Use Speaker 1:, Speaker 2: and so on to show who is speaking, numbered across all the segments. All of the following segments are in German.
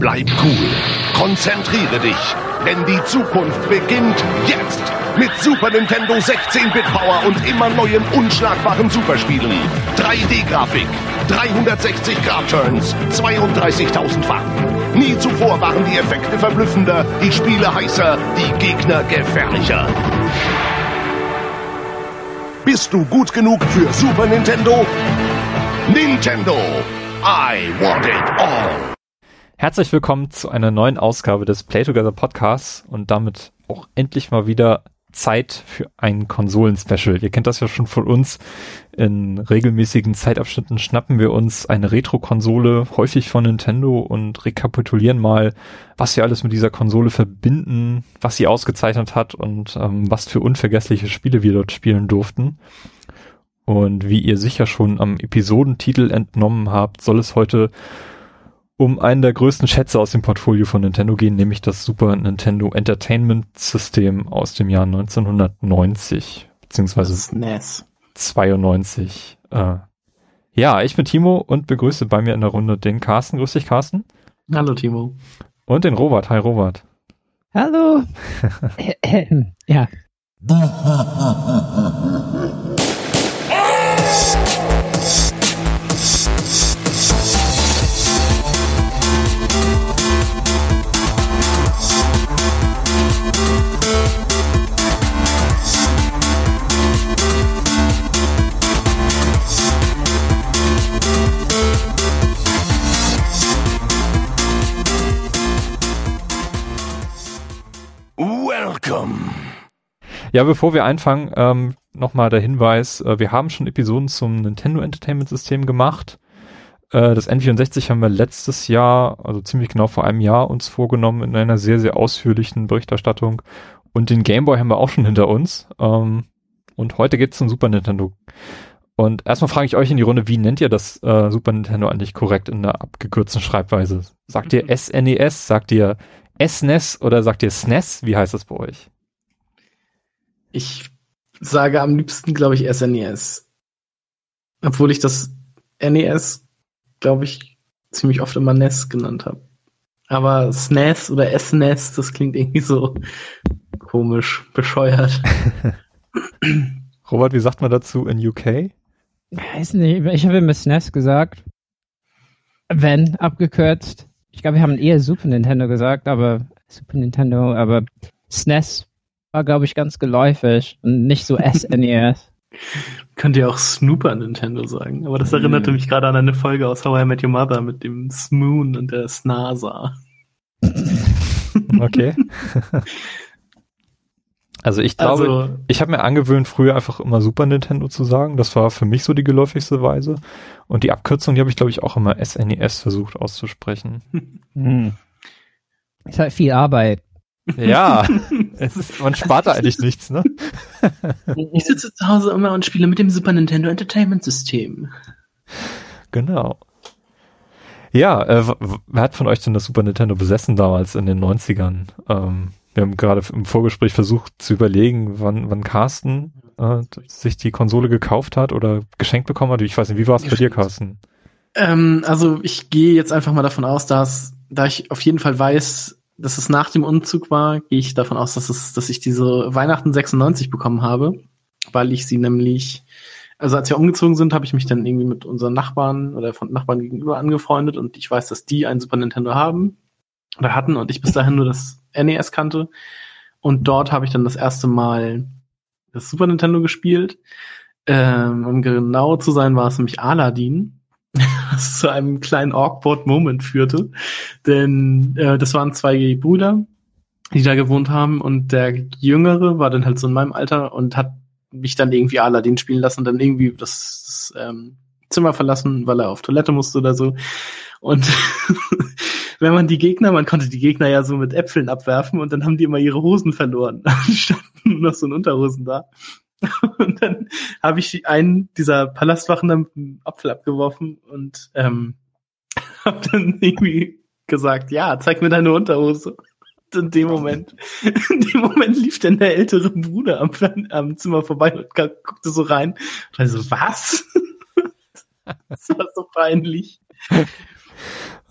Speaker 1: Bleib cool. Konzentriere dich. Denn die Zukunft beginnt jetzt. Mit Super Nintendo 16-Bit-Power und immer neuen unschlagbaren Superspielen. 3D-Grafik, 360 Grad-Turns, 32.000 Farben. Nie zuvor waren die Effekte verblüffender, die Spiele heißer, die Gegner gefährlicher. Bist du gut genug für Super Nintendo? Nintendo, I want it all.
Speaker 2: Herzlich willkommen zu einer neuen Ausgabe des Play Together Podcasts und damit auch endlich mal wieder Zeit für ein Konsolen-Special. Ihr kennt das ja schon von uns. In regelmäßigen Zeitabschnitten schnappen wir uns eine Retro-Konsole, häufig von Nintendo, und rekapitulieren mal, was wir alles mit dieser Konsole verbinden, was sie ausgezeichnet hat und ähm, was für unvergessliche Spiele wir dort spielen durften. Und wie ihr sicher schon am Episodentitel entnommen habt, soll es heute um einen der größten Schätze aus dem Portfolio von Nintendo gehen, nämlich das Super Nintendo Entertainment System aus dem Jahr 1990, beziehungsweise
Speaker 3: SNES.
Speaker 2: 92. Äh, ja, ich bin Timo und begrüße bei mir in der Runde den Carsten. Grüß dich, Carsten.
Speaker 3: Hallo, Timo.
Speaker 2: Und den Robert. Hi, Robert.
Speaker 4: Hallo. ja.
Speaker 1: Welcome.
Speaker 2: Ja, bevor wir anfangen, ähm, nochmal der Hinweis, äh, wir haben schon Episoden zum Nintendo Entertainment System gemacht. Äh, das N64 haben wir letztes Jahr, also ziemlich genau vor einem Jahr, uns vorgenommen in einer sehr, sehr ausführlichen Berichterstattung. Und den Game Boy haben wir auch schon hinter uns. Ähm, und heute geht's zum Super Nintendo. Und erstmal frage ich euch in die Runde, wie nennt ihr das äh, Super Nintendo eigentlich korrekt in der abgekürzten Schreibweise? Sagt ihr SNES? Sagt ihr SNES oder sagt ihr SNES? Wie heißt das bei euch?
Speaker 3: Ich sage am liebsten, glaube ich, SNES. Obwohl ich das NES, glaube ich, ziemlich oft immer NES genannt habe. Aber SNES oder SNES, das klingt irgendwie so komisch, bescheuert.
Speaker 2: Robert, wie sagt man dazu in UK?
Speaker 4: Weiß nicht, ich habe immer SNES gesagt. Wenn, abgekürzt. Ich glaube, wir haben eher Super Nintendo gesagt, aber Super Nintendo, aber SNES war, glaube ich, ganz geläufig und nicht so SNES.
Speaker 3: Könnt ihr auch Snooper Nintendo sagen, aber das erinnerte mich gerade an eine Folge aus How I Met Your Mother mit dem Smoon und der Snasa.
Speaker 2: Okay. Also ich glaube,
Speaker 3: Also,
Speaker 2: ich habe mir angewöhnt, früher einfach immer Super Nintendo zu sagen. Das war für mich so die geläufigste Weise. Und die Abkürzung, die habe ich, glaube ich, auch immer SNES versucht auszusprechen.
Speaker 4: Hm. Ist halt viel Arbeit.
Speaker 2: Ja, es ist, man spart da eigentlich nichts, ne?
Speaker 3: ich sitze zu Hause immer und spiele mit dem Super Nintendo Entertainment System.
Speaker 2: Genau. Ja, äh, wer hat von euch denn das Super Nintendo besessen damals in den 90ern? Ähm, wir haben gerade im Vorgespräch versucht zu überlegen, wann, wann Carsten äh, sich die Konsole gekauft hat oder geschenkt bekommen hat. Ich weiß nicht, wie war es bei dir. Carsten?
Speaker 3: Ähm, also ich gehe jetzt einfach mal davon aus, dass, da ich auf jeden Fall weiß, dass es nach dem Umzug war, gehe ich davon aus, dass es, dass ich diese Weihnachten 96 bekommen habe, weil ich sie nämlich, also als wir umgezogen sind, habe ich mich dann irgendwie mit unseren Nachbarn oder von Nachbarn gegenüber angefreundet und ich weiß, dass die ein Super Nintendo haben oder hatten und ich bis dahin nur das NES kannte und dort habe ich dann das erste Mal das Super Nintendo gespielt. Ähm, um genau zu sein, war es nämlich Aladdin was zu einem kleinen awkward Moment führte. Denn äh, das waren zwei Brüder, die da gewohnt haben und der Jüngere war dann halt so in meinem Alter und hat mich dann irgendwie Aladdin spielen lassen und dann irgendwie das, das ähm, Zimmer verlassen, weil er auf Toilette musste oder so. Und wenn man die Gegner, man konnte die Gegner ja so mit Äpfeln abwerfen und dann haben die immer ihre Hosen verloren. Dann standen nur noch so in Unterhosen da. Und dann habe ich einen dieser Palastwachen dann mit einem Apfel abgeworfen und ähm, habe dann irgendwie gesagt, ja, zeig mir deine Unterhose. Und in dem Moment, in dem Moment lief dann der ältere Bruder am, am Zimmer vorbei und gu- guckte so rein. Und so, was? das war so peinlich.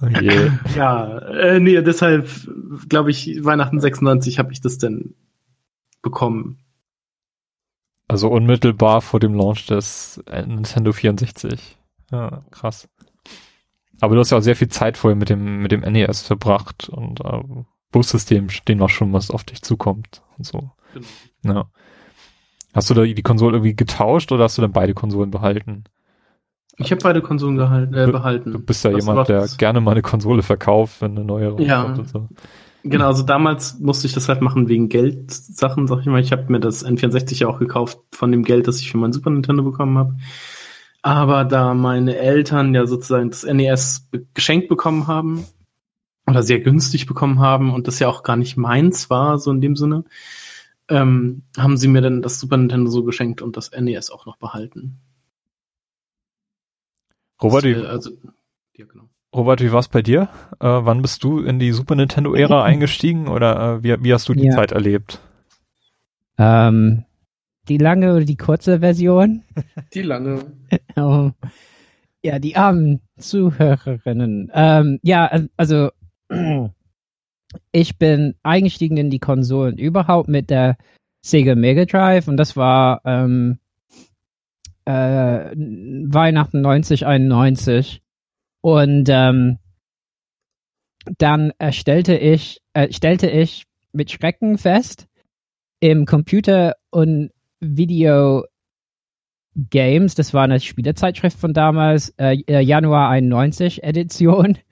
Speaker 2: Oh je.
Speaker 3: Ja, äh, nee, deshalb glaube ich, Weihnachten 96 habe ich das denn bekommen.
Speaker 2: Also unmittelbar vor dem Launch des Nintendo 64. Ja, krass. Aber du hast ja auch sehr viel Zeit vorher mit dem, mit dem NES verbracht und äh, Bussystem stehen auch schon, was auf dich zukommt und so.
Speaker 3: Genau.
Speaker 2: Ja. Hast du da die Konsole irgendwie getauscht oder hast du dann beide Konsolen behalten?
Speaker 3: Ich habe beide Konsolen gehalten, äh, behalten.
Speaker 2: Du bist ja
Speaker 3: Das
Speaker 2: jemand, der gerne mal eine Konsole verkauft, wenn eine neue
Speaker 3: Ja.
Speaker 2: rauskommt und so.
Speaker 3: Genau, also damals musste ich das halt machen wegen Geldsachen, sag ich mal. Ich habe mir das N64 ja auch gekauft von dem Geld, das ich für mein Super Nintendo bekommen habe. Aber da meine Eltern ja sozusagen das NES geschenkt bekommen haben oder sehr günstig bekommen haben und das ja auch gar nicht meins war, so in dem Sinne, ähm, haben sie mir dann das Super Nintendo so geschenkt und das NES auch noch behalten.
Speaker 2: Robert,
Speaker 3: das,
Speaker 2: wie,
Speaker 3: äh, also, ja, genau.
Speaker 2: Robert, wie war's bei dir? Äh, wann bist du in die Super Nintendo-Ära eingestiegen oder äh, wie, wie hast du die
Speaker 4: Ja.
Speaker 2: Zeit erlebt?
Speaker 4: Ähm, die lange oder die kurze Version?
Speaker 3: Die lange.
Speaker 4: Oh. Ja, die armen Zuhörerinnen. Ähm, ja, al- also ich bin eingestiegen in die Konsolen überhaupt mit der Sega Mega Drive und das war ähm, äh, Weihnachten 1991 und ähm, dann erstellte ich, äh, stellte ich mit Schrecken fest, im Computer und Video Games, das war eine Spielezeitschrift von damals, äh, äh, Januar 91 Edition.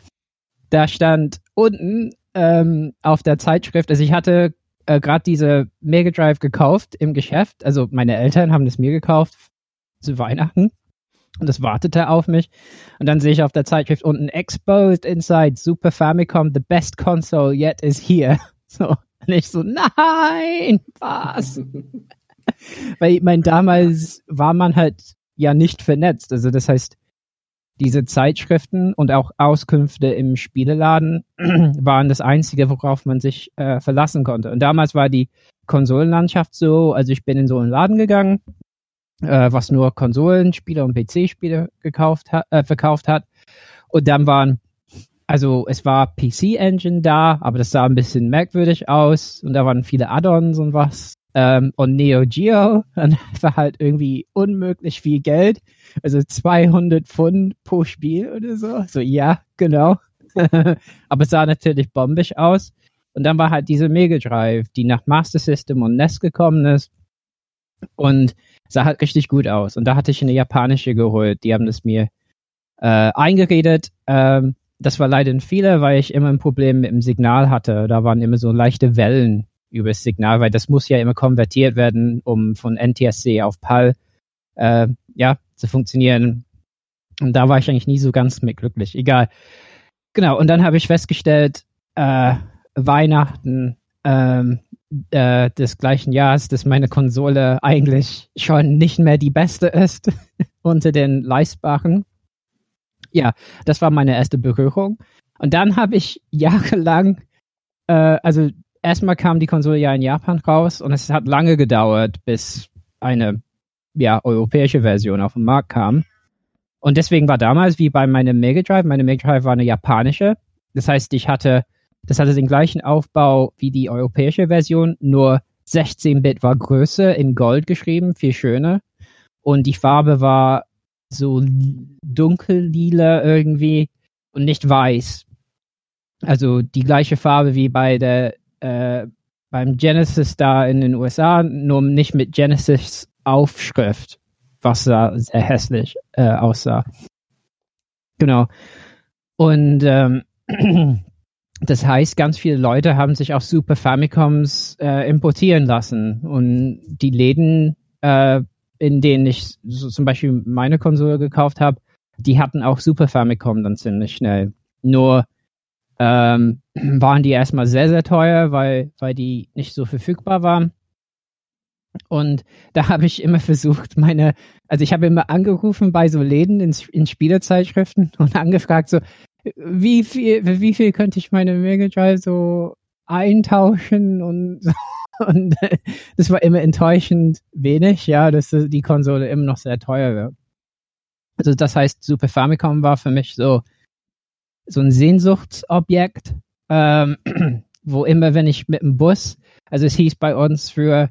Speaker 4: Da stand unten ähm, auf der Zeitschrift, also ich hatte äh, gerade diese Mega Drive gekauft im Geschäft, also meine Eltern haben das mir gekauft zu Weihnachten und das wartete auf mich. Und dann sehe ich auf der Zeitschrift unten Exposed inside Super Famicom, the best console yet is here. So, und ich so, nein, was? Weil ich meine, damals war man halt ja nicht vernetzt. Also das heißt, diese Zeitschriften und auch Auskünfte im Spieleladen waren das Einzige, worauf man sich äh, verlassen konnte. Und damals war die Konsolenlandschaft so, also ich bin in so einen Laden gegangen, äh, was nur Konsolenspiele und PC-Spiele gekauft hat, äh, verkauft hat. Und dann waren, also es war PC-Engine da, aber das sah ein bisschen merkwürdig aus und da waren viele Add-ons und was ähm, und Neo Geo und war halt irgendwie unmöglich viel Geld. Also 200 Pfund pro Spiel oder so. So, ja, genau. Aber es sah natürlich bombig aus. Und dann war halt diese Mega Drive, die nach Master System und NES gekommen ist. Und sah halt richtig gut aus. Und da hatte ich eine japanische geholt. Die haben das mir äh, eingeredet. Ähm, das war leider ein Fehler, weil ich immer ein Problem mit dem Signal hatte. Da waren immer so leichte Wellen über das Signal, weil das muss ja immer konvertiert werden, um von NTSC auf PAL äh, ja, zu funktionieren. Und da war ich eigentlich nie so ganz mit glücklich. Egal. Genau, und dann habe ich festgestellt, äh, Weihnachten ähm, äh, des gleichen Jahres, dass meine Konsole eigentlich schon nicht mehr die beste ist unter den leistbaren. Ja, das war meine erste Berührung. Und dann habe ich jahrelang, äh, also erstmal kam die Konsole ja in Japan raus und es hat lange gedauert, bis eine ja, europäische Version auf den Markt kam. Und deswegen war damals wie bei meinem Mega Drive, meine Mega Drive war eine japanische. Das heißt, ich hatte, das hatte den gleichen Aufbau wie die europäische Version, nur 16-Bit war größer, in Gold geschrieben, viel schöner. Und die Farbe war so dunkel-lila irgendwie und nicht weiß. Also die gleiche Farbe wie bei der äh, beim Genesis da in den USA, nur nicht mit Genesis Aufschrift, was da sehr hässlich äh, aussah. Genau. Und ähm, das heißt, ganz viele Leute haben sich auch Super Famicoms äh, importieren lassen. Und die Läden, äh, in denen ich so zum Beispiel meine Konsole gekauft habe, die hatten auch Super Famicom dann ziemlich schnell. Nur ähm, waren die erstmal sehr, sehr teuer, weil, weil die nicht so verfügbar waren. Und da habe ich immer versucht, meine, also ich habe immer angerufen bei so Läden in, in Spielezeitschriften und angefragt, so, wie viel, wie viel könnte ich meine Mega Drive so eintauschen und, und das war immer enttäuschend wenig, ja, dass die Konsole immer noch sehr teuer wird. Also das heißt, Super Famicom war für mich so so ein Sehnsuchtsobjekt, ähm, wo immer, wenn ich mit dem Bus, also es hieß bei uns früher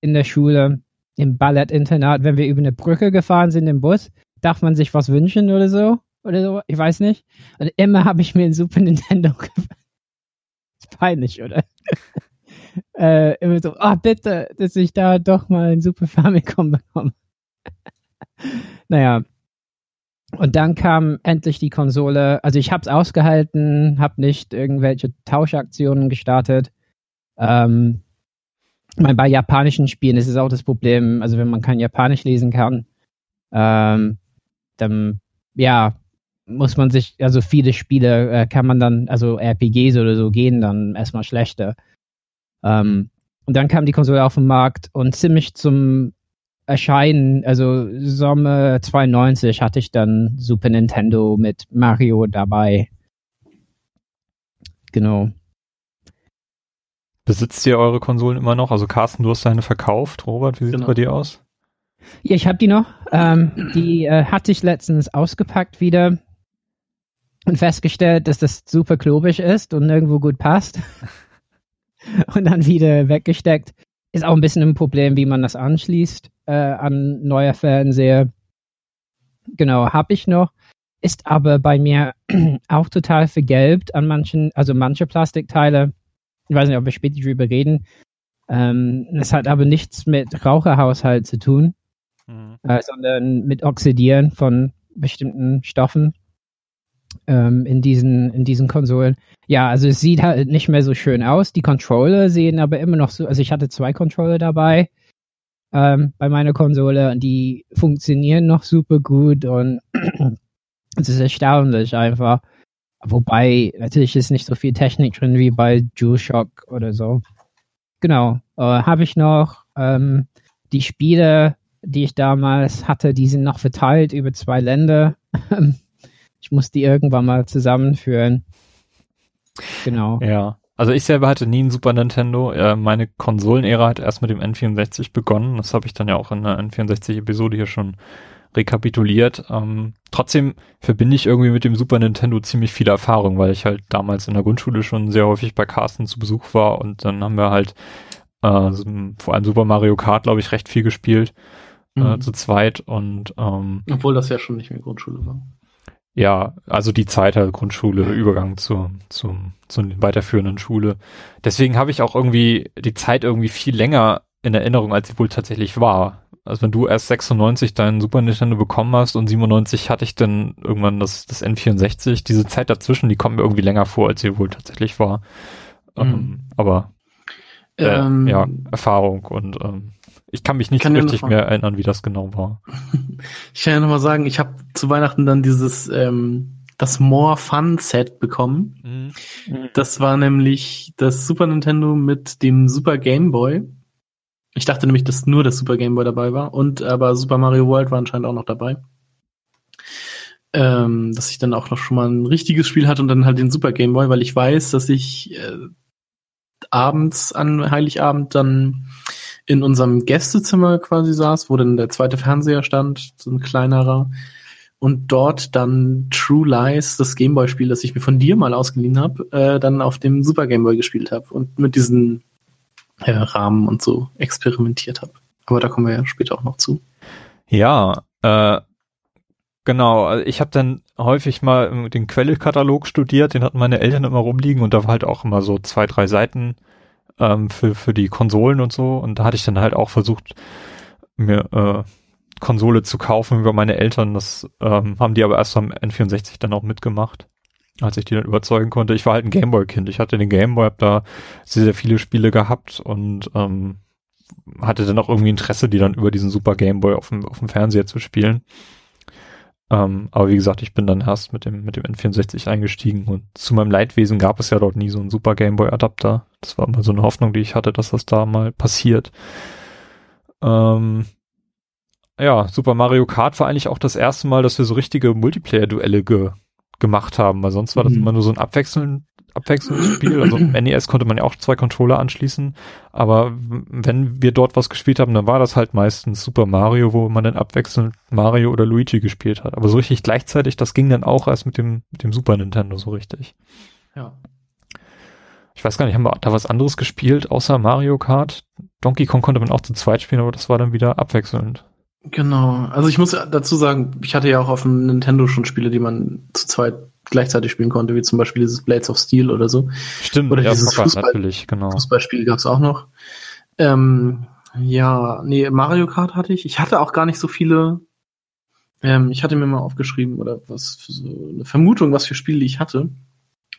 Speaker 4: in der Schule, im Ballettinternat, wenn wir über eine Brücke gefahren sind im Bus, darf man sich was wünschen oder so, oder so, ich weiß nicht. Und immer habe ich mir ein Super Nintendo. Ist peinlich, oder? äh, immer so, oh, bitte, dass ich da doch mal ein Super Famicom bekomme. naja. Und dann kam endlich die Konsole. Also ich habe es ausgehalten, habe nicht irgendwelche Tauschaktionen gestartet. Ähm, meine, bei japanischen Spielen ist es auch das Problem, also wenn man kein Japanisch lesen kann, ähm, dann ja, muss man sich, also viele Spiele äh, kann man dann, also RPGs oder so gehen dann erstmal schlechter. Ähm, und dann kam die Konsole auf den Markt und ziemlich zum Erscheinen, also Sommer 92 hatte ich dann Super Nintendo mit Mario dabei. Genau.
Speaker 2: Besitzt ihr eure Konsolen immer noch? Also Carsten, du hast deine verkauft. Robert, wie sieht es genau. bei dir aus?
Speaker 4: Ja, ich habe die noch. Ähm, die äh, hatte ich letztens ausgepackt wieder und festgestellt, dass das super klobig ist und nirgendwo gut passt. und dann wieder weggesteckt. Ist auch ein bisschen ein Problem, wie man das anschließt äh, an neuer Fernseher. Genau, habe ich noch. Ist aber bei mir auch total vergelbt an manchen, also manche Plastikteile. Ich weiß nicht, ob wir später drüber reden. Ähm, das hat aber nichts mit Raucherhaushalt zu tun, mhm. äh, sondern mit Oxidieren von bestimmten Stoffen ähm, in, diesen, in diesen Konsolen. Ja, also es sieht halt nicht mehr so schön aus. Die Controller sehen aber immer noch so, also ich hatte zwei Controller dabei ähm, bei meiner Konsole und die funktionieren noch super gut und es ist erstaunlich einfach. Wobei natürlich ist nicht so viel Technik drin wie bei DualShock oder so. Genau, äh, habe ich noch ähm, die Spiele, die ich damals hatte, die sind noch verteilt über zwei Länder. Ich muss die irgendwann mal zusammenführen. Genau.
Speaker 2: Ja. Also ich selber hatte nie ein Super Nintendo. Äh, meine Konsolenära hat erst mit dem N64 begonnen. Das habe ich dann ja auch in der N64-Episode hier schon rekapituliert. Ähm, trotzdem verbinde ich irgendwie mit dem Super Nintendo ziemlich viel Erfahrung, weil ich halt damals in der Grundschule schon sehr häufig bei Carsten zu Besuch war und dann haben wir halt äh, vor allem Super Mario Kart, glaube ich, recht viel gespielt äh, mhm. zu zweit und ähm,
Speaker 3: obwohl das ja schon nicht mehr Grundschule war.
Speaker 2: Ja, also die Zeit der Grundschule, Übergang zur, zum, zur weiterführenden Schule. Deswegen habe ich auch irgendwie die Zeit irgendwie viel länger in Erinnerung, als sie wohl tatsächlich war. Also wenn du erst 96 deinen Super Nintendo bekommen hast und 97 hatte ich dann irgendwann das, das N64, diese Zeit dazwischen, die kommt mir irgendwie länger vor, als sie wohl tatsächlich war. Mhm. Ähm, aber äh, ähm, ja, Erfahrung und ähm, ich kann mich nicht kann so richtig mehr erinnern, wie das genau war.
Speaker 3: ich kann ja nochmal sagen, ich habe zu Weihnachten dann dieses ähm, das More Fun Set bekommen. Mhm. Das war nämlich das Super Nintendo mit dem Super Game Boy. Ich dachte nämlich, dass nur das Super Game Boy dabei war und aber Super Mario World war anscheinend auch noch dabei. Ähm, dass ich dann auch noch schon mal ein richtiges Spiel hatte und dann halt den Super Game Boy, weil ich weiß, dass ich äh, abends an Heiligabend dann in unserem Gästezimmer quasi saß, wo dann der zweite Fernseher stand, so ein kleinerer. Und dort dann True Lies, das Gameboy-Spiel, das ich mir von dir mal ausgeliehen habe, äh, dann auf dem Super Gameboy gespielt habe und mit diesen äh, Rahmen und so experimentiert habe. Aber da kommen wir ja später auch noch zu.
Speaker 2: Ja, äh, genau. Also ich habe dann häufig mal den Quellekatalog studiert, den hatten meine Eltern immer rumliegen und da war halt auch immer so zwei, drei Seiten ähm, für, für die Konsolen und so. Und da hatte ich dann halt auch versucht, mir äh, Konsole zu kaufen über meine Eltern. Das ähm, haben die aber erst am N64 dann auch mitgemacht, als ich die dann überzeugen konnte. Ich war halt ein Gameboy-Kind. Ich hatte den Gameboy, hab da sehr, sehr viele Spiele gehabt und ähm, hatte dann auch irgendwie Interesse, die dann über diesen Super Gameboy auf dem, auf dem Fernseher zu spielen. Ähm, aber wie gesagt, ich bin dann erst mit dem, mit dem N64 eingestiegen und zu meinem Leidwesen gab es ja dort nie so einen Super Game Boy Adapter. Das war immer so eine Hoffnung, die ich hatte, dass das da mal passiert. Ähm, ja, Super Mario Kart war eigentlich auch das erste Mal, dass wir so richtige Multiplayer-Duelle ge gemacht haben, weil sonst war das mhm. immer nur so ein Abwechseln, abwechselndes Spiel. Also im NES konnte man ja auch zwei Controller anschließen, aber wenn wir dort was gespielt haben, dann war das halt meistens Super Mario, wo man dann abwechselnd Mario oder Luigi gespielt hat. Aber so richtig gleichzeitig, das ging dann auch erst mit dem, mit dem Super Nintendo so richtig.
Speaker 3: Ja.
Speaker 2: Ich weiß gar nicht, haben wir da was anderes gespielt außer Mario Kart? Donkey Kong konnte man auch zu zweit spielen, aber das war dann wieder abwechselnd.
Speaker 3: Genau. Also ich muss dazu sagen, ich hatte ja auch auf dem Nintendo schon Spiele, die man zu zweit gleichzeitig spielen konnte, wie zum Beispiel dieses Blades of Steel oder so.
Speaker 2: Stimmt,
Speaker 3: oder
Speaker 2: ja,
Speaker 3: dieses
Speaker 2: Soccer,
Speaker 3: Fußball,
Speaker 2: natürlich, genau.
Speaker 3: Fußballspiel gab's auch noch. Ähm, ja, nee, Mario Kart hatte ich. Ich hatte auch gar nicht so viele. Ähm, ich hatte mir mal aufgeschrieben oder was für so eine Vermutung, was für Spiele ich hatte.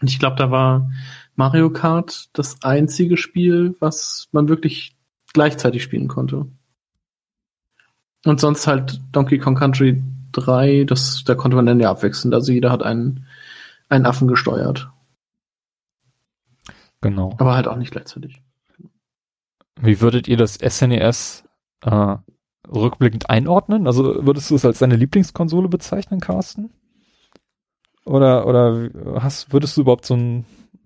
Speaker 3: Und ich glaube, da war Mario Kart das einzige Spiel, was man wirklich gleichzeitig spielen konnte. Und sonst halt Donkey Kong Country 3, das, da konnte man dann ja abwechseln. Also jeder hat einen, einen Affen gesteuert.
Speaker 2: Genau.
Speaker 3: Aber halt auch nicht gleichzeitig.
Speaker 2: Wie würdet ihr das SNES äh, rückblickend einordnen? Also würdest du es als deine Lieblingskonsole bezeichnen, Carsten? Oder, oder hast, würdest du überhaupt so ein,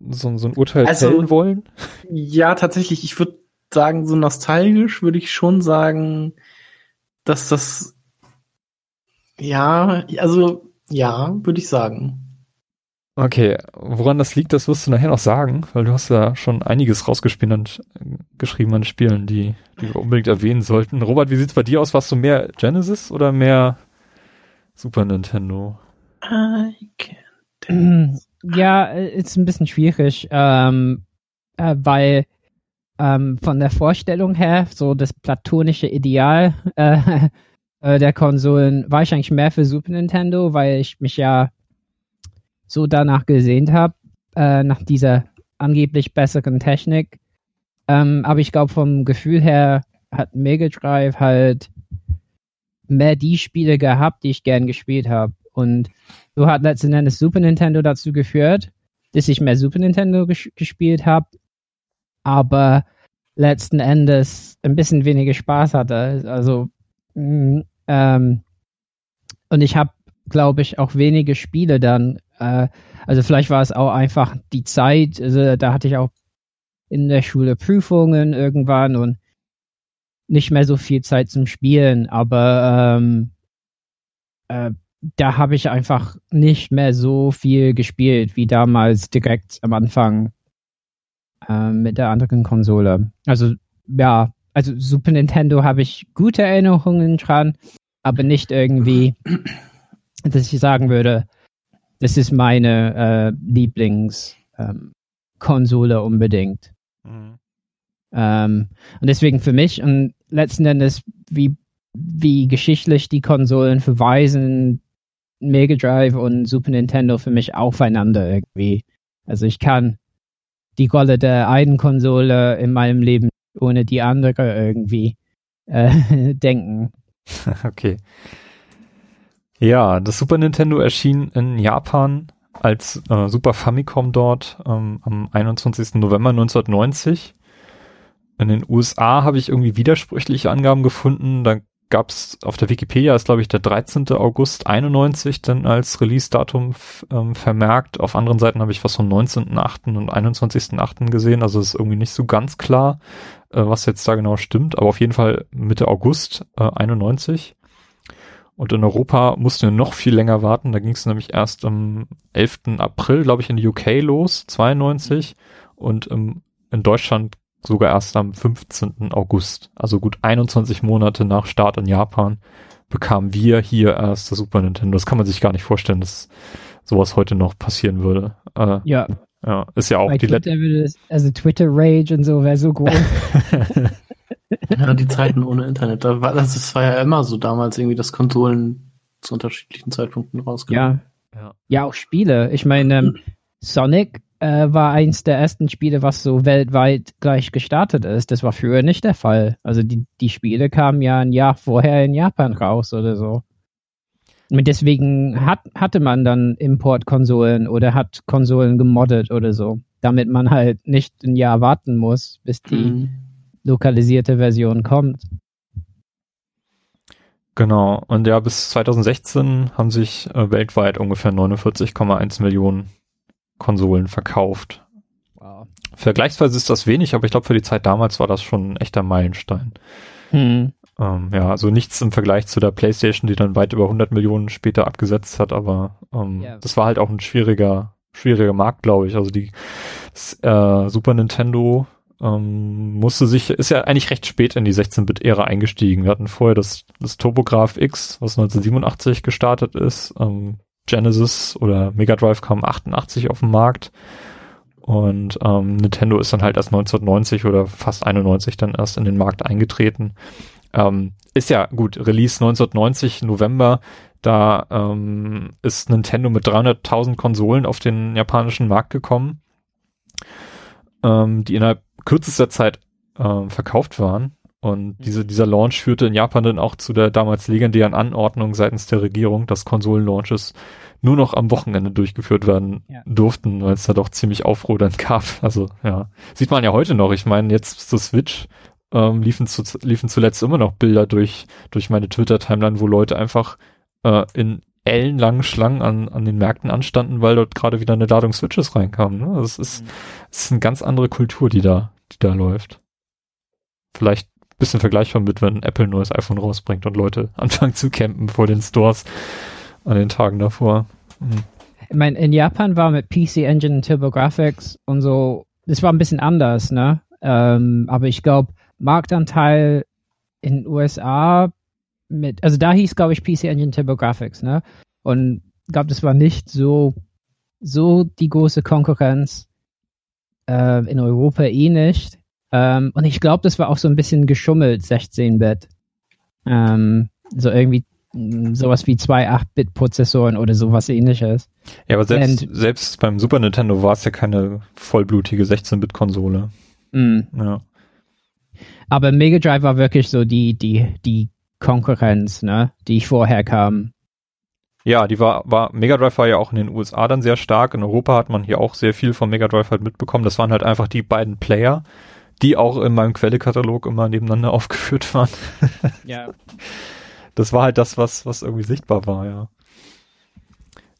Speaker 2: so ein, so ein Urteil
Speaker 3: Also-
Speaker 2: fällen wollen?
Speaker 3: Ja, tatsächlich, ich würde sagen, so nostalgisch würde ich schon sagen, dass das ja, also ja, würde ich sagen.
Speaker 2: Okay, woran das liegt, das wirst du nachher noch sagen, weil du hast ja schon einiges rausgespielt und äh, geschrieben an Spielen, die, die wir unbedingt erwähnen sollten. Robert, wie sieht's bei dir aus? Warst du mehr Genesis oder mehr Super Nintendo?
Speaker 4: Ja, äh, ist ein bisschen schwierig, ähm, äh, weil ähm, von der Vorstellung her, so das platonische Ideal äh, äh, der Konsolen, war ich eigentlich mehr für Super Nintendo, weil ich mich ja so danach gesehnt habe, äh, nach dieser angeblich besseren Technik. Ähm, aber ich glaube, vom Gefühl her hat Mega Drive halt mehr die Spiele gehabt, die ich gern gespielt habe. Und so hat letzten Endes Super Nintendo dazu geführt, dass ich mehr Super Nintendo ges gespielt habe, aber letzten Endes ein bisschen weniger Spaß hatte. Also mh, ähm, und ich habe, glaube ich, auch wenige Spiele dann. Äh, also vielleicht war es auch einfach die Zeit. Also da hatte ich auch in der Schule Prüfungen irgendwann und nicht mehr so viel Zeit zum Spielen. Aber ähm, äh, da habe ich einfach nicht mehr so viel gespielt wie damals direkt am Anfang äh, mit der anderen Konsole. Also ja, also Super Nintendo habe ich gute Erinnerungen dran, aber nicht irgendwie, dass ich sagen würde, das ist meine äh, Lieblingskonsole ähm, unbedingt. Ähm, und deswegen für mich und letzten Endes, wie, wie geschichtlich die Konsolen verweisen, Mega Drive und Super Nintendo für mich aufeinander irgendwie. Also ich kann die Rolle der einen Konsole in meinem Leben ohne die andere irgendwie äh, denken.
Speaker 2: Okay. Ja, das Super Nintendo erschien in Japan als äh, Super Famicom dort ähm, am 21. November 1990. In den USA habe ich irgendwie widersprüchliche Angaben gefunden. Da gab es auf der Wikipedia ist glaube ich der 13. August 91 dann als Release-Datum ähm, vermerkt. Auf anderen Seiten habe ich was vom 19.8. und 21.8. gesehen. Also ist irgendwie nicht so ganz klar, äh, was jetzt da genau stimmt. Aber auf jeden Fall Mitte August äh, 91. Und in Europa mussten wir noch viel länger warten. Da ging es nämlich erst am 11. April, glaube ich, in die UK los, 92. Und ähm, in Deutschland sogar erst am 15. August. Also gut 21 Monate nach Start in Japan bekamen wir hier erst das Super Nintendo. Das kann man sich gar nicht vorstellen, dass sowas heute noch passieren würde. Äh,
Speaker 4: Ja,
Speaker 2: ja, ist ja auch
Speaker 4: bei
Speaker 2: die letzte.
Speaker 4: Twitter würde es, also Twitter Rage und so wäre so groß.
Speaker 3: Ja, die Zeiten ohne Internet. Da war, das, das war ja immer so damals irgendwie, dass Konsolen zu unterschiedlichen Zeitpunkten rauskamen.
Speaker 4: ja.
Speaker 2: Ja.
Speaker 4: Ja, auch Spiele. Ich meine, ähm, Sonic äh, war eins der ersten Spiele, was so weltweit gleich gestartet ist. Das war früher nicht der Fall. Also die, die Spiele kamen ja ein Jahr vorher in Japan raus oder so. Und deswegen hat, hatte man dann Importkonsolen oder hat Konsolen gemoddet oder so, damit man halt nicht ein Jahr warten muss, bis die
Speaker 3: Mhm.
Speaker 4: lokalisierte Version kommt.
Speaker 2: Genau. Und ja, bis 2016 haben sich äh, weltweit ungefähr 49,1 Millionen Konsolen verkauft. vergleichsweise ist das wenig, aber ich glaube für die Zeit damals war das schon ein echter Meilenstein.
Speaker 4: Hm.
Speaker 2: Ähm, ja, also nichts im Vergleich zu der PlayStation, die dann weit über 100 Millionen später abgesetzt hat, aber ähm,
Speaker 4: Ja.
Speaker 2: das war halt auch ein schwieriger, schwieriger Markt, glaube ich. Also die das, äh, Super Nintendo ähm, musste sich, ist ja eigentlich recht spät in die 16-Bit-Ära eingestiegen. Wir hatten vorher das, das TurboGrafx X, was 1987 gestartet ist. Ähm, Genesis oder Mega Drive kam 88 auf den Markt. Und ähm, Nintendo ist dann halt erst 1990 oder fast 91 dann erst in den Markt eingetreten. Ähm, ist ja gut, Release 1990 November, da ähm, ist Nintendo mit 300.000 Konsolen auf den japanischen Markt gekommen, ähm, die innerhalb kürzester Zeit ähm, verkauft waren. Und diese, dieser Launch führte in Japan dann auch zu der damals legendären Anordnung seitens der Regierung, dass Konsolenlaunches nur noch am Wochenende durchgeführt werden
Speaker 4: Ja.
Speaker 2: durften, weil es da doch ziemlich Aufruhr dann gab. Also ja, sieht man ja heute noch. Ich meine, jetzt zur Switch ähm, liefen, zu, liefen zuletzt immer noch Bilder durch, durch meine Twitter-Timeline, wo Leute einfach äh, in ellenlangen Schlangen an, an den Märkten anstanden, weil dort gerade wieder eine Ladung Switches reinkam. Ne? Das ist, das ist eine ganz andere Kultur, die da, die da läuft. Vielleicht bisschen vergleichbar mit, wenn Apple ein neues iPhone rausbringt und Leute anfangen zu campen vor den Stores an den Tagen davor. Hm.
Speaker 4: Ich meine, in Japan war mit PC Engine und TurboGrafx und so, das war ein bisschen anders, ne? Ähm, aber ich glaube, Marktanteil in USA mit, also da hieß, glaube ich, PC Engine TurboGrafx, ne? Und ich glaube, das war nicht so, so die große Konkurrenz. Äh, in Europa eh nicht. Ähm, und ich glaube, das war auch so ein bisschen geschummelt, 16-Bit. Ähm, so irgendwie mh, sowas wie zwei 8-Bit-Prozessoren oder sowas ähnliches.
Speaker 2: Ja, aber selbst,
Speaker 4: Und-
Speaker 2: selbst beim Super Nintendo war es ja keine vollblutige 16-Bit-Konsole.
Speaker 4: Mm.
Speaker 2: Ja.
Speaker 4: Aber Mega Drive war wirklich so die, die, die Konkurrenz, ne, die vorher kam.
Speaker 2: Ja, die war, war, Mega Drive war ja auch in den USA dann sehr stark. In Europa hat man hier auch sehr viel von Mega Drive halt mitbekommen. Das waren halt einfach die beiden Player, die auch in meinem Quellekatalog immer nebeneinander aufgeführt waren.
Speaker 4: Ja.
Speaker 2: Das war halt das, was, was irgendwie sichtbar war, ja.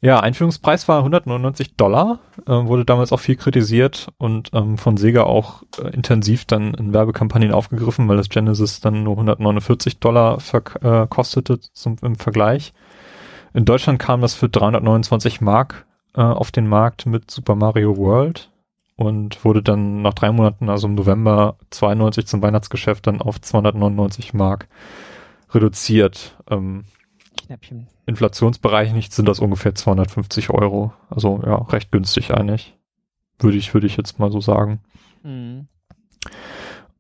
Speaker 2: Ja, Einführungspreis war 199 Dollar, äh, wurde damals auch viel kritisiert und ähm, von Sega auch äh, intensiv dann in Werbekampagnen aufgegriffen, weil das Genesis dann nur 149 Dollar äh, kostete zum, im Vergleich. In Deutschland kam das für 329 Mark äh, auf den Markt mit Super Mario World und wurde dann nach drei Monaten, also im November 92 zum Weihnachtsgeschäft dann auf 299 Mark reduziert. Ähm,
Speaker 4: Knäppchen.
Speaker 2: Inflationsbereinigt sind das ungefähr 250 Euro. Also ja, recht günstig eigentlich. Würde ich, würde ich jetzt mal so sagen.
Speaker 4: Mhm.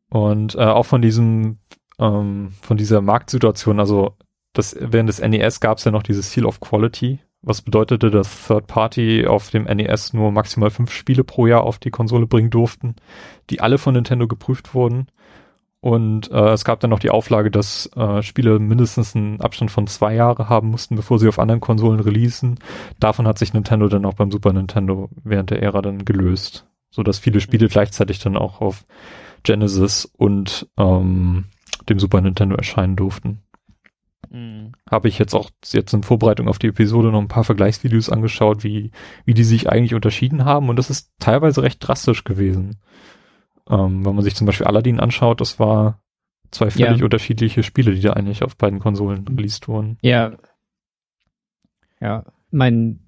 Speaker 2: Und äh, auch von diesem, ähm, von dieser Marktsituation, also das, während des NES gab es ja noch dieses Seal of Quality, was bedeutete, dass Third Party auf dem NES nur maximal fünf Spiele pro Jahr auf die Konsole bringen durften, die alle von Nintendo geprüft wurden. Und äh, es gab dann noch die Auflage, dass äh, Spiele mindestens einen Abstand von zwei Jahre haben mussten, bevor sie auf anderen Konsolen releasen. Davon hat sich Nintendo dann auch beim Super Nintendo während der Ära dann gelöst, so dass viele Spiele gleichzeitig dann auch auf Genesis und ähm, dem Super Nintendo erscheinen durften.
Speaker 4: Mhm.
Speaker 2: Habe ich jetzt auch jetzt in Vorbereitung auf die Episode noch ein paar Vergleichsvideos angeschaut, wie, wie die sich eigentlich unterschieden haben und das ist teilweise recht drastisch gewesen. Ähm, wenn man sich zum Beispiel Aladdin anschaut, das war zwei völlig
Speaker 4: Ja.
Speaker 2: unterschiedliche Spiele, die da eigentlich auf beiden Konsolen released wurden.
Speaker 4: Ja. Ja, mein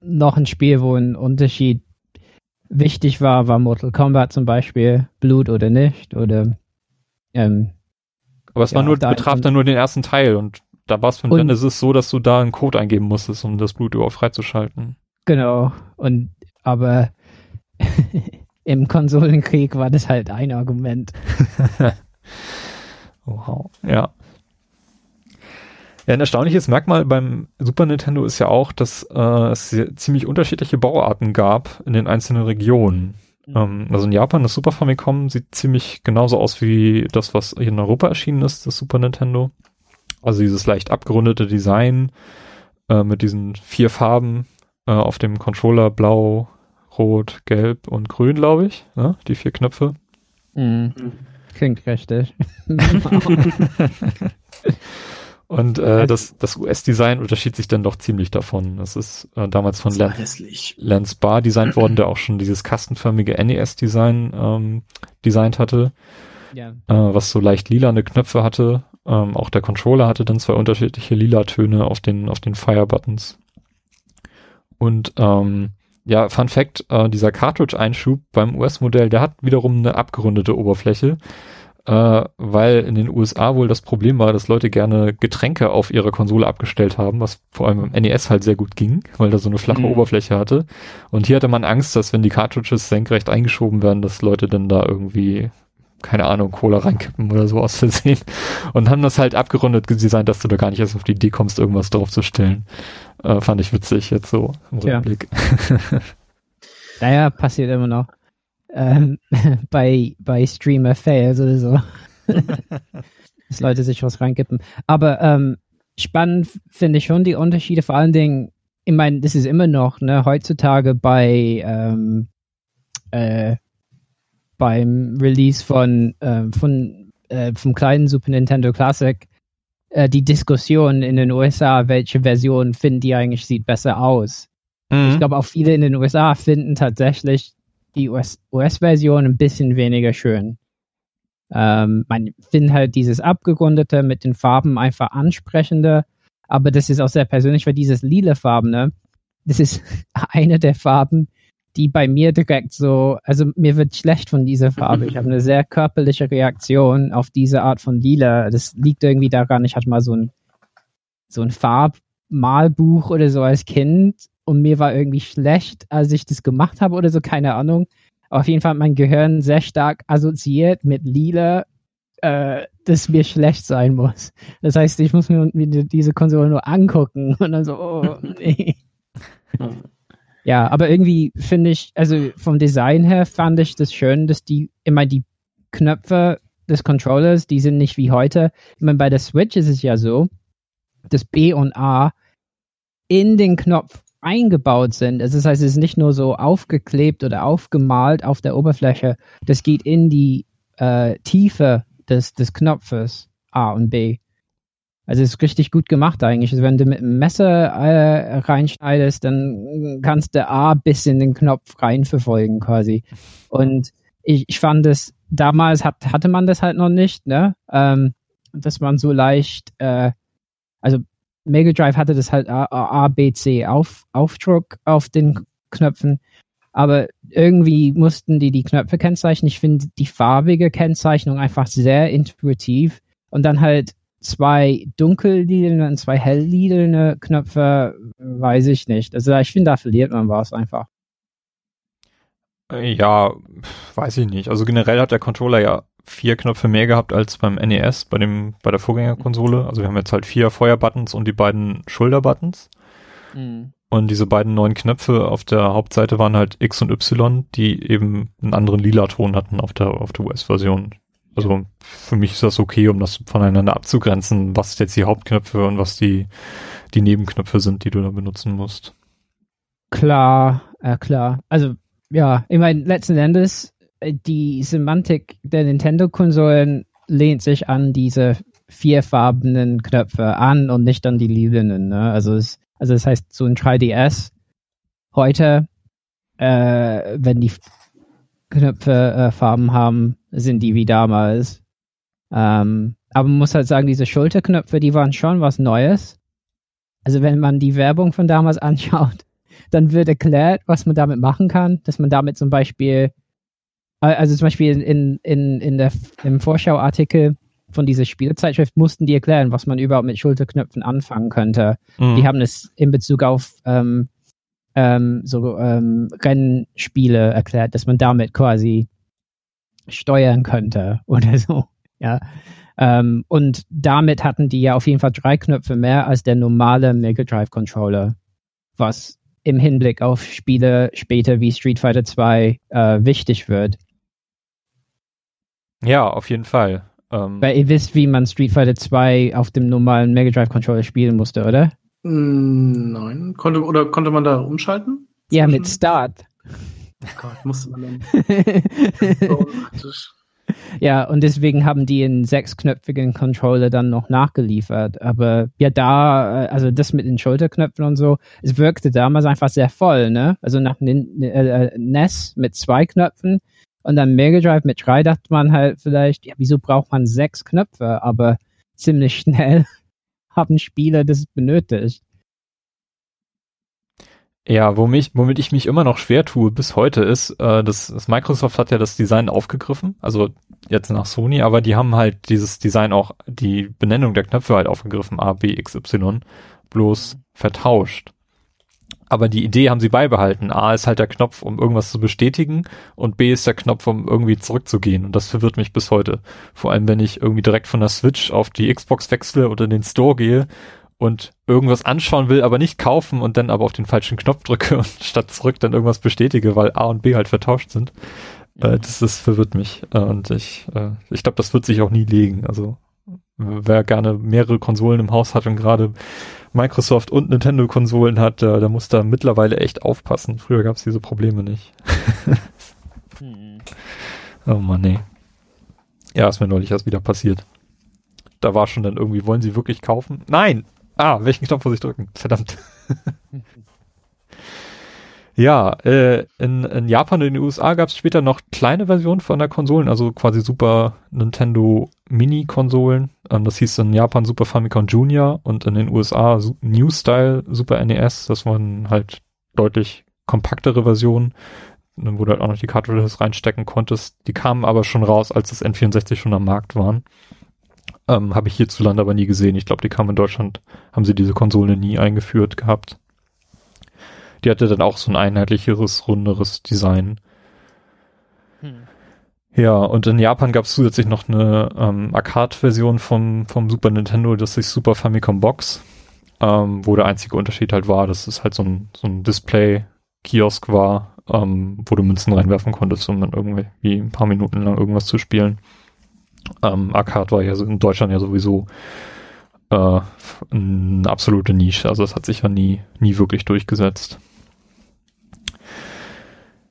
Speaker 4: noch ein Spiel, wo ein Unterschied wichtig war, war Mortal Kombat zum Beispiel, Blut oder nicht, oder ähm,
Speaker 2: Aber es
Speaker 4: Ja,
Speaker 2: war nur, betraf dann nur den ersten Teil und da war es von Genesis so, dass du da einen Code eingeben musstest, um das Blut überhaupt freizuschalten.
Speaker 4: genau. Und aber im Konsolenkrieg war das halt ein Argument.
Speaker 2: Wow. Ja. Ja, ein erstaunliches Merkmal beim Super Nintendo ist ja auch, dass äh, es ziemlich unterschiedliche Bauarten gab in den einzelnen Regionen. Ähm, also in Japan, das Super Famicom sieht ziemlich genauso aus wie das, was hier in Europa erschienen ist, das Super Nintendo. Also dieses leicht abgerundete Design äh, mit diesen vier Farben äh, auf dem Controller, blau, rot, gelb und grün, glaube ich. Ne? Die vier Knöpfe.
Speaker 4: Mhm. Klingt richtig.
Speaker 2: Und äh, das, das US-Design unterschied sich dann doch ziemlich davon. Das ist äh, damals von
Speaker 3: Das war
Speaker 2: Lan
Speaker 3: hässlich.
Speaker 2: Lance Barr designt worden, der auch schon dieses kastenförmige NES-Design ähm, designt hatte,
Speaker 4: Ja.
Speaker 2: äh, was so leicht lilane Knöpfe hatte. Ähm, auch der Controller hatte dann zwei unterschiedliche lila Töne auf den, auf den Fire-Buttons. Und ähm, ja, Fun Fact, äh, dieser Cartridge-Einschub beim US-Modell, der hat wiederum eine abgerundete Oberfläche, äh, weil in den USA wohl das Problem war, dass Leute gerne Getränke auf ihre Konsole abgestellt haben, was vor allem im NES halt sehr gut ging, weil da so eine flache
Speaker 3: Mhm.
Speaker 2: Oberfläche hatte. Und hier hatte man Angst, dass wenn die Cartridges senkrecht eingeschoben werden, dass Leute dann da irgendwie keine Ahnung, Cola reinkippen oder so aus Versehen. Und haben das halt abgerundet designt, dass du da gar nicht erst auf die Idee kommst, irgendwas drauf zu stellen. Äh, fand ich witzig jetzt so im. Rückblick.
Speaker 4: Naja, passiert immer noch. Ähm, bei, bei Streamer Fails oder so. dass Leute sich was reinkippen. Aber ähm, spannend finde ich schon die Unterschiede, vor allen Dingen, ich meine, das ist immer noch, ne, heutzutage bei ähm, äh, beim Release von, ähm, von äh, vom kleinen Super Nintendo Classic äh, die Diskussion in den USA, welche Version finden die eigentlich sieht besser aus.
Speaker 2: Mhm.
Speaker 4: Ich glaube, auch viele in den USA finden tatsächlich die US US-Version ein bisschen weniger schön. Ähm, man findet halt dieses abgerundete mit den Farben einfach ansprechender, aber das ist auch sehr persönlich, weil dieses lila Farbene, das ist eine der Farben, die bei mir direkt so, also mir wird schlecht von dieser Farbe. Ich habe eine sehr körperliche Reaktion auf diese Art von lila. Das liegt irgendwie daran, ich hatte mal so ein so ein Farbmalbuch oder so als Kind und mir war irgendwie schlecht, als ich das gemacht habe oder so, keine Ahnung. Aber auf jeden Fall hat mein Gehirn sehr stark assoziiert mit lila, äh, dass mir schlecht sein muss. Das heißt, ich muss mir mir diese Konsole nur angucken und dann so, oh, nee. Ja, aber irgendwie finde ich, also vom Design her fand ich das schön, dass die immer die Knöpfe des Controllers, die sind nicht wie heute. Ich meine, bei der Switch ist es ja so, dass B und A in den Knopf eingebaut sind. Also das heißt, es ist nicht nur so aufgeklebt oder aufgemalt auf der Oberfläche. Das geht in die äh, Tiefe des, des Knopfes A und B. Also es ist richtig gut gemacht eigentlich. Also wenn du mit einem Messer äh, reinschneidest, dann kannst du A bis in den Knopf reinverfolgen quasi. Und ich, ich fand es, damals hat, hatte man das halt noch nicht, ne? Ähm, dass man so leicht, äh, also Mega Drive hatte das halt A, A, B, C auf, Aufdruck auf den Knöpfen. Aber irgendwie mussten die die Knöpfe kennzeichnen. Ich finde die farbige Kennzeichnung einfach sehr intuitiv. Und dann halt zwei dunkelliedende und zwei hellliedende Knöpfe, weiß ich nicht. Also ich finde, da verliert man was einfach.
Speaker 2: Äh, Ja, weiß ich nicht. Also generell hat der Controller ja vier Knöpfe mehr gehabt als beim NES, bei dem, bei der Vorgängerkonsole. Also wir haben jetzt halt vier Feuerbuttons und die beiden Schulterbuttons. Und diese beiden neuen Knöpfe auf der Hauptseite waren halt X und Y, die eben einen anderen lila Ton hatten auf der, auf der US-Version. Also für mich ist das okay, um das voneinander abzugrenzen, was jetzt die Hauptknöpfe und was die, die Nebenknöpfe sind, die du da benutzen musst.
Speaker 4: Klar, äh, klar. Also, ja, ich meine, letzten Endes, die Semantik der Nintendo-Konsolen lehnt sich an diese vierfarbenen Knöpfe an und nicht an die lilanen. Ne? Also, es, also das heißt, so ein 3DS heute, äh, wenn die Knöpfe äh, Farben haben, sind die wie damals. Ähm, aber man muss halt sagen, diese Schulterknöpfe, die waren schon was Neues. Also wenn man die Werbung von damals anschaut, dann wird erklärt, was man damit machen kann, dass man damit zum Beispiel, also zum Beispiel in, in, in der, im Vorschauartikel von dieser Spielezeitschrift mussten die erklären, was man überhaupt mit Schulterknöpfen anfangen könnte.
Speaker 2: Mhm.
Speaker 4: Die haben es in Bezug auf ähm, ähm, so ähm, Rennspiele erklärt, dass man damit quasi steuern könnte oder so. Ja. Ähm, und damit hatten die ja auf jeden Fall drei Knöpfe mehr als der normale Mega Drive Controller, was im Hinblick auf Spiele später wie Street Fighter 2 äh, wichtig wird.
Speaker 2: Ja, auf jeden Fall. Ähm,
Speaker 4: Weil ihr wisst, wie man Street Fighter 2 auf dem normalen Mega Drive Controller spielen musste, oder?
Speaker 3: Mm, Nein. Konnte, oder konnte man da umschalten?
Speaker 4: Ja, mit Start.
Speaker 3: Oh Gott, musste man dann. So praktisch.
Speaker 4: ja, und deswegen haben die einen sechsknöpfigen Controller dann noch nachgeliefert. Aber ja, da, äh, also das mit den Schulterknöpfen und so, es wirkte damals einfach sehr voll, ne? Also nach den äh, NES mit zwei Knöpfen und dann Mega Drive mit drei dachte man halt vielleicht, ja, wieso braucht man sechs Knöpfe? Aber ziemlich schnell haben Spieler das benötigt.
Speaker 2: Ja, womit, ich mich immer noch schwer tue bis heute ist, äh, dass, dass Microsoft hat ja das Design aufgegriffen, also jetzt nach Sony, aber die haben halt dieses Design auch, die Benennung der Knöpfe halt aufgegriffen, A, B, X, Y, bloß vertauscht. Aber die Idee haben sie beibehalten. A ist halt der Knopf, um irgendwas zu bestätigen und B ist der Knopf, um irgendwie zurückzugehen. Und das verwirrt mich bis heute. Vor allem, wenn ich irgendwie direkt von der Switch auf die Xbox wechsle oder in den Store gehe und irgendwas anschauen will, aber nicht kaufen und dann aber auf den falschen Knopf drücke und statt zurück dann irgendwas bestätige, weil A und B halt vertauscht sind. Äh, mhm. Äh, das, das verwirrt mich. Äh, und ich, äh, ich glaube, das wird sich auch nie legen. Also wer gerne mehrere Konsolen im Haus hat und gerade Microsoft und Nintendo-Konsolen hat, äh, da muss da mittlerweile echt aufpassen. Früher gab es diese Probleme nicht. hm. Oh Mann, nee. Ja, ist mir neulich erst wieder passiert. Da war schon dann irgendwie, wollen sie wirklich kaufen? Nein! Ah, welchen Knopf muss ich drücken? Verdammt. ja, äh, in, in Japan und in den USA gab es später noch kleine Versionen von der Konsolen, also quasi Super Nintendo Mini-Konsolen. Ähm, das hieß in Japan Super Famicom Junior und in den USA New Style Super NES. Das waren halt deutlich kompaktere Versionen, wo du halt auch noch die Cartridges reinstecken konntest. Die kamen aber schon raus, als das N64 schon am Markt waren. Ähm, Habe ich hierzulande aber nie gesehen. Ich glaube, die kamen in Deutschland, haben sie diese Konsole nie eingeführt gehabt. Die hatte dann auch so ein einheitlicheres, runderes Design. Hm. Ja, und in Japan gab es zusätzlich noch eine ähm, Arcade-Version vom, vom Super Nintendo, das ist Super Famicom Box, ähm, wo der einzige Unterschied halt war, dass es halt so ein, so ein Display-Kiosk war, ähm, wo du Münzen reinwerfen konntest, um dann irgendwie ein paar Minuten lang irgendwas zu spielen. Ähm, Arcade war ja in Deutschland ja sowieso äh, eine absolute Nische. Also das hat sich ja nie, nie wirklich durchgesetzt.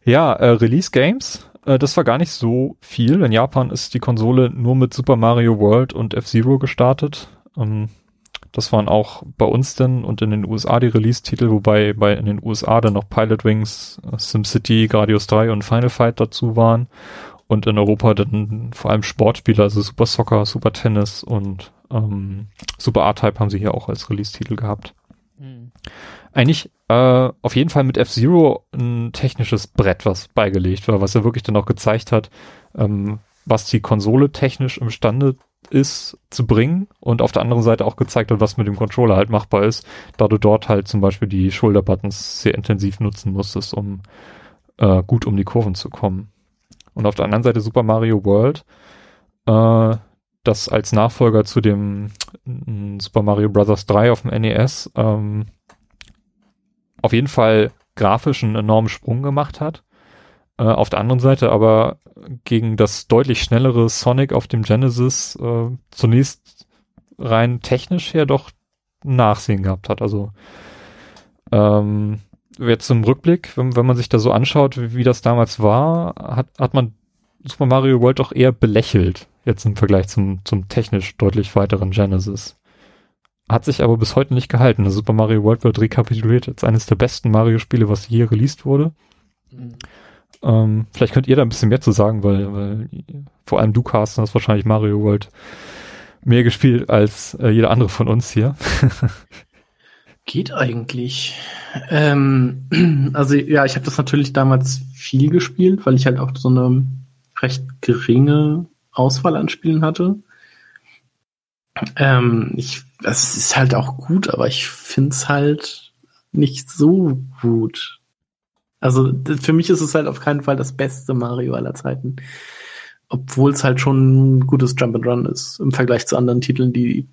Speaker 2: Ja, äh, Release Games, äh, das war gar nicht so viel. In Japan ist die Konsole nur mit Super Mario World und F-Zero gestartet. Ähm, das waren auch bei uns denn und in den USA die Release-Titel, wobei bei in den USA dann noch Pilot Wings, äh, SimCity, Gradius 3 und Final Fight dazu waren und in Europa dann vor allem Sportspiele, also Super Soccer, Super Tennis und ähm, Super R-Type haben sie hier auch als Release-Titel gehabt. Mhm. Eigentlich äh, auf jeden Fall mit F-Zero ein technisches Brett, was beigelegt war, was er wirklich dann auch gezeigt hat, ähm, was die Konsole technisch imstande ist zu bringen und auf der anderen Seite auch gezeigt hat, was mit dem Controller halt machbar ist, da du dort halt zum Beispiel die Shoulder-Buttons sehr intensiv nutzen musstest, um äh, gut um die Kurven zu kommen. Und auf der anderen Seite Super Mario World, äh, das als Nachfolger zu dem äh, Super Mario Bros. 3 auf dem NES ähm, auf jeden Fall grafisch einen enormen Sprung gemacht hat. Äh, auf der anderen Seite aber gegen das deutlich schnellere Sonic auf dem Genesis äh, zunächst rein technisch her doch Nachsehen gehabt hat. Also ähm, jetzt zum Rückblick, wenn, wenn man sich da so anschaut, wie, wie das damals war, hat, hat man Super Mario World doch eher belächelt, jetzt im Vergleich zum, zum technisch deutlich weiteren Genesis. Hat sich aber bis heute nicht gehalten. Also Super Mario World wird rekapituliert als eines der besten Mario-Spiele, was je released wurde. Mhm. Ähm, vielleicht könnt ihr da ein bisschen mehr zu sagen, weil, weil vor allem du, Carsten, hast wahrscheinlich Mario World mehr gespielt als äh, jeder andere von uns hier.
Speaker 3: Geht eigentlich. Ähm, also ja, ich habe das natürlich damals viel gespielt, weil ich halt auch so eine recht geringe Auswahl an Spielen hatte. Ähm, ich, es ist halt auch gut, aber ich find's halt nicht so gut. Also für mich ist es halt auf keinen Fall das beste Mario aller Zeiten. Obwohl es halt schon ein gutes Jump and Run ist im Vergleich zu anderen Titeln, die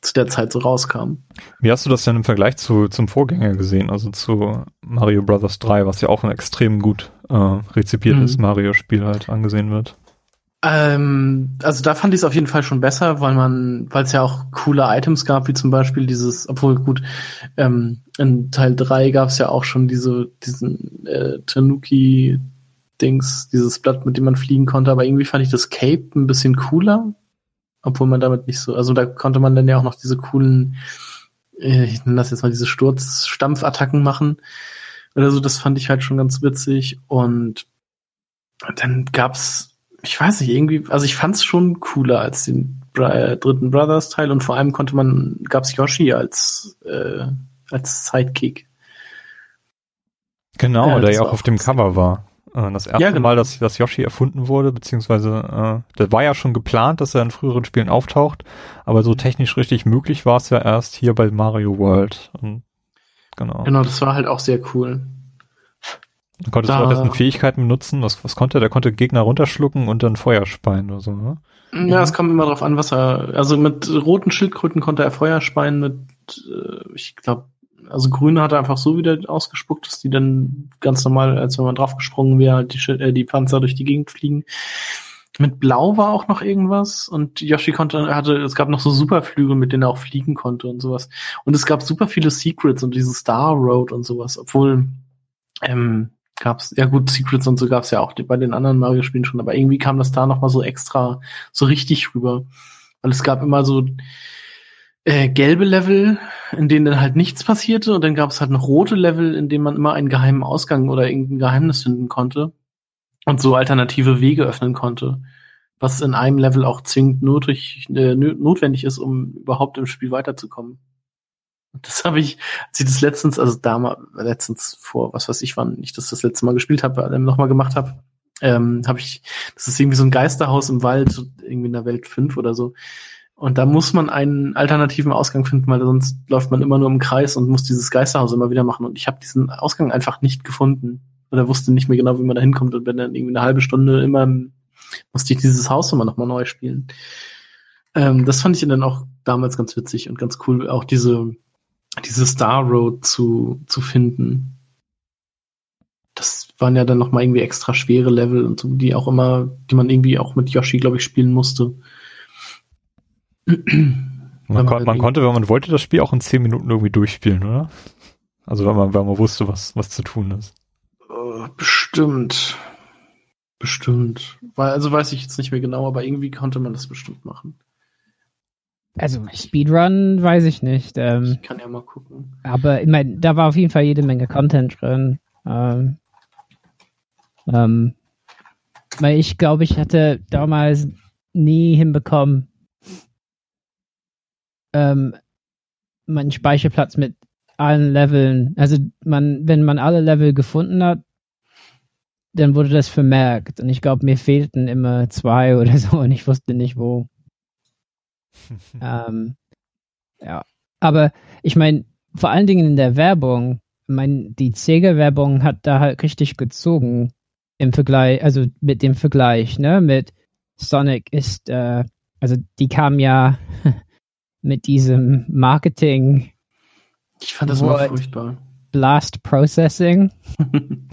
Speaker 3: zu der Zeit so rauskamen.
Speaker 2: Wie hast du das denn im Vergleich zu, zum Vorgänger gesehen, also zu Mario Bros. 3, was ja auch ein extrem gut äh, rezipiertes mhm. Mario-Spiel halt angesehen wird?
Speaker 3: Ähm, also da fand ich es auf jeden Fall schon besser, weil man, weil es ja auch coole Items gab, wie zum Beispiel dieses, obwohl gut, ähm, in Teil 3 gab es ja auch schon diese, diesen äh, Tanuki Dings, dieses Blatt, mit dem man fliegen konnte, aber irgendwie fand ich das Cape ein bisschen cooler, obwohl man damit nicht so, also da konnte man dann ja auch noch diese coolen, äh, ich nenne das jetzt mal diese Sturzstampfattacken machen oder so, das fand ich halt schon ganz witzig und dann gab's, ich weiß nicht, irgendwie, also ich fand's schon cooler als den Bra dritten Brothers Teil und vor allem konnte man, gab's Yoshi als, äh, als Sidekick.
Speaker 2: Genau,
Speaker 3: Ja,
Speaker 2: der ja auch auf dem Cover war. Äh, Das erste
Speaker 3: Ja, genau.
Speaker 2: Mal, dass, dass Yoshi erfunden wurde, beziehungsweise äh, das war ja schon geplant, dass er in früheren Spielen auftaucht, aber
Speaker 3: Mhm.
Speaker 2: so technisch richtig möglich war es ja erst hier bei Mario World. Und, genau.
Speaker 3: Genau, das war halt auch sehr cool.
Speaker 2: Dann konntest
Speaker 3: Da-
Speaker 2: du dessen Fähigkeiten benutzen. Was, was konnte er? Der konnte Gegner runterschlucken und dann Feuer speien oder so, ne?
Speaker 3: Ja, es kommt immer drauf an, was er. Also mit roten Schildkröten konnte er Feuer speien, mit, äh, ich glaube, also grüne hat er einfach so wieder ausgespuckt, dass die dann ganz normal, als wenn man draufgesprungen wäre, halt die, äh, die Panzer durch die Gegend fliegen. Mit Blau war auch noch irgendwas und Yoshi konnte, hatte, es gab noch so Superflügel, mit denen er auch fliegen konnte und sowas. Und es gab super viele Secrets und diese Star Road und sowas, obwohl ähm, gab's, ja gut, Secrets und so gab's ja auch bei den anderen Mario-Spielen schon, aber irgendwie kam das da noch mal so extra, so richtig rüber. Weil es gab immer so äh, gelbe Level, in denen dann halt nichts passierte und dann gab es halt noch rote Level, in denen man immer einen geheimen Ausgang oder irgendein Geheimnis finden konnte und so alternative Wege öffnen konnte. Was in einem Level auch zwingend äh, notwendig ist, um überhaupt im Spiel weiterzukommen. Das habe ich, als ich das letztens, also damals, letztens vor, was weiß ich, wann ich das das letzte Mal gespielt habe, nochmal gemacht habe, ähm, habe ich, das ist irgendwie so ein Geisterhaus im Wald, irgendwie in der Welt 5 oder so. Und da muss man einen alternativen Ausgang finden, weil sonst läuft man immer nur im Kreis und muss dieses Geisterhaus immer wieder machen. Und ich habe diesen Ausgang einfach nicht gefunden. Oder wusste nicht mehr genau, wie man da hinkommt. Und wenn dann irgendwie eine halbe Stunde immer musste ich dieses Haus immer nochmal neu spielen. Ähm, das fand ich dann auch damals ganz witzig und ganz cool, auch diese, diese Star Road zu, zu finden. Das waren ja dann nochmal irgendwie extra schwere Level und so, die auch immer, die man irgendwie auch mit Yoshi, glaube ich, spielen musste.
Speaker 2: Man, kon man konnte, wenn man wollte, das Spiel auch in zehn Minuten irgendwie durchspielen, oder? Also wenn man, wenn man wusste, was, was zu tun ist.
Speaker 3: Äh, Bestimmt. Bestimmt. Weil, also weiß ich jetzt nicht mehr genau, aber irgendwie konnte man das bestimmt machen.
Speaker 4: Also Speedrun weiß ich nicht. Ähm,
Speaker 3: Ich kann ja mal gucken.
Speaker 4: aber ich meine, da war auf jeden Fall jede Menge Content drin. Ähm, ähm, weil ich glaube, ich hatte damals nie hinbekommen, ähm, meinen Speicherplatz mit allen Leveln. Also man, wenn man alle Level gefunden hat, dann wurde das vermerkt. Und ich glaube, mir fehlten immer zwei oder so und ich wusste nicht wo. Ähm, ja. Aber ich meine, vor allen Dingen in der Werbung, mein, die Sega-Werbung hat da halt richtig gezogen im Vergleich, also mit dem Vergleich, ne, mit Sonic ist, äh, also die kam ja mit diesem Marketing
Speaker 3: Ich fand das immer furchtbar.
Speaker 4: Blast Processing,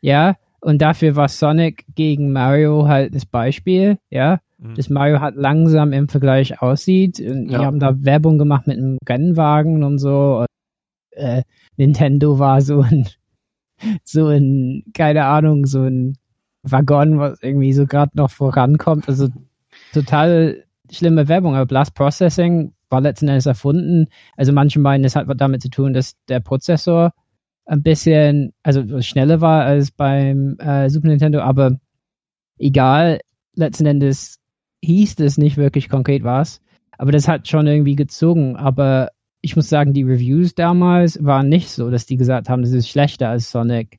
Speaker 4: ja, und dafür war Sonic gegen Mario halt das Beispiel, ja,
Speaker 2: Mhm.
Speaker 4: dass Mario halt langsam im Vergleich aussieht. Und Die
Speaker 3: Ja.
Speaker 4: haben da Werbung gemacht mit einem Rennwagen und so. Und, äh, Nintendo war so ein, so ein, keine Ahnung, so ein Waggon, was irgendwie so gerade noch vorankommt. Also total schlimme Werbung. Aber Blast Processing war letzten Endes erfunden. Also manche meinen, es hat was damit zu tun, dass der Prozessor ein bisschen, also schneller war als beim äh, Super Nintendo, aber egal, letzten Endes hieß es nicht wirklich konkret was, aber das hat schon irgendwie gezogen. Aber ich muss sagen, die Reviews damals waren nicht so, dass die gesagt haben, das ist schlechter als Sonic.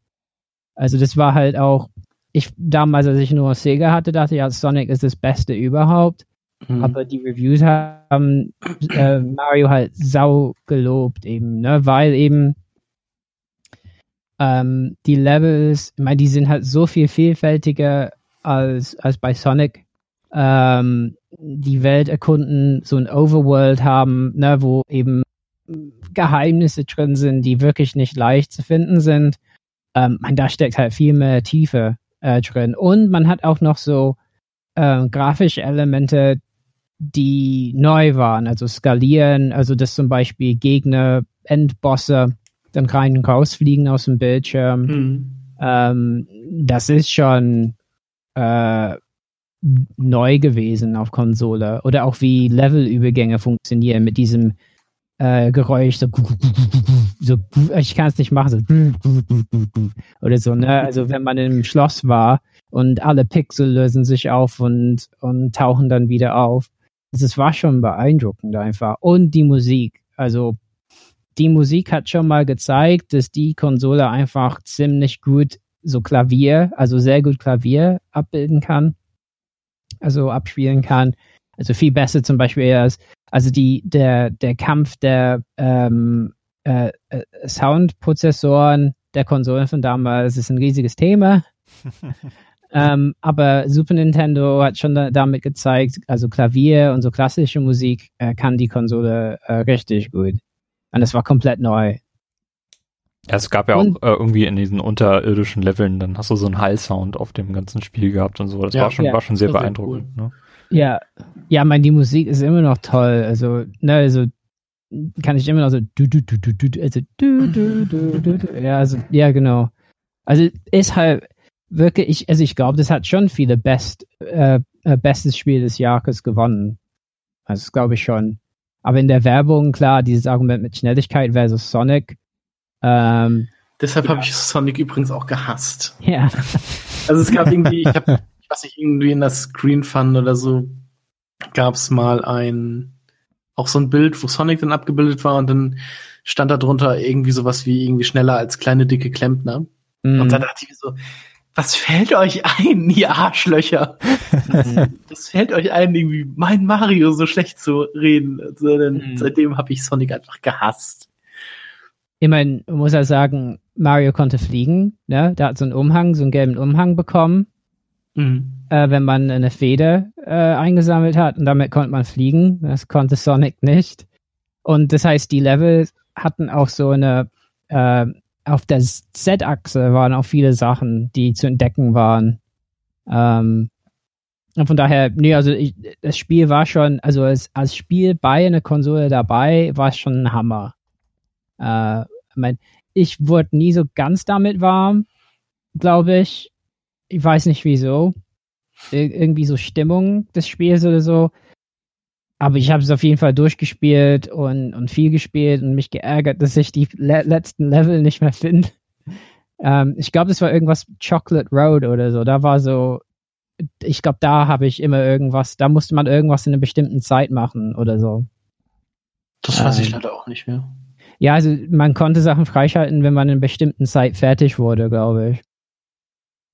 Speaker 4: Also das war halt auch, ich damals, als ich nur Sega hatte, dachte ich, ja, Sonic ist das Beste überhaupt.
Speaker 3: Mhm.
Speaker 4: Aber die Reviews haben äh, Mario halt sau gelobt eben, ne? Weil eben ähm, die Levels, ich meine, die sind halt so viel vielfältiger als, als bei Sonic. Ähm, die Welt erkunden, so ein Overworld haben, ne, wo eben Geheimnisse drin sind, die wirklich nicht leicht zu finden sind. Ähm, man, da steckt halt viel mehr Tiefe äh, drin. Und man hat auch noch so ähm, grafische Elemente, die neu waren, also skalieren, also dass zum Beispiel Gegner, Endbosse dann rein und rausfliegen aus dem Bildschirm.
Speaker 3: Mhm.
Speaker 4: Ähm, das ist schon äh, neu gewesen auf Konsole. Oder auch wie Levelübergänge funktionieren mit diesem äh, Geräusch, so, so ich kann es nicht machen, so oder so, ne? Also wenn man im Schloss war und alle Pixel lösen sich auf und, und tauchen dann wieder auf. Das war schon beeindruckend einfach. Und die Musik. Also die Musik hat schon mal gezeigt, dass die Konsole einfach ziemlich gut so Klavier, also sehr gut Klavier abbilden kann, also abspielen kann. Also viel besser zum Beispiel als, also die, der, der Kampf der ähm, äh, äh, Soundprozessoren der Konsolen von damals ist ein riesiges Thema. ähm, aber Super Nintendo hat schon da, damit gezeigt, also Klavier und so klassische Musik äh, kann die Konsole äh, richtig gut. Und es war komplett neu.
Speaker 2: Ja, es gab ja auch äh, irgendwie in diesen unterirdischen Leveln, dann hast du so einen Hall-Sound auf dem ganzen Spiel gehabt und so. Das ja, war schon, ja, war schon sehr beeindruckend. Cool. Ne?
Speaker 4: Ja, ja, mein, die Musik ist immer noch toll. Also, ne, also kann ich immer noch so du du du du du also du du du du, du. ja also ja genau also ist halt wirklich also ich glaube das hat schon viele best äh, äh, bestes Spiel des Jahres gewonnen also das glaube ich schon aber in der Werbung klar dieses Argument mit Schnelligkeit versus Sonic ähm,
Speaker 3: Deshalb ja. habe ich Sonic übrigens auch gehasst.
Speaker 4: Ja.
Speaker 3: Also es gab irgendwie, ich habe, ich weiß nicht, irgendwie in der Screen Fun oder so gab es mal ein, auch so ein Bild, wo Sonic dann abgebildet war und dann stand da drunter irgendwie sowas wie irgendwie schneller als kleine dicke Klempner. Mhm. Und da dachte ich mir so, was fällt euch ein, ihr Arschlöcher? was fällt euch ein, irgendwie mein Mario so schlecht zu reden? So, dann, mhm. Seitdem habe ich Sonic einfach gehasst
Speaker 4: ich meine, man muss ja sagen, Mario konnte fliegen, ne? Der hat so einen Umhang, so einen gelben Umhang bekommen. Mhm. Äh, wenn man eine Feder äh, eingesammelt hat und damit konnte man fliegen. Das konnte Sonic nicht. Und das heißt, die Level hatten auch so eine, äh, auf der Z-Achse waren auch viele Sachen, die zu entdecken waren. Ähm, und von daher, nee, also ich, das Spiel war schon, also als, als Spiel bei einer Konsole dabei, war es schon ein Hammer. Äh, ich mein, ich wurde nie so ganz damit warm, glaube ich. Ich weiß nicht wieso. Ir irgendwie so Stimmung des Spiels oder so. Aber ich habe es auf jeden Fall durchgespielt und, und viel gespielt und mich geärgert, dass ich die le letzten Level nicht mehr finde. Ähm, ich glaube, das war irgendwas Chocolate Road oder so. Da war so, ich glaube, da habe ich immer irgendwas, da musste man irgendwas in einer bestimmten Zeit machen oder so.
Speaker 3: Das weiß ähm, ich leider auch nicht mehr.
Speaker 4: Ja, also man konnte Sachen freischalten, wenn man in einer bestimmten Zeit fertig wurde, glaube ich.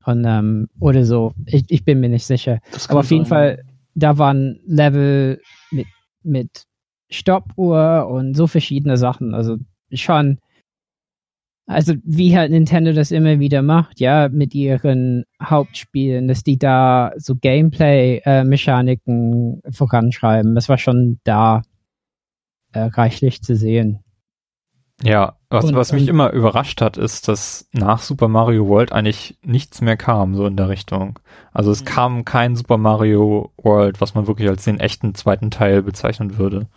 Speaker 4: Und, ähm, oder so. Ich, ich bin mir nicht sicher. Aber auf sein. jeden Fall, da waren Level mit, mit Stoppuhr und so verschiedene Sachen. Also schon, also wie halt Nintendo das immer wieder macht, ja, mit ihren Hauptspielen, dass die da so Gameplay-Mechaniken voranschreiben. Das war schon da äh, reichlich zu sehen.
Speaker 2: Ja, was, und, was mich und, immer überrascht hat, ist, dass nach Super Mario World eigentlich nichts mehr kam, so in der Richtung. Also es mhm. kam kein Super Mario World, was man wirklich als den echten zweiten Teil bezeichnen würde.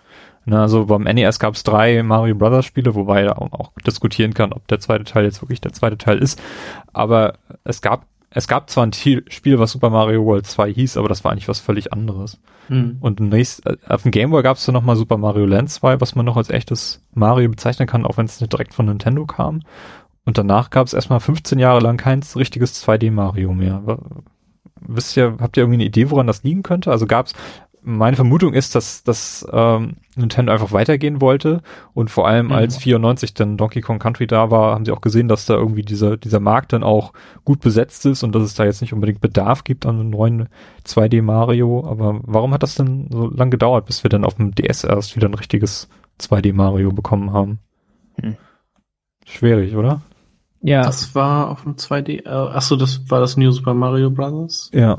Speaker 2: Na, ne, also beim NES gab es drei Mario Brothers Spiele, wobei er auch, auch diskutieren kann, ob der zweite Teil jetzt wirklich der zweite Teil ist. Aber es gab es gab zwar ein Spiel, was Super Mario World 2 hieß, aber das war eigentlich was völlig anderes. Mhm. Und nächst, äh, auf dem Game Boy gab es dann nochmal Super Mario Land 2, was man noch als echtes Mario bezeichnen kann, auch wenn es nicht direkt von Nintendo kam. Und danach gab es erstmal 15 Jahre lang kein richtiges 2D Mario mehr. Wisst ihr, habt ihr irgendwie eine Idee, woran das liegen könnte? Also gab es, meine Vermutung ist, dass, dass ähm, Nintendo einfach weitergehen wollte und vor allem mhm. als 94 dann Donkey Kong Country da war, haben sie auch gesehen, dass da irgendwie dieser, dieser Markt dann auch gut besetzt ist und dass es da jetzt nicht unbedingt Bedarf gibt an einem neuen 2D Mario. Aber warum hat das denn so lang gedauert, bis wir dann auf dem DS erst wieder ein richtiges 2D Mario bekommen haben? Hm. Schwierig, oder?
Speaker 3: Ja. Das war auf dem 2D, äh, achso, das war das New Super Mario Bros.
Speaker 2: Ja.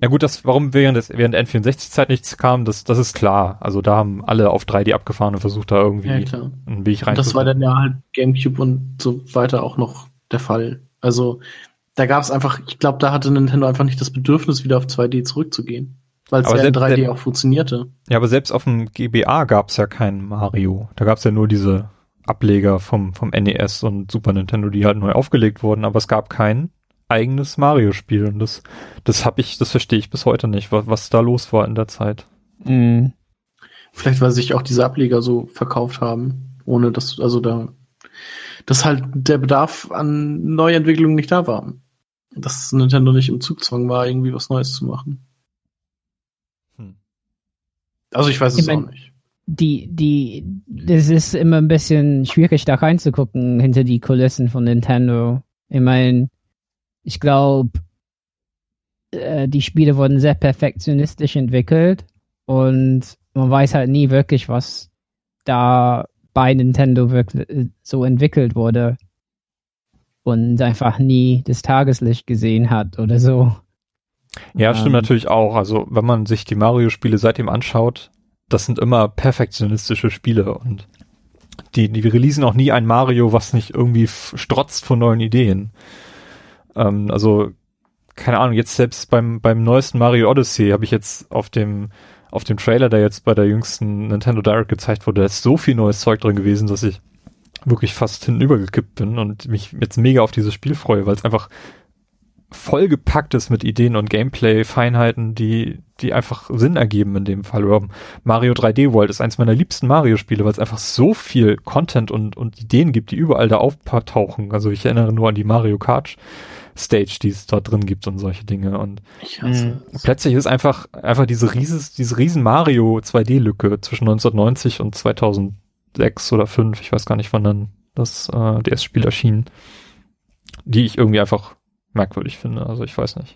Speaker 2: Ja gut, das, warum während, des, während der N64-Zeit nichts kam, das, das ist klar. Also da haben alle auf 3D abgefahren und versucht da irgendwie ja,
Speaker 3: klar. einen Weg rein. Das war dann ja halt Gamecube und so weiter auch noch der Fall. Also da gab es einfach, ich glaube, da hatte Nintendo einfach nicht das Bedürfnis, wieder auf 2D zurückzugehen. Weil es ja in 3D der, auch funktionierte.
Speaker 2: Ja, aber selbst auf dem GBA gab es ja kein Mario. Da gab es ja nur diese Ableger vom, vom NES und Super Nintendo, die halt neu aufgelegt wurden, aber es gab keinen eigenes Mario-Spiel. Und das, das habe ich, das verstehe ich bis heute nicht, was, was da los war in der Zeit.
Speaker 3: Mhm. Vielleicht, weil sich auch diese Ableger so verkauft haben, ohne dass, also da, dass halt der Bedarf an Neuentwicklungen nicht da war. Dass Nintendo nicht im Zugzwang war, irgendwie was Neues zu machen. Hm. Also ich weiß es ich mein, auch nicht.
Speaker 4: Die, die, das ist immer ein bisschen schwierig, da reinzugucken hinter die Kulissen von Nintendo. Ich meine, ich glaube, äh, die Spiele wurden sehr perfektionistisch entwickelt und man weiß halt nie wirklich, was da bei Nintendo wirklich äh, so entwickelt wurde und einfach nie das Tageslicht gesehen hat oder so.
Speaker 2: Ja, ähm, stimmt natürlich auch. Also wenn man sich die Mario-Spiele seitdem anschaut, das sind immer perfektionistische Spiele und die, die releasen auch nie ein Mario, was nicht irgendwie strotzt von neuen Ideen. Ähm, also, keine Ahnung, jetzt selbst beim, beim neuesten Mario Odyssey habe ich jetzt auf dem, auf dem Trailer, der jetzt bei der jüngsten Nintendo Direct gezeigt wurde, da ist so viel neues Zeug drin gewesen, dass ich wirklich fast hinübergekippt bin und mich jetzt mega auf dieses Spiel freue, weil es einfach vollgepackt ist mit Ideen und Gameplay-Feinheiten, die, die einfach Sinn ergeben in dem Fall. Oder Mario 3D World ist eins meiner liebsten Mario-Spiele, weil es einfach so viel Content und, und Ideen gibt, die überall da auftauchen. Also ich erinnere nur an die Mario Kart Stage, die es dort drin gibt und solche Dinge. Und plötzlich ist einfach, einfach diese rieses, diese riesen Mario 2D-Lücke zwischen 1990 und 2006 oder 5, ich weiß gar nicht, wann dann das äh, DS-Spiel erschien, die ich irgendwie einfach merkwürdig finde. Also ich weiß nicht.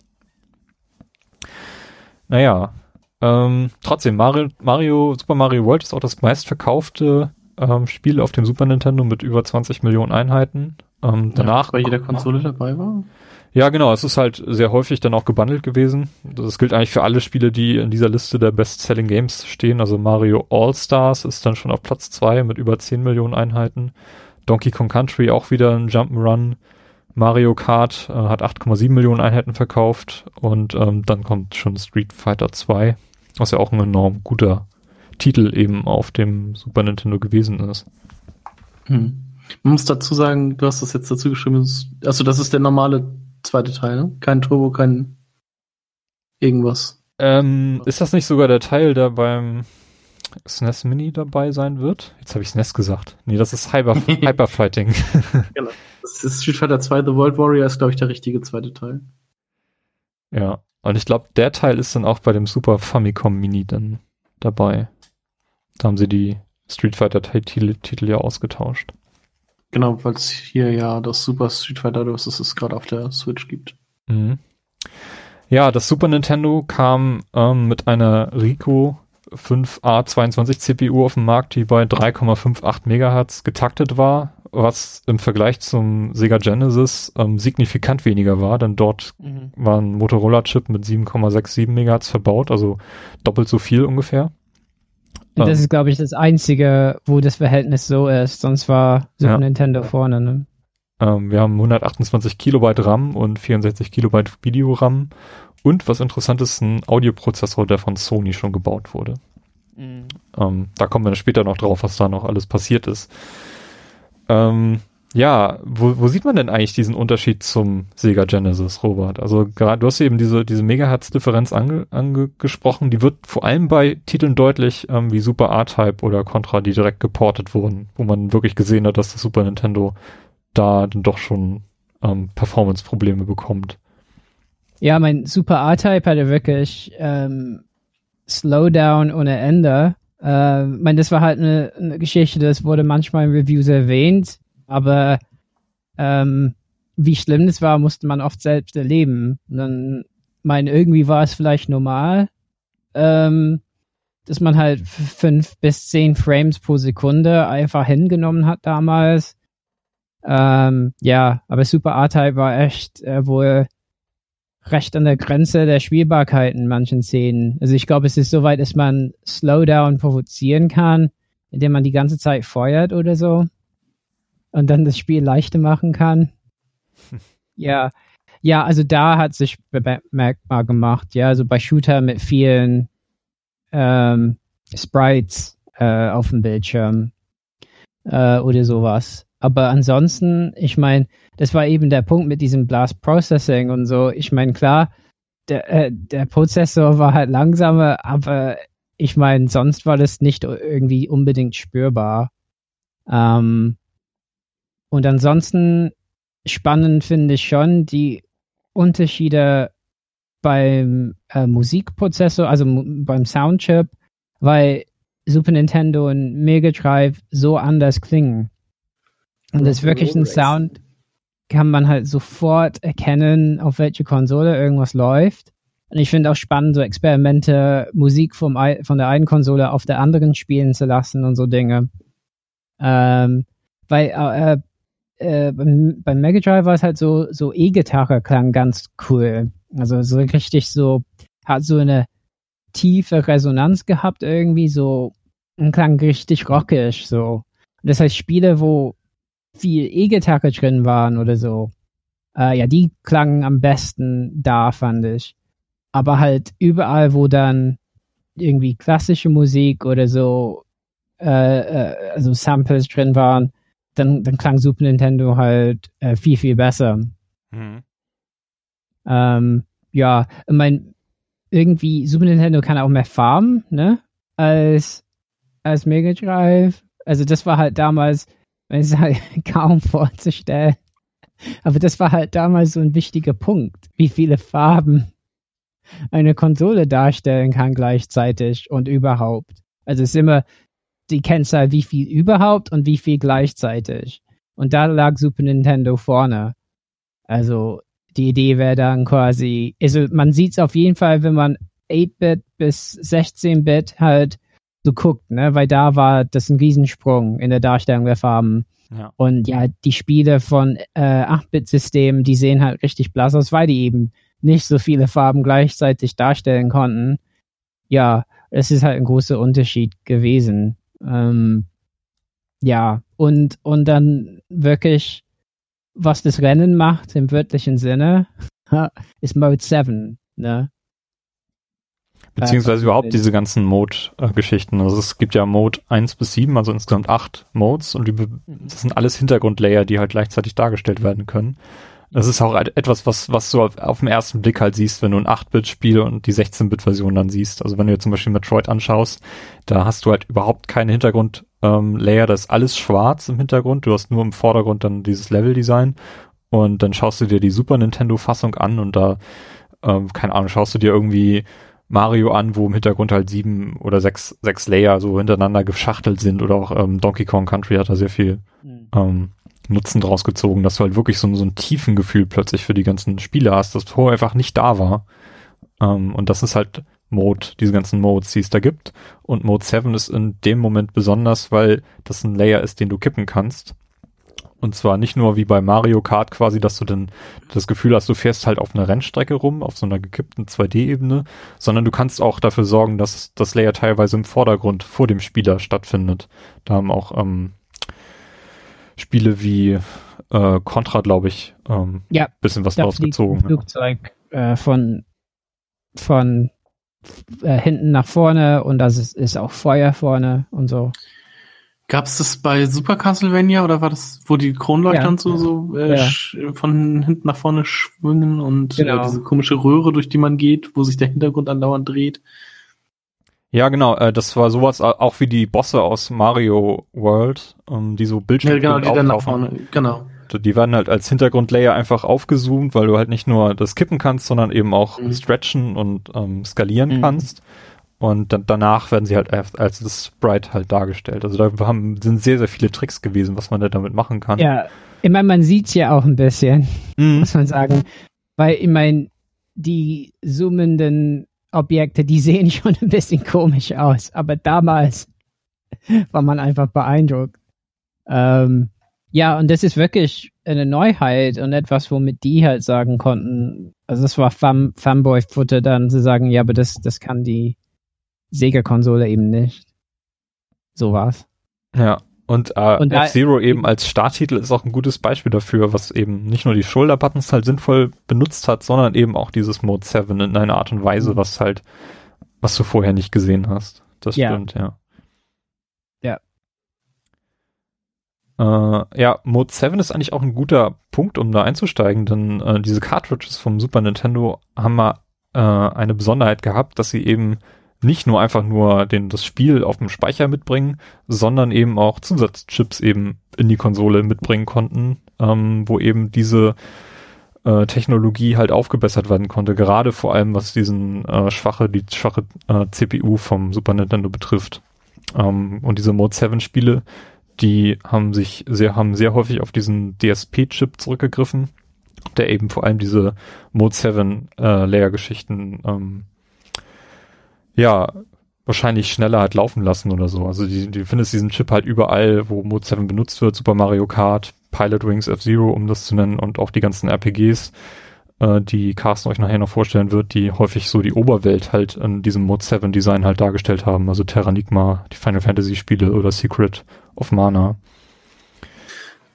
Speaker 2: Naja, ähm, trotzdem, Mario, Mario, Super Mario World ist auch das meistverkaufte ähm, Spiel auf dem Super Nintendo mit über 20 Millionen Einheiten. Ähm, danach. Ja,
Speaker 3: bei jeder Konsole dabei war?
Speaker 2: Ja, genau. Es ist halt sehr häufig dann auch gebundelt gewesen. Das gilt eigentlich für alle Spiele, die in dieser Liste der Best-Selling Games stehen. Also Mario All-Stars ist dann schon auf Platz zwei mit über 10 Millionen Einheiten. Donkey Kong Country auch wieder ein Jump'n'Run. Mario Kart äh, hat 8,7 Millionen Einheiten verkauft. Und ähm, dann kommt schon Street Fighter 2, was ja auch ein enorm guter Titel eben auf dem Super Nintendo gewesen ist.
Speaker 3: Hm. Man muss dazu sagen, du hast das jetzt dazu geschrieben, also das ist der normale zweite Teil, ne? Kein Turbo, kein irgendwas.
Speaker 2: Ähm, ist das nicht sogar der Teil, der beim SNES Mini dabei sein wird? Jetzt habe ich SNES gesagt. Nee, das ist Hyper, Hyperfighting.
Speaker 3: genau. Das ist Street Fighter 2 The World Warrior ist, glaube ich, der richtige zweite Teil.
Speaker 2: Ja, und ich glaube, der Teil ist dann auch bei dem Super Famicom Mini dann dabei. Da haben sie die Street Fighter Titel ja ausgetauscht.
Speaker 3: Genau, weil es hier ja das Super Street Fighter das es gerade auf der Switch gibt. Mhm.
Speaker 2: Ja, das Super Nintendo kam ähm, mit einer Rico 5A22 CPU auf den Markt, die bei 3,58 Megahertz getaktet war, was im Vergleich zum Sega Genesis ähm, signifikant weniger war, denn dort mhm. war ein Motorola-Chip mit 7,67 Megahertz verbaut, also doppelt so viel ungefähr.
Speaker 4: Und das ist, glaube ich, das Einzige, wo das Verhältnis so ist. Sonst war Super ja. Nintendo vorne. Ne?
Speaker 2: Ähm, wir haben 128 Kilobyte RAM und 64 Kilobyte Video-RAM. Und was interessant ist, ein Audioprozessor, der von Sony schon gebaut wurde. Mhm. Ähm, da kommen wir später noch drauf, was da noch alles passiert ist. Ähm, ja, wo, wo sieht man denn eigentlich diesen Unterschied zum Sega Genesis, Robert? Also gerade, du hast eben diese, diese Megahertz-Differenz ange, angesprochen, die wird vor allem bei Titeln deutlich ähm, wie Super R-Type oder Contra, die direkt geportet wurden, wo man wirklich gesehen hat, dass das Super Nintendo da dann doch schon ähm, Performance-Probleme bekommt.
Speaker 4: Ja, mein Super R-Type hatte wirklich ähm, Slowdown ohne Ende. Äh, mein, das war halt eine, eine Geschichte, das wurde manchmal in Reviews erwähnt aber ähm, wie schlimm das war, musste man oft selbst erleben. Und dann, mein, irgendwie war es vielleicht normal, ähm, dass man halt fünf bis zehn Frames pro Sekunde einfach hingenommen hat damals. Ähm, ja, aber Super R-Type war echt äh, wohl recht an der Grenze der Spielbarkeit in manchen Szenen. Also ich glaube, es ist so weit, dass man Slowdown provozieren kann, indem man die ganze Zeit feuert oder so und dann das Spiel leichter machen kann. ja, ja, also da hat sich bemerkbar gemacht. Ja, also bei Shooter mit vielen ähm, Sprites äh, auf dem Bildschirm äh, oder sowas. Aber ansonsten, ich meine, das war eben der Punkt mit diesem Blast Processing und so. Ich meine, klar, der, äh, der Prozessor war halt langsamer, aber ich meine, sonst war das nicht irgendwie unbedingt spürbar. Ähm, und ansonsten spannend finde ich schon die Unterschiede beim äh, Musikprozessor, also beim Soundchip, weil Super Nintendo und Mega Drive so anders klingen. Und das ist wirklich ein Sound, kann man halt sofort erkennen, auf welche Konsole irgendwas läuft. Und ich finde auch spannend, so Experimente, Musik vom, von der einen Konsole auf der anderen spielen zu lassen und so Dinge. Ähm, weil äh, äh, beim, beim Mega Drive war es halt so, so E-Gitarre klang ganz cool. Also so richtig so, hat so eine tiefe Resonanz gehabt irgendwie, so und klang richtig rockisch, so. Das heißt, Spiele, wo viel E-Gitarre drin waren oder so, äh, ja, die klangen am besten da, fand ich. Aber halt überall, wo dann irgendwie klassische Musik oder so, äh, äh, also Samples drin waren, dann, dann klang Super Nintendo halt äh, viel, viel besser. Mhm. Ähm, ja, ich meine, irgendwie Super Nintendo kann auch mehr farmen, ne? Als, als Mega Drive. Also das war halt damals, es ist halt kaum vorzustellen. Aber das war halt damals so ein wichtiger Punkt, wie viele Farben eine Konsole darstellen kann gleichzeitig und überhaupt. Also es ist immer die Kennzahl, wie viel überhaupt und wie viel gleichzeitig. Und da lag Super Nintendo vorne. Also die Idee wäre dann quasi, also man sieht es auf jeden Fall, wenn man 8-Bit bis 16-Bit halt so guckt, ne, weil da war das ein Riesensprung in der Darstellung der Farben. Ja. Und ja, die Spiele von äh, 8-Bit-Systemen, die sehen halt richtig blass aus, weil die eben nicht so viele Farben gleichzeitig darstellen konnten. Ja, es ist halt ein großer Unterschied gewesen. Ähm, ja, und, und dann wirklich was das Rennen macht im wörtlichen Sinne, ist Mode 7, ne?
Speaker 2: Beziehungsweise überhaupt diese ganzen Mode-Geschichten. Also es gibt ja Mode 1 bis 7, also insgesamt acht Modes und die, das sind alles Hintergrundlayer, die halt gleichzeitig dargestellt werden können. Das ist auch etwas, was, was du auf, auf den ersten Blick halt siehst, wenn du ein 8-Bit-Spiel und die 16-Bit-Version dann siehst. Also wenn du jetzt zum Beispiel Metroid anschaust, da hast du halt überhaupt keine Hintergrund, ähm, das ist alles schwarz im Hintergrund. Du hast nur im Vordergrund dann dieses Level-Design. Und dann schaust du dir die Super Nintendo-Fassung an und da, ähm, keine Ahnung, schaust du dir irgendwie Mario an, wo im Hintergrund halt sieben oder sechs, sechs Layer so hintereinander geschachtelt sind oder auch ähm, Donkey Kong Country hat da sehr viel mhm. ähm, Nutzen draus gezogen, dass du halt wirklich so, so ein tiefen Gefühl plötzlich für die ganzen Spiele hast, das vorher einfach nicht da war. Ähm, und das ist halt Mode, diese ganzen Modes, die es da gibt. Und Mode 7 ist in dem Moment besonders, weil das ein Layer ist, den du kippen kannst. Und zwar nicht nur wie bei Mario Kart quasi, dass du dann das Gefühl hast, du fährst halt auf einer Rennstrecke rum, auf so einer gekippten 2D-Ebene, sondern du kannst auch dafür sorgen, dass das Layer teilweise im Vordergrund vor dem Spieler stattfindet. Da haben auch ähm, Spiele wie äh, Contra, glaube ich, ähm,
Speaker 4: ja,
Speaker 2: bisschen was draus gezogen.
Speaker 4: Flugzeug äh, von von äh, hinten nach vorne und das ist, ist auch Feuer vorne und so.
Speaker 3: Gab es das bei Super Castlevania oder war das, wo die Kronleuchter ja. so, so äh, ja. von hinten nach vorne schwingen und äh, genau. äh, diese komische Röhre, durch die man geht, wo sich der Hintergrund andauernd dreht?
Speaker 2: Ja, genau, äh, das war sowas auch wie die Bosse aus Mario World, ähm, die so Bildschirme
Speaker 3: ja, genau, die dann nach vorne, genau
Speaker 2: die werden halt als Hintergrundlayer einfach aufgezoomt, weil du halt nicht nur das kippen kannst, sondern eben auch mhm. stretchen und ähm, skalieren mhm. kannst. Und dann, danach werden sie halt als das Sprite halt dargestellt. Also da haben, sind sehr, sehr viele Tricks gewesen, was man da damit machen kann.
Speaker 4: Ja, ich meine, man sieht's ja auch ein bisschen, mhm. muss man sagen. Weil ich meine, die zoomenden Objekte, die sehen schon ein bisschen komisch aus. Aber damals war man einfach beeindruckt. Ähm, ja, und das ist wirklich eine Neuheit und etwas, womit die halt sagen konnten, also das war Fan Fanboy-Futter dann zu sagen, ja, aber das, das kann die Sega-Konsole eben nicht. So war's.
Speaker 2: Ja, und, äh, und F-Zero eben als Starttitel ist auch ein gutes Beispiel dafür, was eben nicht nur die Shoulder-Buttons halt sinnvoll benutzt hat, sondern eben auch dieses Mode 7 in einer Art und Weise, mhm. was halt, was du vorher nicht gesehen hast. Das ja. stimmt, ja. Äh, ja, Mode 7 ist eigentlich auch ein guter Punkt, um da einzusteigen, denn äh, diese Cartridges vom Super Nintendo haben mal äh, eine Besonderheit gehabt, dass sie eben nicht nur einfach nur den, das Spiel auf dem Speicher mitbringen, sondern eben auch Zusatzchips eben in die Konsole mitbringen konnten, ähm, wo eben diese äh, Technologie halt aufgebessert werden konnte, gerade vor allem was diesen äh, schwache, die schwache äh, CPU vom Super Nintendo betrifft. Ähm, und diese Mode 7 Spiele, die haben sich sehr, haben sehr häufig auf diesen DSP-Chip zurückgegriffen, der eben vor allem diese Mode 7 äh, Layer-Geschichten ähm, ja wahrscheinlich schneller hat laufen lassen oder so. Also die, die findest diesen Chip halt überall, wo Mode 7 benutzt wird, Super Mario Kart, Pilot Wings F-Zero, um das zu nennen, und auch die ganzen RPGs, äh, die Carsten euch nachher noch vorstellen wird, die häufig so die Oberwelt halt in diesem Mode 7 Design halt dargestellt haben. Also Terranigma, die Final Fantasy Spiele oder Secret of Mana.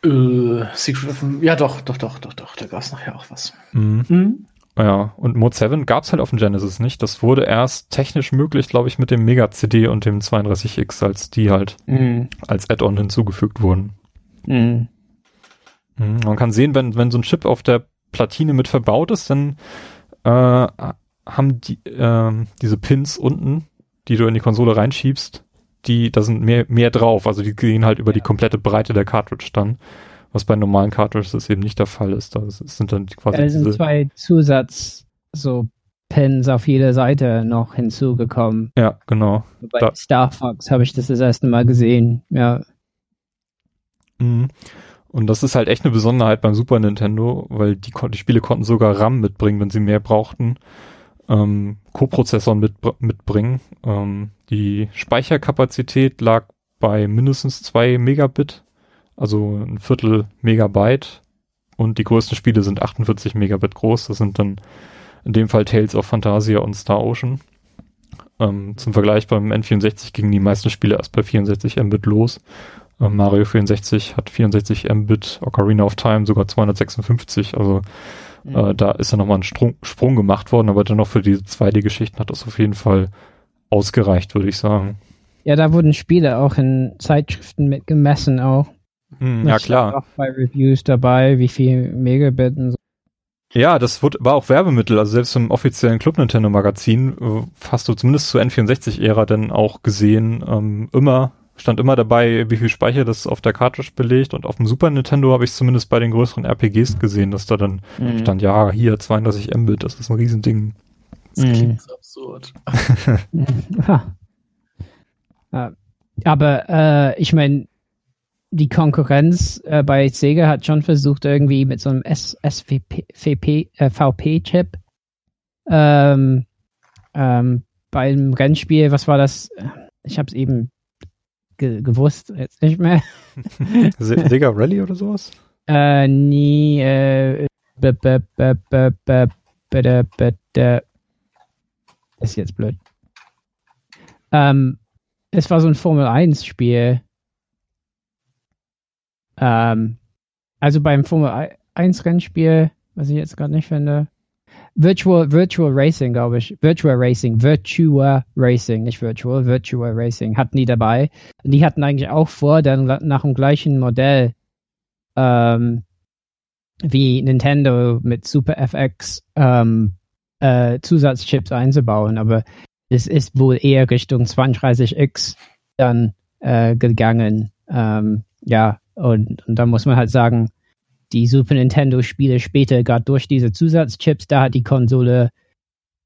Speaker 3: Äh, Secret of, ja doch, doch, doch, doch, doch, da gab es nachher auch was.
Speaker 2: Mhm.
Speaker 3: Mhm.
Speaker 2: Ja, und Mode 7 gab's halt auf dem Genesis nicht. Das wurde erst technisch möglich, glaube ich, mit dem Mega CD und dem 32X, als die halt
Speaker 4: Mhm.
Speaker 2: als Add-on hinzugefügt wurden.
Speaker 4: Mhm.
Speaker 2: Mhm. Man kann sehen, wenn, wenn so ein Chip auf der Platine mit verbaut ist, dann äh, haben die ähm, diese Pins unten, die du in die Konsole reinschiebst, die, da sind mehr, mehr drauf. Also die gehen halt über die komplette Breite der Cartridge dann. Was bei normalen Cartridges eben nicht der Fall ist. Da sind dann quasi
Speaker 4: Da sind
Speaker 2: diese,
Speaker 4: zwei Zusatz so Pins auf jeder Seite noch hinzugekommen.
Speaker 2: ja, genau.
Speaker 4: Bei
Speaker 2: Da-
Speaker 4: Star Fox habe ich das das erste Mal gesehen. Ja.
Speaker 2: Mhm. Und das ist halt echt eine Besonderheit beim Super Nintendo, weil die, die Spiele konnten sogar RAM mitbringen, wenn sie mehr brauchten. Ähm, Co-Prozessoren mit, mitbringen. Ähm, die Speicherkapazität lag bei mindestens zwei Megabit, also ein Viertel Megabyte. Und die größten Spiele sind 48 Megabit groß. Das sind dann in dem Fall Tales of Phantasia und Star Ocean. Ähm, zum Vergleich beim N64 gingen die meisten Spiele erst bei 64 Mbit los. Äh, Mario 64 hat 64 Mbit, Ocarina of Time sogar 256. Also äh, da ist ja nochmal ein Sprung, Sprung gemacht worden, aber dennoch für diese 2D-Geschichten hat das auf jeden Fall ausgereicht, würde ich sagen.
Speaker 4: ja, da wurden Spiele auch in Zeitschriften mit gemessen auch.
Speaker 2: Hm, ja
Speaker 4: Das
Speaker 2: klar.
Speaker 4: Auch bei Reviews dabei, wie viel Megabit und so.
Speaker 2: Ja, das wurde, war auch Werbemittel. Also selbst im offiziellen Club Nintendo Magazin äh, hast du zumindest zur N64-Ära dann auch gesehen, ähm, immer, stand immer dabei, wie viel Speicher das auf der Cartridge belegt. Und auf dem Super Nintendo habe ich zumindest bei den größeren RPGs gesehen, dass da dann
Speaker 4: Mhm.
Speaker 2: stand, ja, hier 32 Mbit, das ist ein Riesending.
Speaker 3: Das
Speaker 4: Mhm.
Speaker 3: klingt so absurd.
Speaker 4: Ja. Aber äh, ich meine, die Konkurrenz äh, bei Sega hat schon versucht, irgendwie mit so einem S SVP, VP, äh, VP-Chip ähm, ähm, beim Rennspiel, was war das? Ich habe es eben ge gewusst, jetzt nicht mehr.
Speaker 2: Se Sega Rally oder sowas?
Speaker 4: Äh, nie, äh, b -b -b ist jetzt blöd. Ähm, es war so ein Formel 1 Spiel. Ähm, also beim Formel 1 Rennspiel, was ich jetzt gerade nicht finde. Virtual, Virtual Racing, glaube ich. Virtual Racing, Virtua Racing, nicht Virtual, Virtual Racing hatten die dabei. Und die hatten eigentlich auch vor, dann nach dem gleichen Modell ähm, wie Nintendo mit Super FX ähm, äh, Zusatzchips einzubauen, aber es ist wohl eher Richtung 32X dann äh, gegangen. Ähm, ja, und, und da muss man halt sagen, die Super Nintendo-Spiele später, gerade durch diese Zusatzchips, da hat die Konsole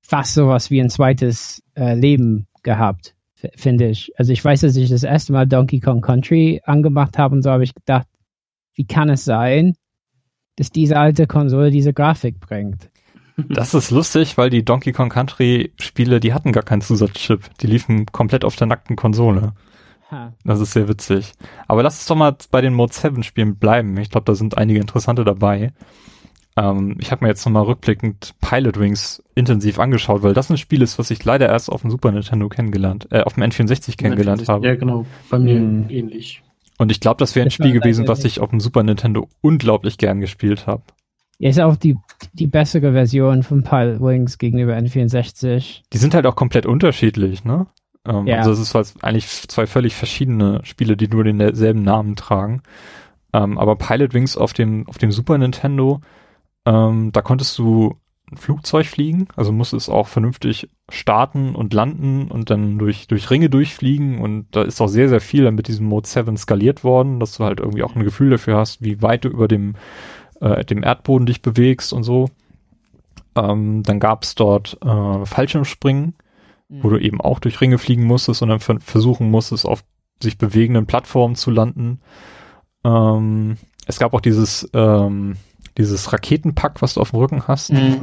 Speaker 4: fast sowas wie ein zweites äh, Leben gehabt, finde ich. Also ich weiß, dass ich das erste Mal Donkey Kong Country angemacht habe und so habe ich gedacht, wie kann es sein, dass diese alte Konsole diese Grafik bringt?
Speaker 2: Das ist lustig, weil die Donkey Kong Country Spiele, die hatten gar keinen Zusatzchip. Die liefen komplett auf der nackten Konsole. Das ist sehr witzig. Aber lass uns doch mal bei den Mode 7 Spielen bleiben. Ich glaube, da sind einige interessante dabei. Ähm, ich habe mir jetzt nochmal rückblickend Pilot Wings intensiv angeschaut, weil das ein Spiel ist, was ich leider erst auf dem Super Nintendo kennengelernt, äh, auf dem N64 kennengelernt habe.
Speaker 3: Ja, genau. Bei mir
Speaker 4: Mhm.
Speaker 3: ähnlich.
Speaker 2: Und ich glaube, das wäre ein
Speaker 4: Das
Speaker 2: Spiel gewesen, was ich auf dem Super Nintendo unglaublich gern gespielt habe.
Speaker 4: Ja, ist auch die, die bessere Version von Pilot Wings gegenüber N64.
Speaker 2: Die sind halt auch komplett unterschiedlich, ne? Ähm,
Speaker 4: Ja.
Speaker 2: Also es ist halt eigentlich zwei völlig verschiedene Spiele, die nur denselben Namen tragen. Ähm, aber Pilot Wings auf dem, auf dem Super Nintendo, ähm, da konntest du ein Flugzeug fliegen, also musst es auch vernünftig starten und landen und dann durch, durch Ringe durchfliegen und da ist auch sehr, sehr viel mit diesem Mode 7 skaliert worden, dass du halt irgendwie auch ein Gefühl dafür hast, wie weit du über dem, äh, dem Erdboden dich bewegst und so. Ähm, dann gab es dort äh, Fallschirmspringen, mhm. wo du eben auch durch Ringe fliegen musstest und dann versuchen musstest, auf sich bewegenden Plattformen zu landen. Ähm, es gab auch dieses ähm, dieses Raketenpack, was du auf dem Rücken hast. Mhm.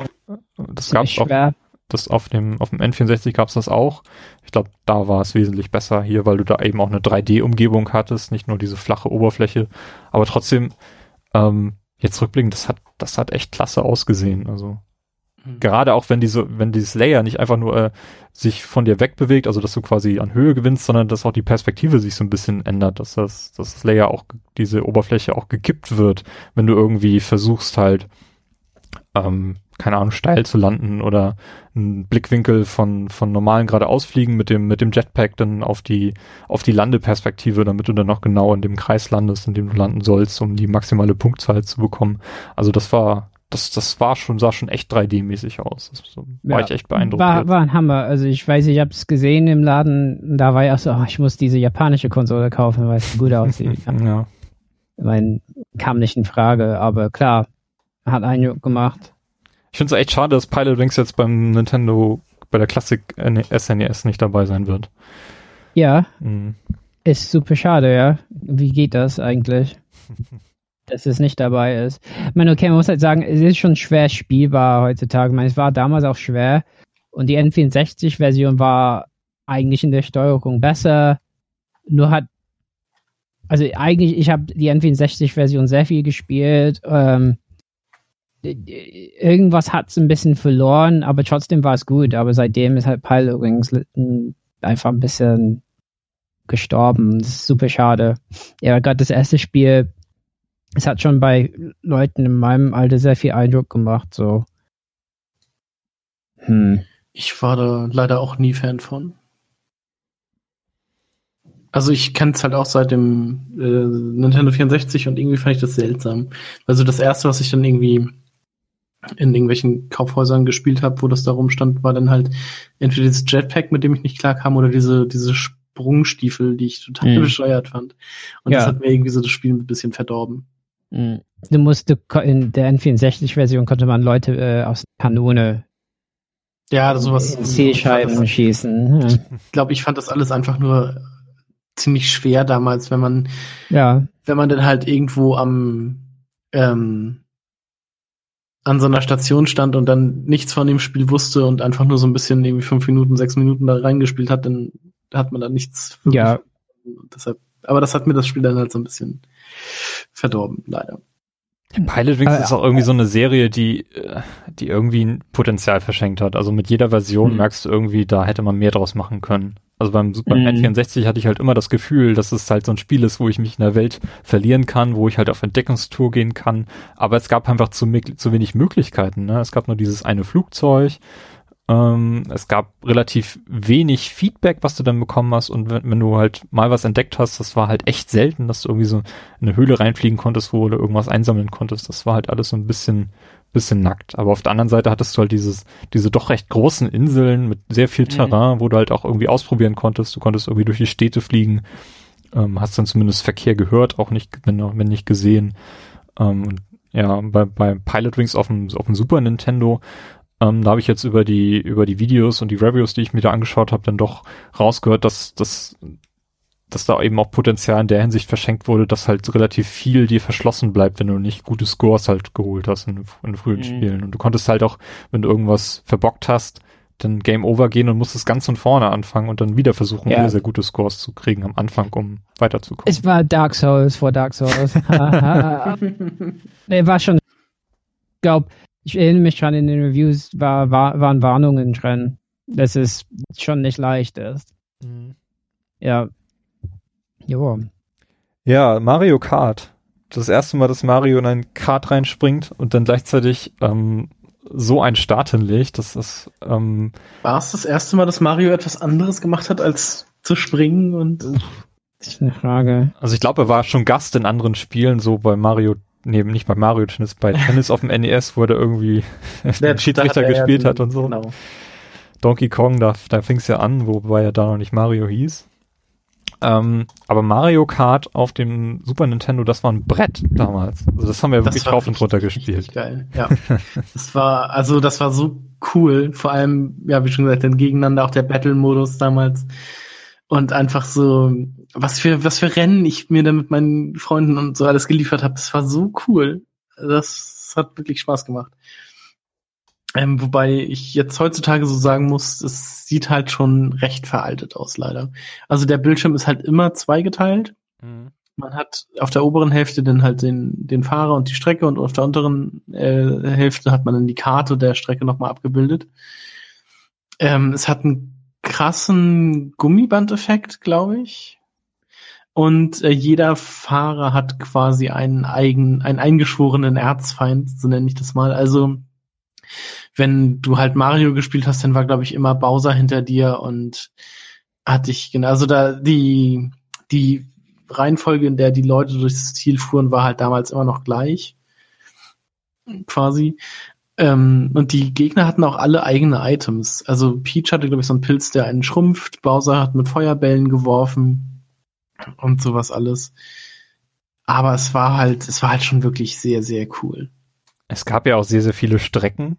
Speaker 2: Das gab es auch. Das auf dem, auf dem N64 gab es das auch. Ich glaube, da war es wesentlich besser hier, weil du da eben auch eine 3D-Umgebung hattest, nicht nur diese flache Oberfläche. Aber trotzdem, ähm, jetzt rückblickend, das hat, das hat echt klasse ausgesehen. Also Mhm. Gerade auch wenn diese, wenn dieses Layer nicht einfach nur äh, sich von dir wegbewegt, also dass du quasi an Höhe gewinnst, sondern dass auch die Perspektive sich so ein bisschen ändert, dass das, dass das Layer auch, diese Oberfläche auch gekippt wird, wenn du irgendwie versuchst halt, ähm, keine Ahnung, steil zu landen oder einen Blickwinkel von, von normalen geradeausfliegen mit dem, mit dem Jetpack dann auf die, auf die Landeperspektive, damit du dann noch genau in dem Kreis landest, in dem du landen sollst, um die maximale Punktzahl zu bekommen. Also das war, das, das war schon, sah schon echt 3D-mäßig aus. Das so, war ja, ich echt beeindruckt.
Speaker 4: War, war ein Hammer. Also ich weiß, ich habe es gesehen im Laden, da war ich auch so, oh, ich muss diese japanische Konsole kaufen, weil es gut aussieht. ja. Ich meine, kam nicht in Frage, aber klar, hat Eindruck gemacht.
Speaker 2: Ich finde es echt schade, dass Pilot Wings jetzt beim Nintendo, bei der Classic SNES nicht dabei sein wird.
Speaker 4: Ja. Mhm. Ist super schade, ja. Wie geht das eigentlich? dass es nicht dabei ist. Ich meine, okay, man muss halt sagen, es ist schon schwer spielbar heutzutage. Ich meine, es war damals auch schwer und die N64-Version war eigentlich in der Steuerung besser. Nur hat, also eigentlich, ich habe die N64-Version sehr viel gespielt. Ähm, irgendwas hat es ein bisschen verloren, aber trotzdem war es gut. Aber seitdem ist halt Pilot Wings einfach ein bisschen gestorben. Das ist super schade. Ja, gerade das erste Spiel es hat schon bei Leuten in meinem Alter sehr viel Eindruck gemacht, so.
Speaker 3: Hm. Ich war da leider auch nie Fan von. Also ich kenne es halt auch seit dem äh, Nintendo 64 und irgendwie fand ich das seltsam. Also das erste, was ich dann irgendwie in irgendwelchen Kaufhäusern gespielt habe, wo das da rumstand, war dann halt entweder dieses Jetpack, mit dem ich nicht klarkam, oder diese, diese Sprungstiefel, die ich total mhm. bescheuert fand. Und ja. das hat mir irgendwie so das Spiel ein bisschen verdorben.
Speaker 4: Mhm. Du musst, in der N64-Version konnte man Leute äh, aus Kanone
Speaker 3: ja, sowas.
Speaker 4: C-Scheiben schießen.
Speaker 3: Ja. Ich glaube, ich fand das alles einfach nur ziemlich schwer damals, wenn man,
Speaker 4: ja.
Speaker 3: wenn man dann halt irgendwo am, ähm, an so einer Station stand und dann nichts von dem Spiel wusste und einfach nur so ein bisschen irgendwie fünf Minuten, sechs Minuten da reingespielt hat, dann hat man da nichts.
Speaker 4: Ja.
Speaker 3: Deshalb, aber das hat mir das Spiel dann halt so ein bisschen verdorben, leider.
Speaker 2: Pilot Wings äh, ist auch irgendwie so eine Serie, die, äh, die irgendwie ein Potenzial verschenkt hat. Also mit jeder Version mhm. merkst du irgendwie, da hätte man mehr draus machen können. Also beim Super mhm. N64 hatte ich halt immer das Gefühl, dass es halt so ein Spiel ist, wo ich mich in der Welt verlieren kann, wo ich halt auf Entdeckungstour gehen kann. Aber es gab einfach zu, zu wenig Möglichkeiten. Ne? Es gab nur dieses eine Flugzeug ähm, es gab relativ wenig Feedback, was du dann bekommen hast und wenn, wenn, du halt mal was entdeckt hast, das war halt echt selten, dass du irgendwie so in eine Höhle reinfliegen konntest, wo du irgendwas einsammeln konntest. Das war halt alles so ein bisschen, bisschen nackt. Aber auf der anderen Seite hattest du halt dieses, diese doch recht großen Inseln mit sehr viel mhm. Terrain, mhm. wo du halt auch irgendwie ausprobieren konntest. Du konntest irgendwie durch die Städte fliegen, ähm, hast dann zumindest Verkehr gehört, auch nicht, wenn, wenn nicht gesehen. Ähm, ja, bei, bei Pilot Wings auf dem, auf dem Super Nintendo ähm, da habe ich jetzt über die, über die Videos und die Reviews, die ich mir da angeschaut habe, dann doch rausgehört, dass, dass, dass da eben auch Potenzial in der Hinsicht verschenkt wurde, dass halt relativ viel dir verschlossen bleibt, wenn du nicht gute Scores halt geholt hast in, in frühen mhm. Spielen. Und du konntest halt auch, wenn du irgendwas verbockt hast, dann Game Over gehen und musstest ganz von vorne anfangen und dann wieder versuchen, ja. sehr, sehr gute Scores zu kriegen am Anfang, um weiterzukommen.
Speaker 4: Es war Dark Souls vor Dark Souls. nee, war schon, glaub, ich erinnere mich schon in den Reviews, war, war, waren Warnungen drin, dass es schon nicht leicht ist. Mhm. Ja. Jo.
Speaker 2: Ja, Mario Kart. Das erste Mal, dass Mario in ein Kart reinspringt und dann gleichzeitig ähm, so einen Start hinlegt, dass das ähm,
Speaker 3: War es das erste Mal, dass Mario etwas anderes gemacht hat, als zu springen und
Speaker 4: Das ist eine Frage.
Speaker 2: Also ich glaube, er war schon Gast in anderen Spielen, so bei Mario, nee, nicht bei Mario Tennis, bei Tennis auf dem NES, wo er irgendwie den Schiedsrichter
Speaker 3: hat
Speaker 2: gespielt
Speaker 3: ja
Speaker 2: hat und so.
Speaker 3: Genau.
Speaker 2: Donkey Kong, da, da fing es ja an, wobei er da noch nicht Mario hieß. Ähm, aber Mario Kart auf dem Super Nintendo, das war ein Brett damals. Also das haben wir wirklich
Speaker 3: war
Speaker 2: rauf und runter gespielt.
Speaker 3: Geil. Ja. das war, also das war so cool. Vor allem, ja, wie schon gesagt, dann gegeneinander auch der Battle-Modus damals. Und einfach so, was für, was für Rennen ich mir da mit meinen Freunden und so alles geliefert habe, das war so cool. Das hat wirklich Spaß gemacht. Ähm, wobei ich jetzt heutzutage so sagen muss, es sieht halt schon recht veraltet aus, leider. Also der Bildschirm ist halt immer zweigeteilt.
Speaker 2: Mhm.
Speaker 3: Man hat auf der oberen Hälfte dann halt den, den Fahrer und die Strecke und auf der unteren äh, Hälfte hat man dann die Karte der Strecke nochmal abgebildet. Ähm, es hat einen krassen Gummibandeffekt, glaube ich. Und äh, jeder Fahrer hat quasi einen eigen, einen eingeschworenen Erzfeind, so nenne ich das mal. Also wenn du halt Mario gespielt hast, dann war, glaube ich, immer Bowser hinter dir und hatte ich, genau, also da die, die Reihenfolge, in der die Leute durchs Ziel fuhren, war halt damals immer noch gleich. Quasi. Ähm, und die Gegner hatten auch alle eigene Items. Also Peach hatte, glaube ich, so einen Pilz, der einen schrumpft. Bowser hat mit Feuerbällen geworfen und sowas alles. Aber es war halt, es war halt schon wirklich sehr, sehr cool.
Speaker 2: Es gab ja auch sehr, sehr viele Strecken.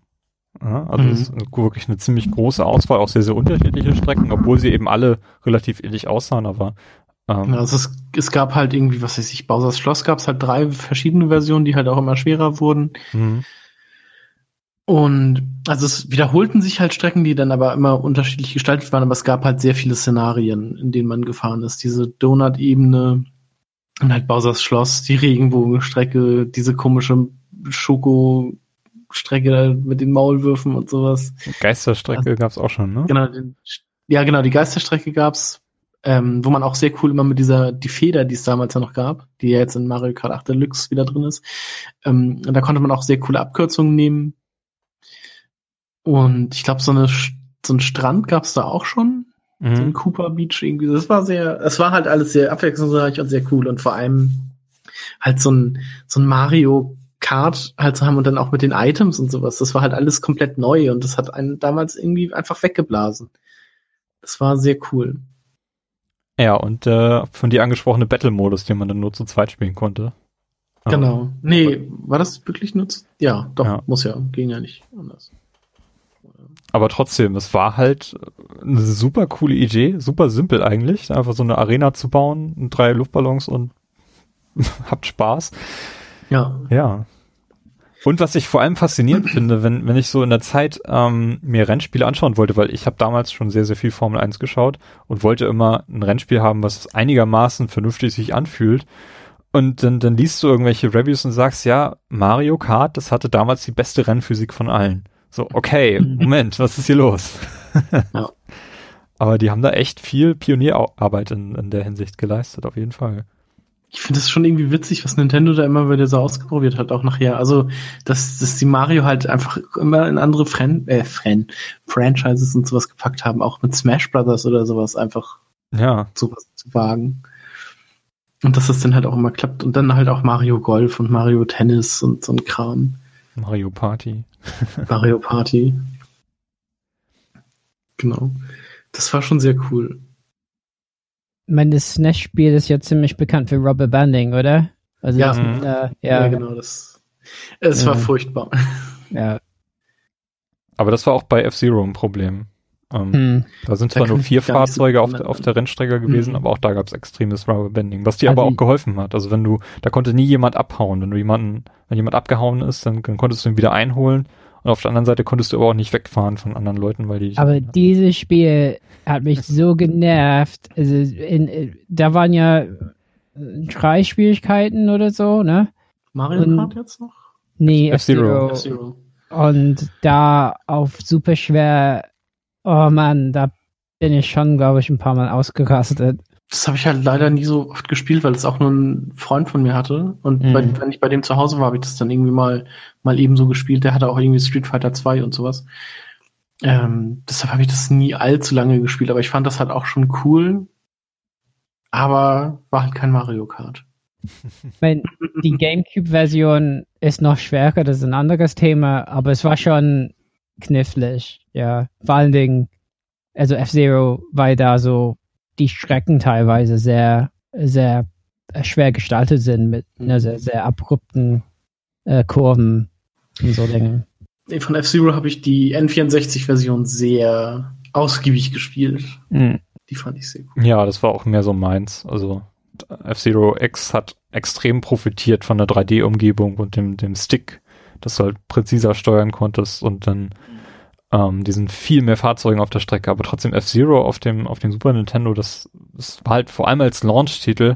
Speaker 2: Also
Speaker 3: Mhm.
Speaker 2: es ist wirklich eine ziemlich große Auswahl, auch sehr, sehr unterschiedliche Strecken, obwohl sie eben alle relativ ähnlich aussahen, aber ähm,
Speaker 3: Ja, Also es, es gab halt irgendwie, was weiß ich, Bowser's Schloss gab es halt drei verschiedene Versionen, die halt auch immer schwerer wurden.
Speaker 2: mhm.
Speaker 3: Und also es wiederholten sich halt Strecken, die dann aber immer unterschiedlich gestaltet waren, aber es gab halt sehr viele Szenarien, in denen man gefahren ist. Diese Donut-Ebene und halt Bowser's Schloss, die Regenbogenstrecke, diese komische Schoko-Strecke mit den Maulwürfen und sowas.
Speaker 2: Geisterstrecke gab's auch schon, ne?
Speaker 3: Genau, den, ja genau, die Geisterstrecke gab's, ähm, wo man auch sehr cool immer mit dieser, die Feder, die es damals ja noch gab, die ja jetzt in Mario Kart 8 Deluxe wieder drin ist, ähm, da konnte man auch sehr coole Abkürzungen nehmen. Und ich glaube, so eine so ein Strand gab's da auch schon, so ein
Speaker 2: Mhm.
Speaker 3: Cooper Beach irgendwie. Das war sehr, es war halt alles sehr abwechslungsreich und sehr cool und vor allem halt so ein so ein Mario Kart halt zu haben und dann auch mit den Items und sowas. Das war halt alles komplett neu und das hat einen damals irgendwie einfach weggeblasen. Das war sehr cool.
Speaker 2: Ja, und äh, von dir angesprochene Battle-Modus, den man dann nur zu zweit spielen konnte.
Speaker 3: Genau. Nee, war das wirklich nur? zu- Ja, doch,
Speaker 2: Ja.
Speaker 3: muss ja, ging ja nicht anders.
Speaker 2: Aber trotzdem, es war halt eine super coole Idee, super simpel eigentlich, einfach so eine Arena zu bauen, drei Luftballons und habt Spaß.
Speaker 3: Ja,
Speaker 2: Ja. Und was ich vor allem faszinierend finde, wenn, wenn ich so in der Zeit ähm, mir Rennspiele anschauen wollte, weil ich habe damals schon sehr, sehr viel Formel 1 geschaut und wollte immer ein Rennspiel haben, was einigermaßen vernünftig sich anfühlt. Und dann, dann liest du irgendwelche Reviews und sagst, ja, Mario Kart, das hatte damals die beste Rennphysik von allen. So, okay, Moment, was ist hier los?
Speaker 3: Ja.
Speaker 2: Aber die haben da echt viel Pionierarbeit in, in der Hinsicht geleistet, auf jeden Fall.
Speaker 3: ich finde das schon irgendwie witzig, was Nintendo da immer wieder so ausprobiert hat, auch nachher. Also, dass, dass die Mario halt einfach immer in andere Fran äh, Fran Franchises und sowas gepackt haben, auch mit Smash Brothers oder sowas, einfach
Speaker 2: Ja,
Speaker 3: sowas zu wagen. Und dass das dann halt auch immer klappt. Und dann halt auch Mario Golf und Mario Tennis und so ein Kram.
Speaker 2: Mario Party.
Speaker 3: Mario Party. Genau. Das war schon sehr cool.
Speaker 4: Ich meine, das SNES-Spiel ist ja ziemlich bekannt für Rubber Banding, oder? Also
Speaker 3: Ja.
Speaker 4: das,
Speaker 2: Mhm.
Speaker 4: äh, ja,
Speaker 3: genau. Das, es war
Speaker 4: Ja.
Speaker 3: furchtbar.
Speaker 4: ja.
Speaker 2: Aber das war auch bei F-Zero ein Problem. Ähm,
Speaker 4: Hm.
Speaker 2: Da sind
Speaker 3: Da
Speaker 2: zwar nur
Speaker 3: kann ich
Speaker 2: vier
Speaker 3: nicht so
Speaker 2: Fahrzeuge auf, der- auf der Rennstrecke gewesen,
Speaker 3: Mhm.
Speaker 2: aber auch da gab es extremes Rubberbanding, was dir aber
Speaker 4: Also-
Speaker 2: auch geholfen hat. Also wenn du, da konnte nie jemand abhauen. Wenn du jemanden, wenn jemand abgehauen ist, dann, dann konntest du ihn wieder einholen. Und auf der anderen Seite konntest du aber auch nicht wegfahren von anderen Leuten, weil die
Speaker 4: Aber dieses Spiel hat mich so genervt. Also in, äh, da waren ja äh, drei Schwierigkeiten oder so, ne?
Speaker 3: Mario
Speaker 4: Und-
Speaker 3: Kart jetzt noch?
Speaker 4: Nee,
Speaker 2: F-Zero.
Speaker 4: F-Zero.
Speaker 3: F-Zero.
Speaker 4: Und da auf super schwer, oh Mann, da bin ich schon, glaube ich, ein paar Mal ausgerastet.
Speaker 3: Das habe ich halt leider nie so oft gespielt, weil es auch nur ein Freund von mir hatte. Und
Speaker 4: Mhm.
Speaker 3: bei, wenn ich bei dem zu Hause war, habe ich das dann irgendwie mal, mal eben so gespielt. Der hatte auch irgendwie Street Fighter 2 und sowas. Ähm, deshalb habe ich das nie allzu lange gespielt, aber ich fand das halt auch schon cool. aber war halt kein Mario Kart.
Speaker 4: Ich mein, die GameCube-Version ist noch schwerer, das ist ein anderes Thema, aber es war schon knifflig, ja. Vor allen Dingen, also F-Zero, weil da so die Strecken teilweise sehr, sehr äh, schwer gestaltet sind mit ne, sehr, sehr abrupten äh, Kurven und so Dinge.
Speaker 3: Nee, Von F-Zero habe ich die N64-Version sehr ausgiebig gespielt.
Speaker 4: Mhm.
Speaker 3: Die fand ich sehr gut.
Speaker 2: Ja, das war auch mehr so meins. Also F-Zero X hat extrem profitiert von der 3D-Umgebung und dem, dem Stick, dass du halt präziser steuern konntest und dann ähm, diesen viel mehr Fahrzeugen auf der Strecke. Aber trotzdem F-Zero auf dem, auf dem Super Nintendo, das, das war halt vor allem als Launch-Titel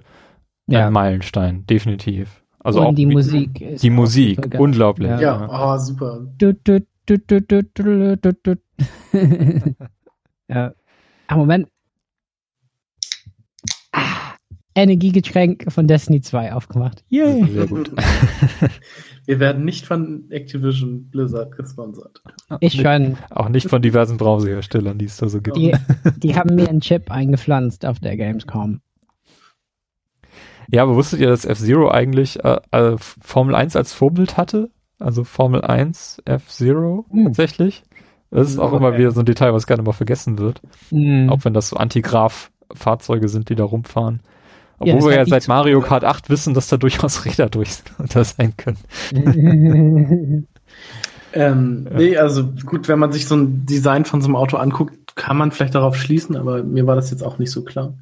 Speaker 4: Ja.
Speaker 2: ein Meilenstein, definitiv. Also
Speaker 4: und
Speaker 2: auch
Speaker 4: die Musik. ist
Speaker 2: Die
Speaker 4: auch
Speaker 2: Musik, unglaublich.
Speaker 4: Ja.
Speaker 3: Ja, oh, super.
Speaker 4: Du, du, du, du, du, du, du, du. ja. Ah, Moment. Ah, Energiegetränk von Destiny 2 aufgemacht. Yay.
Speaker 2: Sehr gut.
Speaker 3: Wir werden nicht von Activision Blizzard gesponsert.
Speaker 4: Ich schon.
Speaker 2: Auch nicht von diversen Browserherstellern, die es da so gibt.
Speaker 4: Die, die haben mir einen Chip eingepflanzt auf der Gamescom.
Speaker 2: Ja, aber wusstet ihr, dass F-Zero eigentlich äh, äh, Formel 1 als Vorbild hatte? Also Formel 1 F-Zero
Speaker 4: Hm.
Speaker 2: tatsächlich? Das ist auch
Speaker 3: Okay.
Speaker 2: immer wieder so ein Detail, was gerne mal vergessen wird.
Speaker 4: Hm.
Speaker 2: Auch wenn das so Antigraph-Fahrzeuge sind, die da rumfahren.
Speaker 4: Ja,
Speaker 2: Obwohl
Speaker 4: das
Speaker 2: wir ja seit Mario Kart 8 wissen, dass da durchaus Räder durch da sein können.
Speaker 3: Ähm,
Speaker 2: Ja.
Speaker 3: Nee, also gut, wenn man sich so ein Design von so einem Auto anguckt, kann man vielleicht darauf schließen, aber mir war das jetzt auch nicht so klar.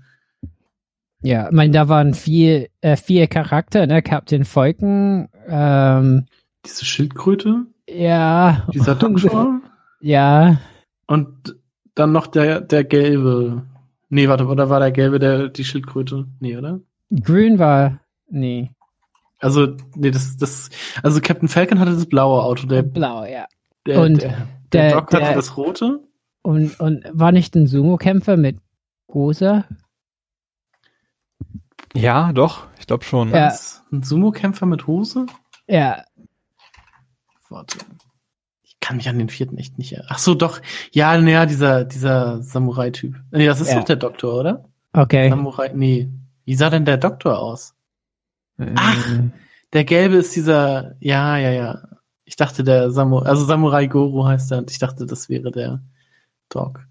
Speaker 4: ja, ich meine, da waren vier, äh, vier Charakter, ne? Captain Falcon, ähm,
Speaker 3: Diese Schildkröte,
Speaker 4: ja.
Speaker 3: dieser Doktor
Speaker 4: Ja,
Speaker 3: und dann noch der, der gelbe. Nee, warte, oder war der gelbe der, die Schildkröte? Nee, oder?
Speaker 4: grün war, nee,
Speaker 3: Also, nee, das, das, also Captain Falcon hatte das blaue Auto, der,
Speaker 4: blau, ja.
Speaker 3: der,
Speaker 4: Und
Speaker 3: der,
Speaker 4: der-
Speaker 3: der Doc hatte das rote.
Speaker 4: Und, und war nicht ein Sumo-Kämpfer mit Rosa?
Speaker 2: Ja, doch, ich glaube schon.
Speaker 4: Ja.
Speaker 3: Ein Sumo-Kämpfer mit Hose?
Speaker 4: Ja,
Speaker 3: Warte. Ich kann mich an den vierten echt nicht erinnern. Ach so, doch. Ja, naja, dieser, dieser Samurai-Typ. Nee, das ist
Speaker 4: Ja.
Speaker 3: doch der Doktor, oder?
Speaker 4: okay.
Speaker 3: Samurai, nee. Wie sah denn der Doktor aus? Ach.
Speaker 4: Ähm,
Speaker 3: Der gelbe ist dieser, ja, ja, ja. Ich dachte, der Samurai, also Samurai Goro heißt er und ich dachte, das wäre der Dog.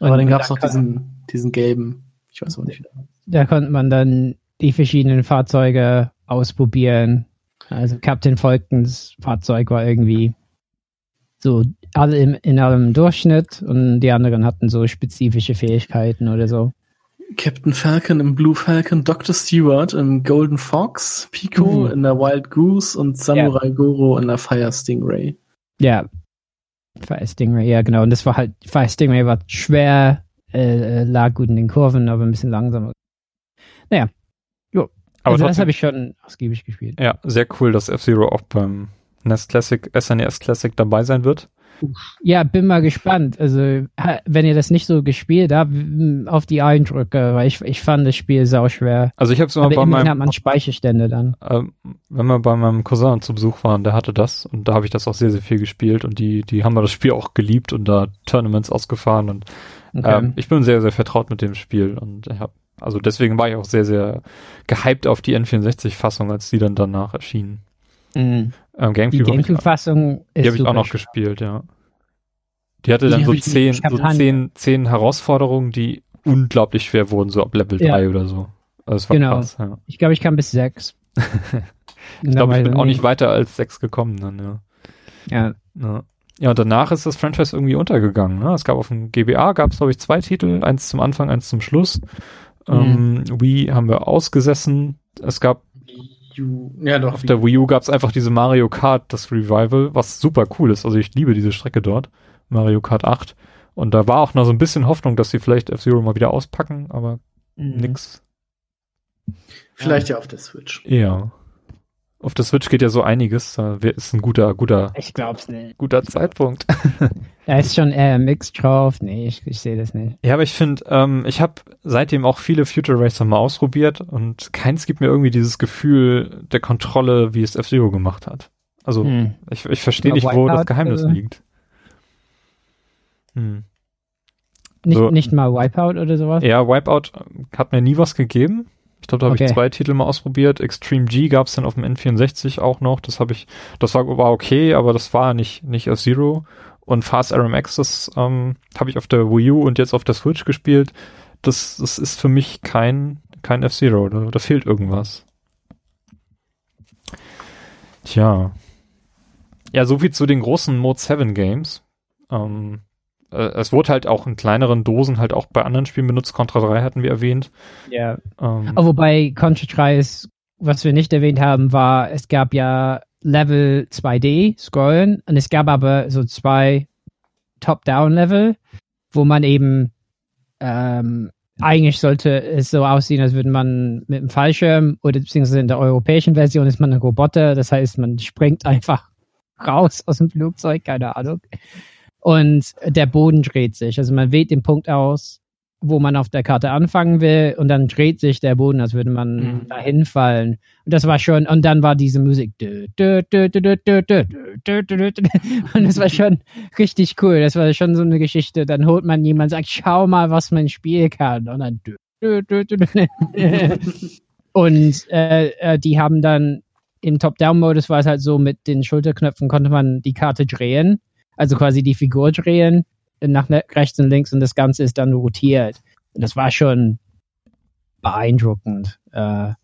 Speaker 3: Aber
Speaker 4: Und
Speaker 3: dann gab's
Speaker 4: da
Speaker 3: noch diesen, diesen gelben. Ich weiß auch nicht.
Speaker 4: Da konnte man dann die verschiedenen Fahrzeuge ausprobieren. Also Captain Falcons Fahrzeug war irgendwie so alle im, in allem Durchschnitt und die anderen hatten so spezifische Fähigkeiten oder so.
Speaker 3: Captain Falcon im Blue Falcon, Dr. Stewart im Golden Fox, Pico
Speaker 4: Mhm.
Speaker 3: in der Wild Goose und Samurai Goro in der Fire Stingray.
Speaker 4: Ja. Fire Stingray, ja genau. Und das war halt, Fire Stingray war schwer, äh, äh, lag gut in den Kurven, aber ein bisschen langsamer.
Speaker 2: Aber
Speaker 4: also das habe ich schon ausgiebig gespielt.
Speaker 2: ja, sehr cool, dass F-Zero auch beim NES Classic, SNES Classic dabei sein wird.
Speaker 4: Ja, bin mal gespannt. Also, wenn ihr das nicht so gespielt habt, auf die Eindrücke, weil ich, ich fand das Spiel sau schwer.
Speaker 2: Also ich habe es immer
Speaker 4: Aber
Speaker 2: bei
Speaker 4: immerhin hat
Speaker 2: meinem,
Speaker 4: man Speicherstände dann.
Speaker 2: ähm, wenn wir bei meinem Cousin zu Besuch waren, der hatte das und da habe ich das auch sehr, sehr viel gespielt und die, die haben da das Spiel auch geliebt und da Tournaments ausgefahren und
Speaker 4: Okay.
Speaker 2: ähm, ich bin sehr, sehr vertraut mit dem Spiel und ich hab, also deswegen war ich auch sehr, sehr gehypt auf die N64-Fassung, als die dann danach erschienen.
Speaker 4: Mhm.
Speaker 2: Ähm,
Speaker 4: Die
Speaker 2: Gamecube, ich-
Speaker 4: Gamecube-Fassung ist
Speaker 2: die habe ich auch noch
Speaker 4: schwer.
Speaker 2: gespielt, ja. Die hatte
Speaker 3: Die
Speaker 2: dann so zehn, so zehn, zehn Herausforderungen, die unglaublich schwer wurden, so ab Level
Speaker 4: Ja.
Speaker 2: 3 oder so. Also das war
Speaker 4: Genau.
Speaker 2: krass, ja.
Speaker 4: Ich glaube, ich kam bis sechs.
Speaker 2: Ich glaube, ich bin auch nicht weiter als sechs gekommen dann, ja.
Speaker 4: Ja,
Speaker 2: Ja. Ja, und danach ist das Franchise irgendwie untergegangen. Ne? Es gab auf dem GBA, gab es glaube ich zwei Titel, eins zum Anfang, eins zum Schluss. Ähm, Wii haben wir ausgesessen. Es gab
Speaker 3: U- Ja, doch.
Speaker 2: auf der Wii U gab es einfach diese Mario Kart, das Revival, was super cool ist. Also ich liebe diese Strecke dort, Mario Kart 8. Und da war auch noch so ein bisschen Hoffnung, dass sie vielleicht F-Zero mal wieder auspacken, aber
Speaker 4: Mhm.
Speaker 2: nix.
Speaker 3: Vielleicht ja auf der Switch.
Speaker 2: Ja. Auf der Switch geht ja so einiges. Da ist ein guter, guter,
Speaker 4: Ich glaub's nicht.
Speaker 2: guter Zeitpunkt.
Speaker 4: Da ist schon eher Mix drauf. Nee, ich, ich sehe das nicht.
Speaker 2: Ja, aber ich finde, ähm, ich habe seitdem auch viele Future Racer mal ausprobiert und keins gibt mir irgendwie dieses Gefühl der Kontrolle, wie es F-Zero gemacht hat. Also
Speaker 4: Hm.
Speaker 2: ich, ich verstehe nicht, wo das Geheimnis
Speaker 4: also-
Speaker 2: liegt. Hm.
Speaker 4: Nicht,
Speaker 2: So.
Speaker 4: nicht mal Wipeout oder sowas?
Speaker 2: Ja, Wipeout, hat mir nie was gegeben. Ich glaube, da habe
Speaker 4: Okay.
Speaker 2: ich zwei Titel mal ausprobiert. Extreme G gab es dann auf dem N64 auch noch. Das habe ich, das war, war okay, aber das war nicht, nicht F-Zero. Und Fast RMX, das ähm, habe ich auf der Wii U und jetzt auf der Switch gespielt. Das, das ist für mich kein, kein F-Zero. Da, da fehlt irgendwas. Tja. Ja, so viel zu den großen Mode 7 Games. Ähm, äh, es wurde halt auch in kleineren Dosen halt auch bei anderen Spielen benutzt. Contra 3 hatten wir erwähnt.
Speaker 4: Ja.
Speaker 2: Ähm,
Speaker 4: Aber wobei Contra 3 ist, was wir nicht erwähnt haben, war, es gab ja Level 2D scrollen und es gab aber so zwei Top-Down-Level, wo man eben ähm, eigentlich sollte es so aussehen, als würde man mit dem Fallschirm oder beziehungsweise in der europäischen Version ist man ein Roboter, das heißt, man springt einfach raus aus dem Flugzeug, keine Ahnung und der Boden dreht sich. Also man wählt den Punkt aus, wo man auf der Karte anfangen will und dann dreht sich der Boden, als würde man
Speaker 3: mhm.
Speaker 4: dahin fallen. Und das war schon, und dann war diese Musik. Und das war schon richtig cool. Das war schon so eine Geschichte. Dann holt man jemanden, sagt, schau mal, was man spielen kann. Und dann. und äh, die haben dann im Top-Down-Modus war es halt so, mit den Schulterknöpfen konnte man die Karte drehen also quasi die Figur drehen, nach ne- rechts und links und das Ganze ist dann rotiert. Und das war schon beeindruckend. Äh,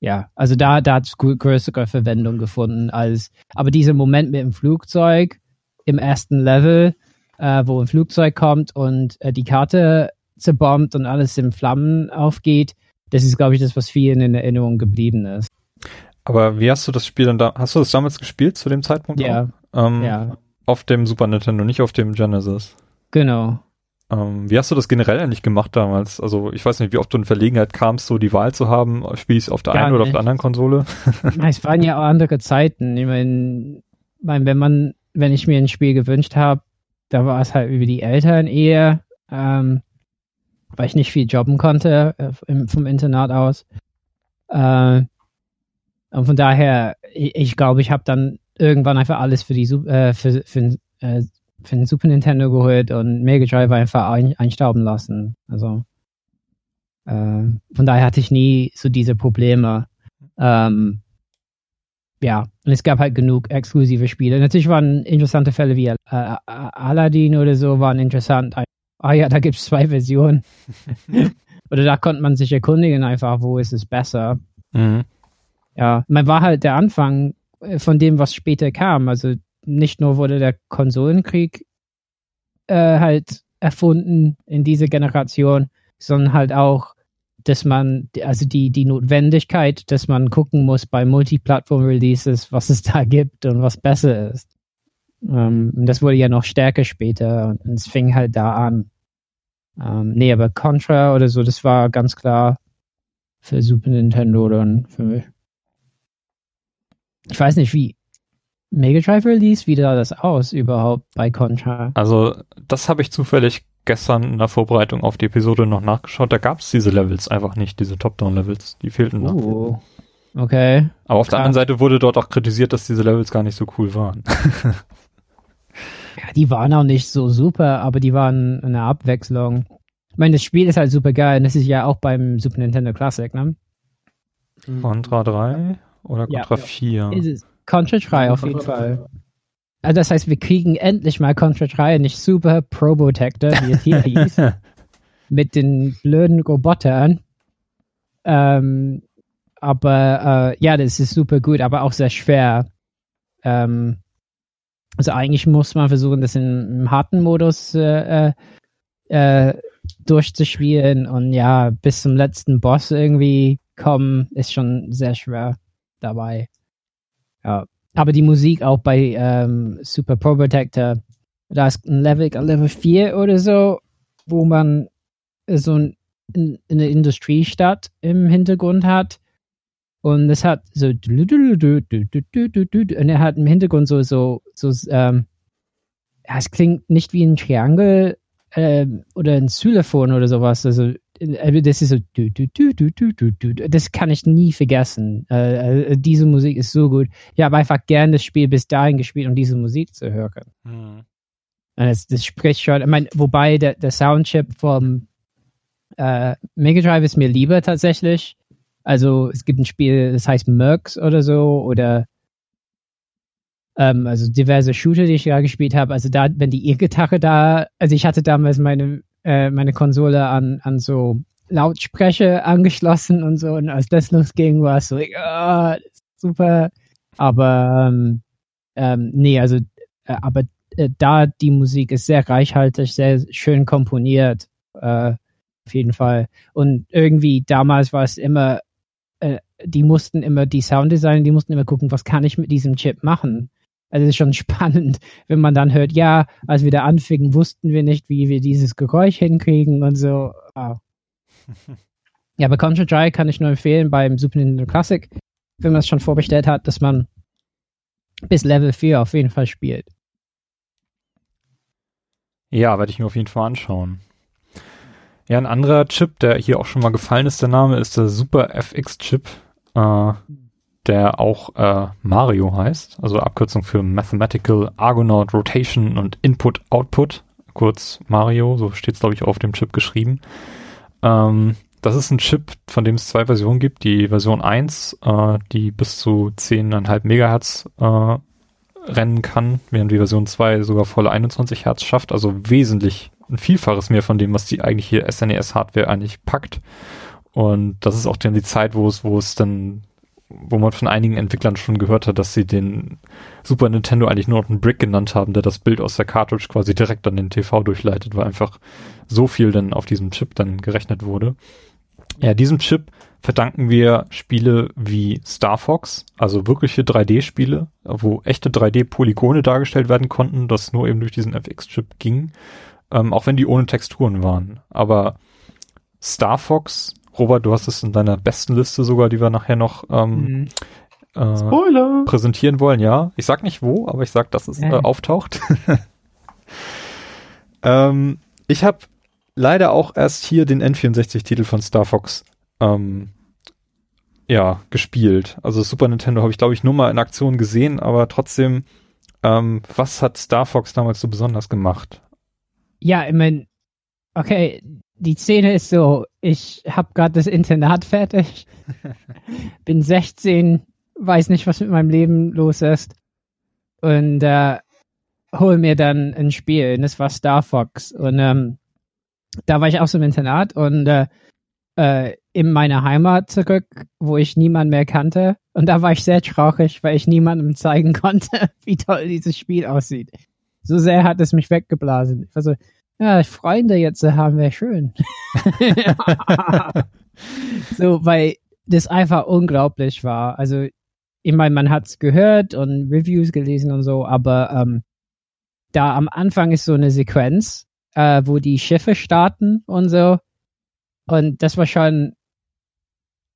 Speaker 4: ja, also da, da hat es größere Verwendung gefunden als, aber dieser Moment mit dem Flugzeug im ersten Level, äh, wo ein Flugzeug kommt und äh, die Karte zerbombt und alles in Flammen aufgeht, das ist, glaube ich, das, was vielen in Erinnerung geblieben ist.
Speaker 2: aber wie hast du das Spiel dann da, hast du das damals gespielt zu dem Zeitpunkt?
Speaker 4: Ja?
Speaker 2: Ähm,
Speaker 4: ja,
Speaker 2: Auf dem Super Nintendo, nicht auf dem Genesis.
Speaker 4: genau.
Speaker 2: Ähm, wie hast du das generell eigentlich gemacht damals? Also ich weiß nicht, wie oft du in Verlegenheit kamst, so die Wahl zu haben, spiele ich es auf der
Speaker 4: Gar
Speaker 2: einen oder auf
Speaker 4: nicht.
Speaker 2: der anderen Konsole?
Speaker 4: Es waren ja auch andere Zeiten. Ich meine, mein, wenn man, wenn ich mir ein Spiel gewünscht habe, da war es halt über die Eltern eher, ähm, weil ich nicht viel jobben konnte äh, im, vom Internat aus. Äh, und von daher, ich, ich glaube, ich habe dann irgendwann einfach alles für die äh, für, für, äh, für den Super Nintendo geholt und Mega Drive einfach ein, einstauben lassen. Also äh, von daher hatte ich nie so diese Probleme. Ähm, ja, und es gab halt genug exklusive Spiele. Natürlich waren interessante Fälle wie äh, Aladdin oder so, waren interessant. Ah ja, da gibt es zwei Versionen. oder da konnte man sich erkundigen einfach, wo ist es besser.
Speaker 2: Mhm.
Speaker 4: Ja, man war halt der Anfang von dem, was später kam. Also nicht nur wurde der Konsolenkrieg äh, halt erfunden in dieser Generation, sondern halt auch, dass man, also die, die Notwendigkeit, dass man gucken muss bei Multiplattform-Releases, was es da gibt und was besser ist. Ähm, und das wurde ja noch stärker später und es fing halt da an. Ähm, nee, aber Contra oder so, das war ganz klar für Super Nintendo dann für mich. Ich weiß nicht, wie Mega Drive Release, wie sah das aus überhaupt bei Contra?
Speaker 2: Also das habe ich zufällig gestern in der Vorbereitung auf die Episode noch nachgeschaut. Da gab es diese Levels einfach nicht, diese Top-Down-Levels. Die fehlten noch.
Speaker 4: Uh, okay.
Speaker 2: Aber auf der
Speaker 4: krass.
Speaker 2: anderen Seite wurde dort auch kritisiert, dass diese Levels gar nicht so cool waren.
Speaker 4: Ja, die waren auch nicht so super, aber die waren eine Abwechslung. Ich meine, das Spiel ist halt super geil und das ist ja auch beim Super Nintendo Classic, ne?
Speaker 2: Contra 3 oder
Speaker 4: Ja.
Speaker 2: Contra 4?
Speaker 4: Ist es. Contra 3 auf jeden Fall. Also das heißt, wir kriegen endlich mal Contra 3 nicht Super Probotector, wie es hier hieß, mit den blöden Robotern. Ähm, aber äh, ja, das ist super gut, aber auch sehr schwer. Ähm, also eigentlich muss man versuchen, das in, im harten Modus äh, äh, äh, durchzuspielen und ja, bis zum letzten Boss irgendwie kommen, ist schon sehr schwer dabei. Ja. Aber die Musik auch bei ähm, Super Pro Protector, da ist ein Level, Level 4 oder so, wo man so ein, in, eine Industriestadt im Hintergrund hat. Und es hat so und er hat im Hintergrund so, so, so, ähm, ja, es klingt nicht wie ein Triangel ähm, oder ein Xylophon oder sowas. Also äh, das ist so, das kann ich nie vergessen. Äh, äh, diese Musik ist so gut. Ich habe einfach gern das Spiel bis dahin gespielt, um diese Musik zu hören.
Speaker 2: Hm.
Speaker 4: Und Das, das spricht schon, ich meine, wobei der, der Soundchip vom Äh, Mega Drive ist mir lieber tatsächlich. Also es gibt ein Spiel, das heißt Mercs oder so oder ähm, also diverse Shooter, die ich da gespielt habe. Also da, wenn die E-Gitarre da, also ich hatte damals meine äh, meine Konsole an an so Lautsprecher angeschlossen und so und als das losging, war es so, oh, super. Aber ähm, ähm, nee, also äh, aber äh, da die Musik ist sehr reichhaltig, sehr schön komponiert, äh, auf jeden Fall. Und irgendwie damals war es immer, äh, die mussten immer die Sounddesign, die mussten immer gucken, was kann ich mit diesem Chip machen. Also es ist schon spannend, wenn man dann hört, ja, als wir da anfingen, wussten wir nicht, wie wir dieses Geräusch hinkriegen und so. Wow. ja, aber Contra Dry kann ich nur empfehlen beim Super Nintendo Classic, wenn man es schon vorbestellt hat, dass man bis Level 4 auf jeden Fall spielt.
Speaker 2: Ja, werde ich mir auf jeden Fall anschauen. Ja, ein anderer Chip, der hier auch schon mal gefallen ist, der Name ist der Super FX Chip, äh, der auch äh, Mario heißt, also Abkürzung für Mathematical Argonaut Rotation und Input Output, kurz Mario, so steht es glaube ich auf dem Chip geschrieben. Ähm, das ist ein Chip, von dem es zwei Versionen gibt. Die Version 1, äh, die bis zu 10,5 Megahertz äh, rennen kann, während die Version 2 sogar volle 21 Hertz schafft, also wesentlich ein Vielfaches mehr von dem, was die eigentliche SNES-Hardware eigentlich packt. Und das ist auch dann die Zeit, wo es, wo es dann, wo man von einigen Entwicklern schon gehört hat, dass sie den Super Nintendo eigentlich nur noch einen Brick genannt haben, der das Bild aus der Cartridge quasi direkt an den TV durchleitet, weil einfach so viel dann auf diesem Chip dann gerechnet wurde. Ja, diesem Chip verdanken wir Spiele wie Star Fox, also wirkliche 3D-Spiele, wo echte 3D-Polygone dargestellt werden konnten, das nur eben durch diesen FX-Chip ging, ähm, auch wenn die ohne Texturen waren. Aber Star Fox, Robert, du hast es in deiner besten Liste sogar, die wir nachher noch ähm, mhm. äh, präsentieren wollen, ja. Ich sag nicht wo, aber ich sag, dass es äh, auftaucht. ähm, ich habe leider auch erst hier den N64-Titel von Star Fox ähm, ja, gespielt. Also Super Nintendo habe ich, glaube ich, nur mal in Aktion gesehen, aber trotzdem, ähm, was hat Star Fox damals so besonders gemacht?
Speaker 4: Ja, ich meine, okay, die Szene ist so, ich habe gerade das Internat fertig, bin 16, weiß nicht, was mit meinem Leben los ist und äh, hol mir dann ein Spiel und das war Star Fox und ähm, da war ich auch so im Internat und äh, äh, in meine Heimat zurück, wo ich niemanden mehr kannte. Und da war ich sehr traurig, weil ich niemandem zeigen konnte, wie toll dieses Spiel aussieht. So sehr hat es mich weggeblasen. Ich war so, ja, Freunde jetzt haben wäre schön. so, weil das einfach unglaublich war. Also, ich meine, man hat es gehört und Reviews gelesen und so, aber ähm, da am Anfang ist so eine Sequenz, äh, wo die Schiffe starten und so. Und das war schon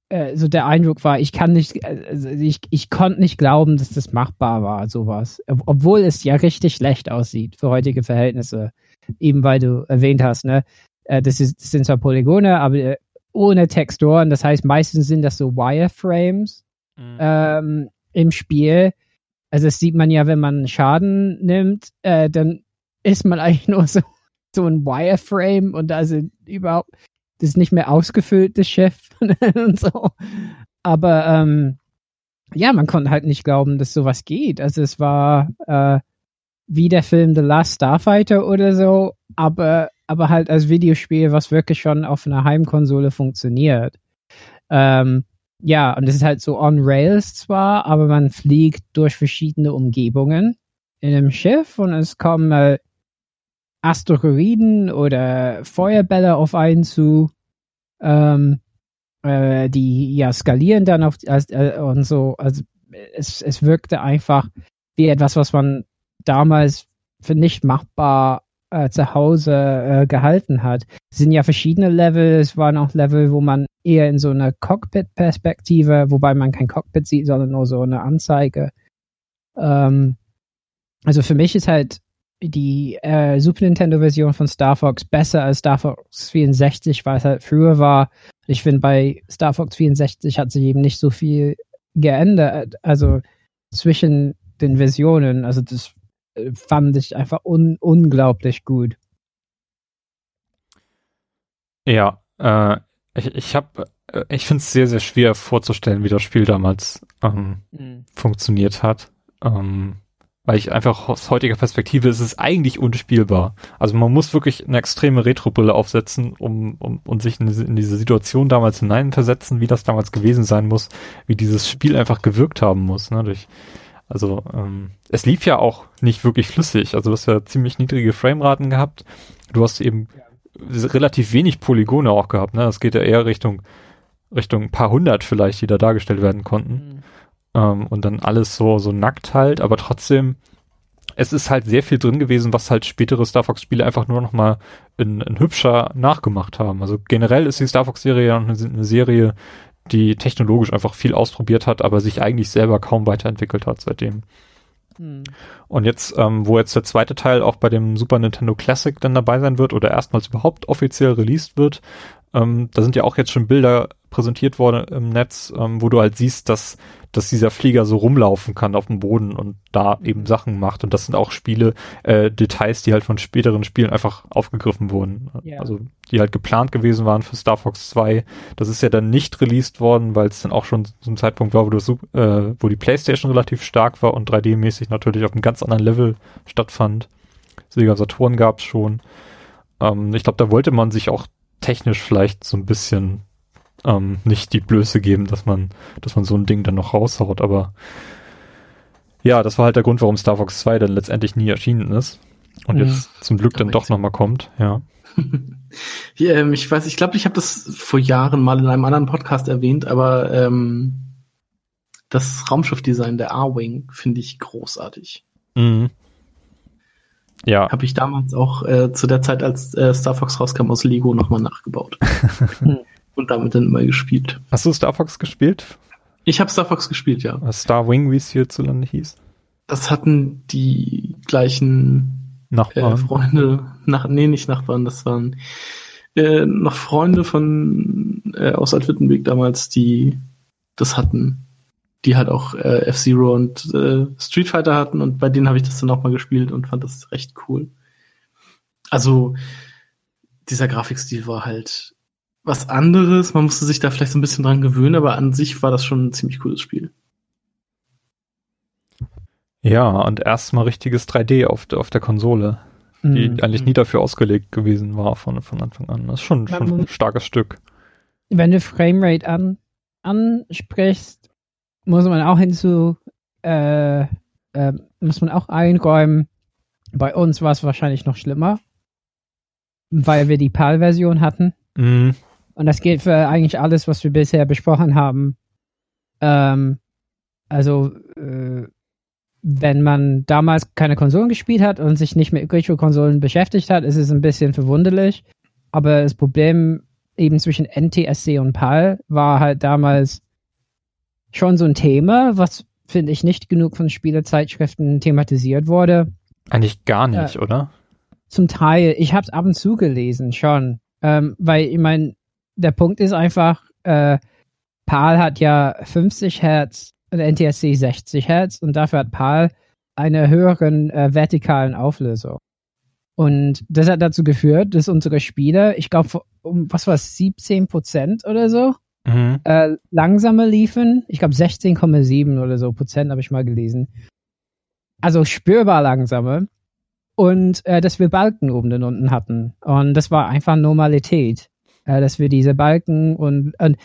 Speaker 4: äh, so der Eindruck war, ich kann nicht, also ich, ich konnte nicht glauben, dass das machbar war, sowas. Obwohl es ja richtig schlecht aussieht für heutige Verhältnisse. Eben weil du erwähnt hast, ne? Äh, das, ist, das sind zwar Polygone, aber äh, ohne Texturen. Das heißt, meistens sind das so Wireframes mhm. ähm, im Spiel. Also das sieht man ja, wenn man Schaden nimmt, äh, dann ist man eigentlich nur so so ein Wireframe und da sind überhaupt das ist nicht mehr ausgefüllt, das Schiff und so. Aber ähm, ja, man konnte halt nicht glauben, dass sowas geht. Also es war äh, wie der Film The Last Starfighter oder so, aber, aber halt als Videospiel, was wirklich schon auf einer Heimkonsole funktioniert. Ähm, ja, und es ist halt so on Rails zwar, aber man fliegt durch verschiedene Umgebungen in einem Schiff und es kommen äh, Asteroiden oder Feuerbälle auf einen zu, ähm, äh, die ja skalieren dann auf äh, und so. Also es, es wirkte einfach wie etwas, was man damals für nicht machbar äh, zu Hause äh, gehalten hat. Es sind ja verschiedene Level. Es waren auch Level, wo man eher in so einer Cockpit-Perspektive, wobei man kein Cockpit sieht, sondern nur so eine Anzeige. Ähm, also für mich ist halt die äh, Super Nintendo-Version von Star Fox besser als Star Fox 64, weil es halt früher war. Ich finde, bei Star Fox 64 hat sich eben nicht so viel geändert. Also zwischen den Versionen. Also das fand ich einfach un unglaublich gut.
Speaker 2: Ja, Äh, ich ich habe, ich finde es sehr, sehr schwer vorzustellen, wie das Spiel damals ähm, mhm. funktioniert hat. Ähm, weil ich einfach aus heutiger Perspektive ist es eigentlich unspielbar. Also man muss wirklich eine extreme Retro-Brille aufsetzen, um, um und sich in diese, in diese Situation damals hineinversetzen, wie das damals gewesen sein muss, wie dieses Spiel einfach gewirkt haben muss. Ne? Durch, also ähm, es lief ja auch nicht wirklich flüssig. Also du hast ja ziemlich niedrige Frameraten gehabt. Du hast eben relativ wenig Polygone auch gehabt. Ne? Das geht ja eher Richtung Richtung ein paar hundert vielleicht, die da dargestellt werden konnten. Mhm. Ähm, und dann alles so, so nackt halt, aber trotzdem, es ist halt sehr viel drin gewesen, was halt spätere Star Fox-Spiele einfach nur noch mal in, in hübscher nachgemacht haben. Also generell ist die Star Fox-Serie ja eine, eine Serie, die technologisch einfach viel ausprobiert hat, aber sich eigentlich selber kaum weiterentwickelt hat seitdem. Hm. Und jetzt, ähm, wo jetzt der zweite Teil auch bei dem Super Nintendo Classic dann dabei sein wird oder erstmals überhaupt offiziell released wird, ähm, da sind ja auch jetzt schon Bilder präsentiert worden im Netz, ähm, wo du halt siehst, dass, dass dieser Flieger so rumlaufen kann auf dem Boden und da eben. Sachen macht. Und das sind auch Spiele, äh, Details, die halt von späteren Spielen einfach aufgegriffen wurden. Yeah. Also die halt geplant gewesen waren für Star Fox 2. Das ist ja dann nicht released worden, weil es dann auch schon ein Zeitpunkt war, wo, das, äh, wo die Playstation relativ stark war und 3D-mäßig natürlich auf einem ganz anderen Level stattfand. Sega Saturn gab es schon. Ähm, ich glaube, da wollte man sich auch technisch vielleicht so ein bisschen ähm, nicht die Blöße geben, dass man, dass man so ein Ding dann noch raushaut, aber ja, das war halt der Grund, warum Star Fox 2 dann letztendlich nie erschienen ist und mhm. jetzt zum Glück dann doch nochmal kommt, ja.
Speaker 3: ja, ähm, ich weiß, ich glaube, ich habe das vor Jahren mal in einem anderen Podcast erwähnt, aber ähm, das Raumschiffdesign der A-Wing finde ich großartig. Mhm. Ja. Habe ich damals auch äh, zu der Zeit, als äh, Star Fox rauskam, aus Lego nochmal nachgebaut. Und damit dann immer gespielt.
Speaker 2: Hast du Star Fox gespielt?
Speaker 3: Ich habe Star Fox gespielt, ja.
Speaker 2: Star Wing, wie es hierzulande hieß?
Speaker 3: Das hatten die gleichen Nachbarn. Äh, Freunde, nach, nee, nicht Nachbarn, das waren äh, noch Freunde von äh, aus Altwittenberg damals, die das hatten die halt auch äh, F-Zero und äh, Street Fighter hatten und bei denen habe ich das dann auch mal gespielt und fand das recht cool. Also dieser Grafikstil war halt was anderes, man musste sich da vielleicht so ein bisschen dran gewöhnen, aber an sich war das schon ein ziemlich cooles Spiel.
Speaker 2: Ja, und erstmal richtiges 3D auf, auf der Konsole, die mhm. eigentlich nie dafür ausgelegt gewesen war von, von Anfang an. Das ist schon, schon ein starkes Stück.
Speaker 4: Wenn du Framerate an, ansprichst, muss man auch hinzu, äh, äh, muss man auch einräumen, bei uns war es wahrscheinlich noch schlimmer, weil wir die PAL-Version hatten. Mhm. Und das gilt für eigentlich alles, was wir bisher besprochen haben. Ähm, also, äh, wenn man damals keine Konsolen gespielt hat und sich nicht mit Retro-Konsolen beschäftigt hat, ist es ein bisschen verwunderlich. Aber das Problem eben zwischen NTSC und PAL war halt damals, schon so ein Thema, was finde ich nicht genug von Spielezeitschriften thematisiert wurde.
Speaker 2: Eigentlich gar nicht, äh, oder?
Speaker 4: Zum Teil. Ich habe es ab und zu gelesen, schon. Ähm, weil, ich meine, der Punkt ist einfach, äh, PAL hat ja 50 Hertz und NTSC 60 Hertz und dafür hat PAL eine höheren äh, vertikalen Auflösung. Und das hat dazu geführt, dass unsere Spiele, ich glaube, um was war es, 17 Prozent oder so, mhm. äh, langsamer liefen. Ich glaube 16,7 oder so Prozent habe ich mal gelesen. Also spürbar langsamer. Und äh, dass wir Balken oben und unten hatten. Und das war einfach Normalität. Äh, dass wir diese Balken und, und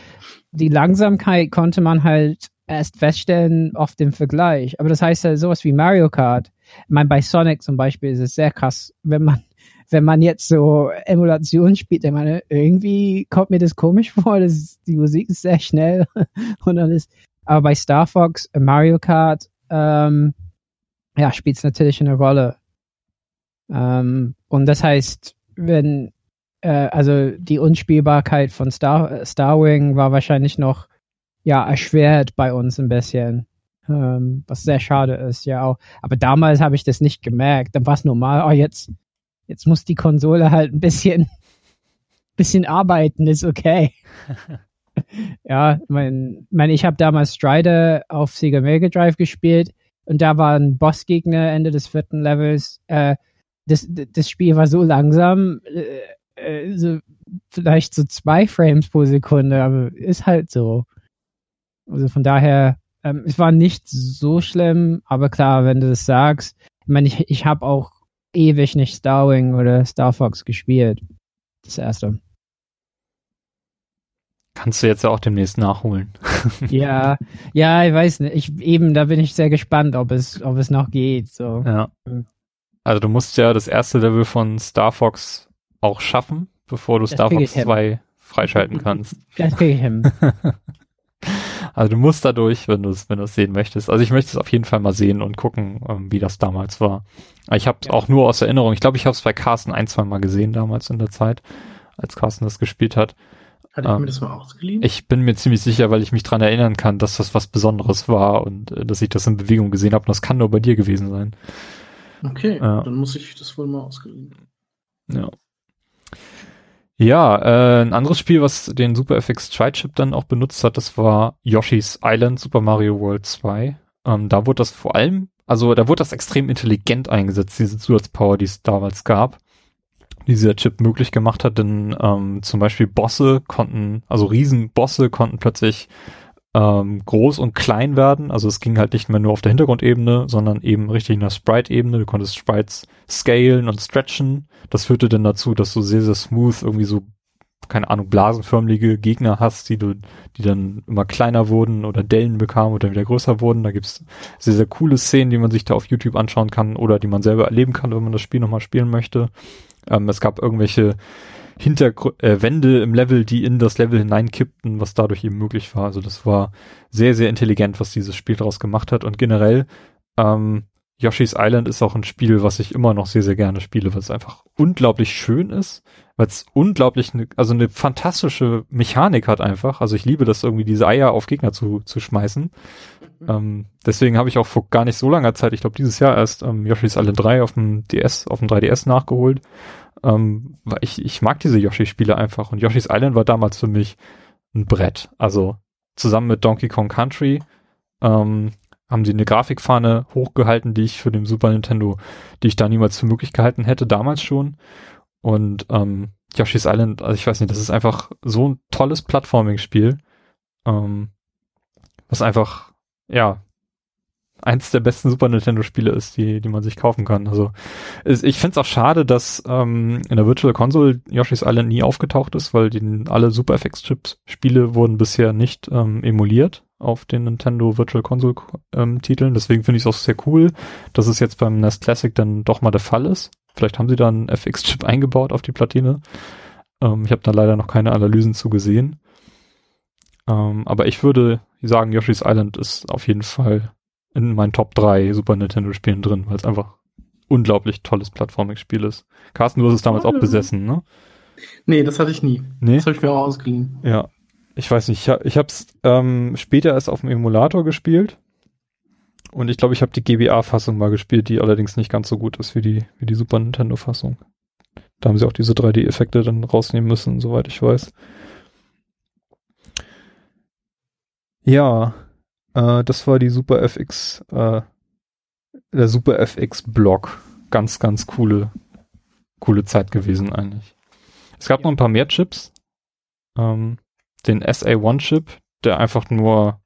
Speaker 4: die Langsamkeit konnte man halt erst feststellen auf dem Vergleich. Aber das heißt ja sowas wie Mario Kart. Ich meine, bei Sonic zum Beispiel ist es sehr krass, wenn man wenn man jetzt so Emulation spielt, ich meine, irgendwie kommt mir das komisch vor, das, die Musik ist sehr schnell und ist, aber bei Star Fox, äh, Mario Kart, ähm, ja, spielt es natürlich eine Rolle. Ähm, und das heißt, wenn, also die Unspielbarkeit von Star, Starwing war wahrscheinlich noch, ja, erschwert bei uns ein bisschen. Ähm, was sehr schade ist, ja auch. Aber damals habe ich das nicht gemerkt. Dann war es normal, oh, jetzt Jetzt muss die Konsole halt ein bisschen, bisschen arbeiten, ist okay. ja, mein, mein ich habe damals Strider auf Sega Mega Drive gespielt und da war ein Bossgegner Ende des vierten Levels. Äh, das, das Spiel war so langsam, äh, so vielleicht so zwei Frames pro Sekunde, aber ist halt so. Also von daher, ähm, es war nicht so schlimm, aber klar, wenn du das sagst, ich meine, ich, ich habe auch ewig nicht Starwing oder Star Fox gespielt. Das erste.
Speaker 2: Kannst du jetzt ja auch demnächst nachholen.
Speaker 4: ja, ja, ich weiß nicht. Ich, eben, da bin ich sehr gespannt, ob es, ob es noch geht. So.
Speaker 2: Ja. Also du musst ja das erste Level von Star Fox auch schaffen, bevor du das Star Fox 2 freischalten kannst.
Speaker 4: Das kriege ich hin.
Speaker 2: also du musst dadurch, wenn du es wenn du es sehen möchtest. Also ich möchte es auf jeden Fall mal sehen und gucken, ähm, wie das damals war. Ich habe es ja. auch nur aus Erinnerung. Ich glaube, ich habe es bei Carsten ein, zwei Mal gesehen damals in der Zeit, als Carsten das gespielt hat.
Speaker 3: Hatte ich ähm, mir das mal ausgeliehen?
Speaker 2: Ich bin mir ziemlich sicher, weil ich mich dran erinnern kann, dass das was Besonderes war und äh, dass ich das in Bewegung gesehen habe. Und das kann nur bei dir gewesen sein.
Speaker 3: Okay, ja. dann muss ich das wohl mal ausgeliehen.
Speaker 2: Ja. Ja, äh, ein anderes Spiel, was den Super FX Tri-Chip dann auch benutzt hat, das war Yoshi's Island Super Mario World 2. Ähm, da wurde das vor allem, also da wurde das extrem intelligent eingesetzt, diese Zusatzpower, die es damals gab die dieser Chip möglich gemacht hat, denn ähm, zum Beispiel Bosse konnten, also Riesenbosse konnten plötzlich ähm, groß und klein werden. Also es ging halt nicht mehr nur auf der Hintergrundebene, sondern eben richtig in der Sprite-Ebene. Du konntest Sprites scalen und stretchen. Das führte dann dazu, dass du sehr, sehr smooth irgendwie so, keine Ahnung, blasenförmige Gegner hast, die du, die dann immer kleiner wurden oder Dellen bekamen oder wieder größer wurden. Da gibt's sehr, sehr coole Szenen, die man sich da auf YouTube anschauen kann oder die man selber erleben kann, wenn man das Spiel nochmal spielen möchte. Ähm, es gab irgendwelche Hinterwände äh, im Level, die in das Level hineinkippten, was dadurch eben möglich war. Also das war sehr, sehr intelligent, was dieses Spiel daraus gemacht hat. Und generell, ähm, Yoshi's Island ist auch ein Spiel, was ich immer noch sehr, sehr gerne spiele, weil es einfach unglaublich schön ist, weil es unglaublich, ne, also eine fantastische Mechanik hat einfach. Also ich liebe das irgendwie, diese Eier auf Gegner zu, zu schmeißen. Mhm. Ähm, deswegen habe ich auch vor gar nicht so langer Zeit, ich glaube dieses Jahr erst ähm, Yoshi's Island 3 auf dem DS, auf dem 3DS nachgeholt. Ähm, weil ich, ich mag diese Yoshi-Spiele einfach und Yoshi's Island war damals für mich ein Brett. Also zusammen mit Donkey Kong Country ähm, haben sie eine Grafikfahne hochgehalten, die ich für den Super Nintendo, die ich da niemals für möglich gehalten hätte, damals schon. Und ähm, Yoshi's Island, also ich weiß nicht, das ist einfach so ein tolles Plattforming-Spiel, ähm, was einfach, ja, eins der besten Super Nintendo Spiele ist, die, die man sich kaufen kann. Also ist, ich finde es auch schade, dass ähm, in der Virtual Console Yoshi's Island nie aufgetaucht ist, weil die, alle Super FX Chips Spiele wurden bisher nicht ähm, emuliert auf den Nintendo Virtual Console ähm, Titeln. Deswegen finde ich es auch sehr cool, dass es jetzt beim NES Classic dann doch mal der Fall ist. Vielleicht haben sie da einen FX Chip eingebaut auf die Platine. Ähm, ich habe da leider noch keine Analysen zu gesehen. Ähm, aber ich würde sagen, Yoshi's Island ist auf jeden Fall in meinen Top 3 Super Nintendo Spielen drin, weil es einfach unglaublich tolles Plattforming-Spiel ist. Carsten, du hast es damals auch besessen, ne?
Speaker 3: Nee, das hatte ich nie.
Speaker 2: Nee?
Speaker 3: Das habe ich mir auch ausgeliehen.
Speaker 2: Ja. Ich weiß nicht, ich, habe es ähm, später erst auf dem Emulator gespielt. Und ich glaube, ich habe die GBA-Fassung mal gespielt, die allerdings nicht ganz so gut ist wie die, wie die Super Nintendo-Fassung. Da haben sie auch diese 3D-Effekte dann rausnehmen müssen, soweit ich weiß. Ja, äh, das war die Super FX, äh, der Super FX Block. Ganz, ganz coole, coole Zeit gewesen eigentlich. Es gab noch ein paar mehr Chips. Ähm, den SA1-Chip, der einfach nur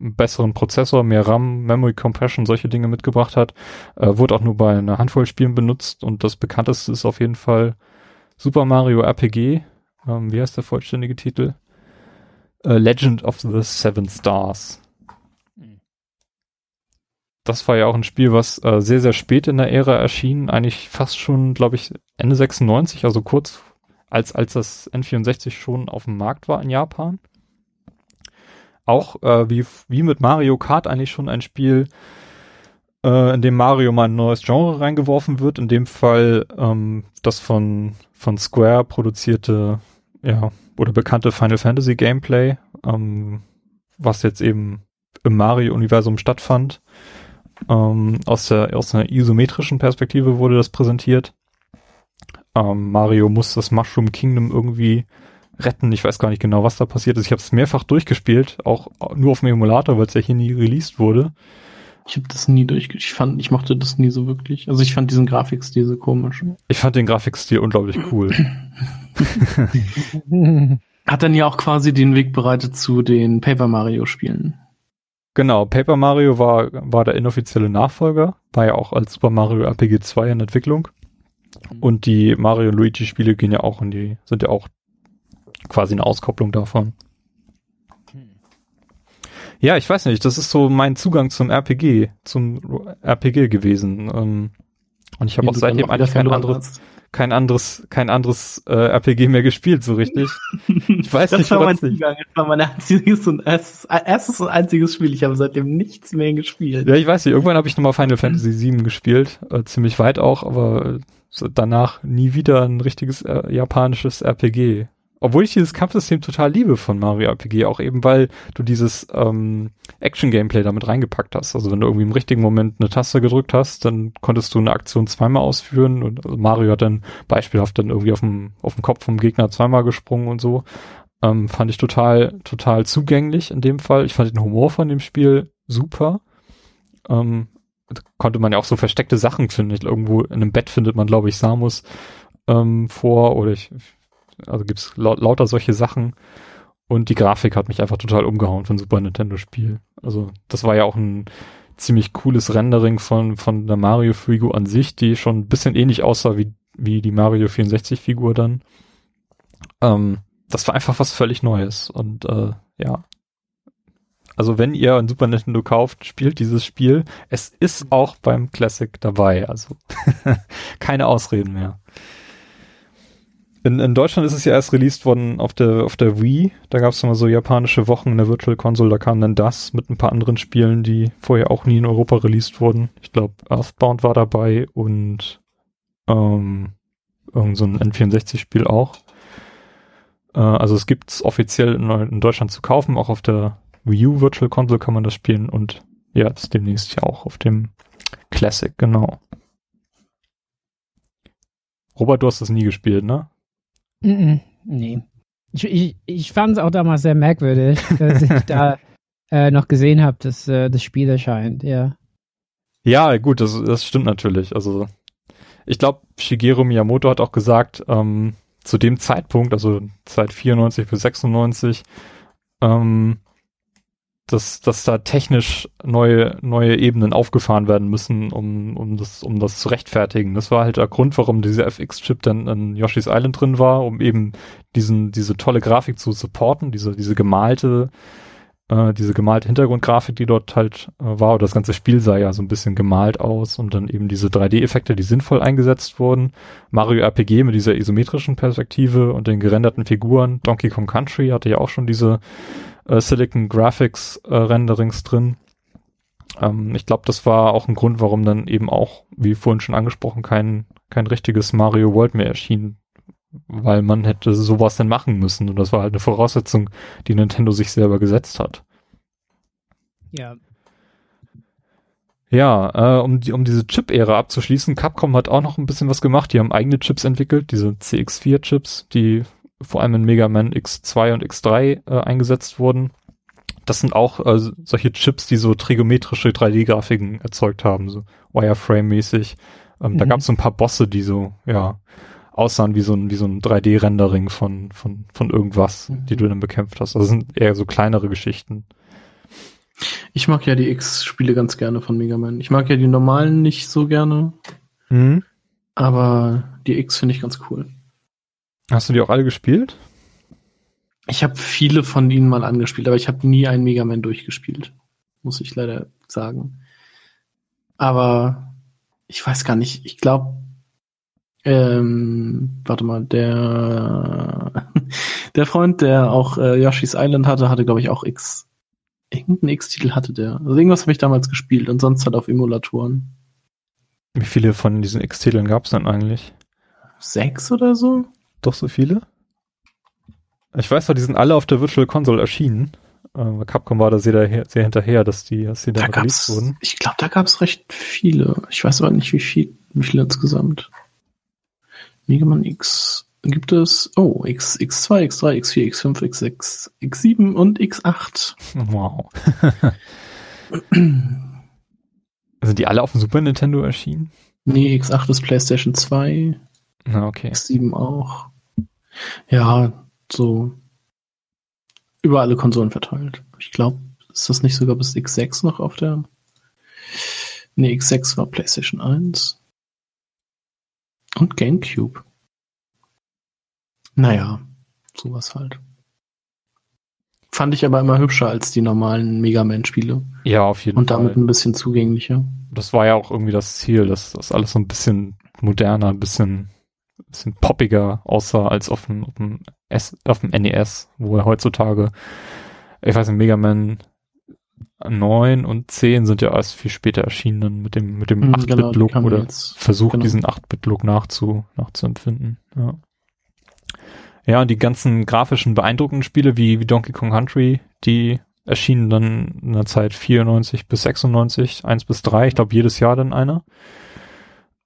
Speaker 2: einen besseren Prozessor, mehr RAM, Memory Compression, solche Dinge mitgebracht hat, äh, wurde auch nur bei einer Handvoll Spielen benutzt und das bekannteste ist auf jeden Fall Super Mario RPG. Ähm, wie heißt der vollständige Titel? Uh, Legend of the Seven Stars das war ja auch ein Spiel, was äh, sehr, sehr spät in der Ära erschien, eigentlich fast schon, glaube ich, Ende 96, also kurz als, als das N64 schon auf dem Markt war in Japan. Auch äh, wie, wie mit Mario Kart eigentlich schon ein Spiel, äh, in dem Mario mal ein neues Genre reingeworfen wird, in dem Fall ähm, das von, von Square produzierte, ja, oder bekannte Final Fantasy Gameplay, ähm, was jetzt eben im Mario-Universum stattfand. Ähm, aus, der, aus einer isometrischen Perspektive wurde das präsentiert. Ähm, Mario muss das Mushroom Kingdom irgendwie retten. Ich weiß gar nicht genau, was da passiert ist. Ich habe es mehrfach durchgespielt, auch nur auf dem Emulator, weil es ja hier nie released wurde.
Speaker 3: Ich habe das nie durch. Ich fand, ich mochte das nie so wirklich. Also ich fand diesen Grafikstil so komisch.
Speaker 2: Ich fand den Grafikstil unglaublich cool.
Speaker 3: Hat dann ja auch quasi den Weg bereitet zu den Paper Mario Spielen.
Speaker 2: Genau, Paper Mario war, war der inoffizielle Nachfolger, war ja auch als Super Mario RPG 2 in Entwicklung. Und die Mario Luigi Spiele gehen ja auch in die, sind ja auch quasi eine Auskopplung davon. Ja, ich weiß nicht, das ist so mein Zugang zum RPG, zum RPG gewesen. Ähm, und ich habe auch seitdem eigentlich kein anderes, kein anderes, kein anderes äh, RPG mehr gespielt, so richtig.
Speaker 3: Ich weiß das nicht, war mein Zugang. Das war mein einziges und erstes, erstes und einziges Spiel. Ich habe seitdem nichts mehr gespielt.
Speaker 2: Ja, ich weiß nicht. Irgendwann habe ich nochmal Final Fantasy VII gespielt, äh, ziemlich weit auch, aber danach nie wieder ein richtiges äh, japanisches RPG. Obwohl ich dieses Kampfsystem total liebe von Mario RPG, auch eben weil du dieses ähm, Action-Gameplay damit reingepackt hast. Also wenn du irgendwie im richtigen Moment eine Taste gedrückt hast, dann konntest du eine Aktion zweimal ausführen und also Mario hat dann beispielhaft dann irgendwie auf dem, auf dem Kopf vom Gegner zweimal gesprungen und so. Ähm, fand ich total, total zugänglich in dem Fall. Ich fand den Humor von dem Spiel super. Ähm, konnte man ja auch so versteckte Sachen finden. Ich, irgendwo in einem Bett findet man, glaube ich, Samus ähm, vor oder ich also gibt's laut, lauter solche Sachen. Und die Grafik hat mich einfach total umgehauen von Super Nintendo Spiel. Also das war ja auch ein ziemlich cooles Rendering von, von der Mario-Figur an sich, die schon ein bisschen ähnlich aussah wie, wie die Mario 64-Figur dann. Ähm, das war einfach was völlig Neues. Und äh, ja. Also wenn ihr ein Super Nintendo kauft, spielt dieses Spiel. Es ist auch beim Classic dabei. Also keine Ausreden mehr. In, in Deutschland ist es ja erst released worden auf der, auf der Wii. Da gab es immer so japanische Wochen in der Virtual Console. Da kam dann das mit ein paar anderen Spielen, die vorher auch nie in Europa released wurden. Ich glaube, Earthbound war dabei und ähm, irgend so ein N64-Spiel auch. Äh, also es gibt es offiziell in, in, Deutschland zu kaufen. Auch auf der Wii U Virtual Console kann man das spielen. Und ja, das demnächst ja auch auf dem Classic, genau. Robert, du hast das nie gespielt, ne?
Speaker 4: Mm nee. Ich, ich, ich fand es auch damals sehr merkwürdig, dass ich da äh, noch gesehen habe, dass äh, das Spiel erscheint, ja.
Speaker 2: Ja, gut, das, das stimmt natürlich. Also ich glaube, Shigeru Miyamoto hat auch gesagt, ähm, zu dem Zeitpunkt, also seit 94 bis 96, ähm, dass, dass da technisch neue, neue Ebenen aufgefahren werden müssen, um, um, das, um das zu rechtfertigen. Das war halt der Grund, warum dieser FX-Chip dann in Yoshi's Island drin war, um eben diesen, diese tolle Grafik zu supporten, diese, diese gemalte, äh, diese gemalte Hintergrundgrafik, die dort halt äh, war. Oder das ganze Spiel sah ja so ein bisschen gemalt aus und dann eben diese 3D-Effekte, die sinnvoll eingesetzt wurden. Mario RPG mit dieser isometrischen Perspektive und den gerenderten Figuren. Donkey Kong Country hatte ja auch schon diese äh, Silicon Graphics äh, Renderings drin. Ähm, ich glaube, das war auch ein Grund, warum dann eben auch, wie vorhin schon angesprochen, kein, kein richtiges Mario World mehr erschien. Weil man hätte sowas dann machen müssen. Und das war halt eine Voraussetzung, die Nintendo sich selber gesetzt hat.
Speaker 4: Ja,
Speaker 2: ja, äh, um, die, um diese Chip-Ära abzuschließen, Capcom hat auch noch ein bisschen was gemacht. Die haben eigene Chips entwickelt, diese CX4-Chips, die vor allem in Mega Man X2 und X3 äh, eingesetzt wurden. Das sind auch äh, solche Chips, die so trigometrische 3D-Grafiken erzeugt haben, so Wireframe-mäßig. Ähm, mhm. Da gab es so ein paar Bosse, die so, ja, aussahen wie so ein, wie so ein 3D-Rendering von, von, von irgendwas, mhm. die du dann bekämpft hast. Also sind eher so kleinere Geschichten.
Speaker 3: Ich mag ja die X-Spiele ganz gerne von Mega Man. Ich mag ja die normalen nicht so gerne. Mhm. Aber die X finde ich ganz cool.
Speaker 2: Hast du die auch alle gespielt?
Speaker 3: Ich habe viele von ihnen mal angespielt, aber ich habe nie einen Mega Man durchgespielt. Muss ich leider sagen. Aber ich weiß gar nicht. Ich glaube, ähm, warte mal, der der Freund, der auch äh, Yoshi's Island hatte, hatte glaube ich auch X. Irgendeinen X-Titel hatte der. Also irgendwas habe ich damals gespielt und sonst halt auf Emulatoren.
Speaker 2: Wie viele von diesen X-Titeln gab es denn eigentlich?
Speaker 3: Sechs oder so?
Speaker 2: Doch so viele? Ich weiß doch, die sind alle auf der Virtual Console erschienen. Äh, Capcom war da sehr, sehr hinterher, dass die, dass die
Speaker 3: da, da released wurden. Ich glaube, da gab es recht viele. Ich weiß aber nicht, wie viel, wie viele insgesamt. Mega Man X gibt es, oh, X, X2, X3, X4, X5, X6, X7 und X8.
Speaker 2: Wow. Sind die alle auf dem Super Nintendo erschienen?
Speaker 3: Nee, X8 ist PlayStation 2,
Speaker 2: Na, okay.
Speaker 3: X7 auch. Ja, so über alle Konsolen verteilt. Ich glaube, ist das nicht sogar bis X6 noch auf der. Nee, X6 war PlayStation 1. Und GameCube. Naja, sowas halt. Fand ich aber immer hübscher als die normalen Mega Man-Spiele.
Speaker 2: Ja, auf jeden
Speaker 3: Und damit
Speaker 2: Fall.
Speaker 3: ein bisschen zugänglicher.
Speaker 2: Das war ja auch irgendwie das Ziel, dass das alles so ein bisschen moderner, ein bisschen, bisschen poppiger aussah als auf dem, auf dem, S, auf dem NES, wo er heutzutage, ich weiß nicht, Mega Man 9 und 10 sind ja erst viel später erschienen dann mit dem, mit dem
Speaker 3: Mhm,
Speaker 2: 8-Bit-Look
Speaker 3: die kamen
Speaker 2: oder versucht,
Speaker 3: genau.
Speaker 2: diesen 8-Bit-Look nachzu, nachzuempfinden. Ja. ja, und die ganzen grafischen beeindruckenden Spiele wie, wie Donkey Kong Country, die erschienen dann in der Zeit 94 bis 96, 1 bis 3, ich glaube jedes Jahr dann einer.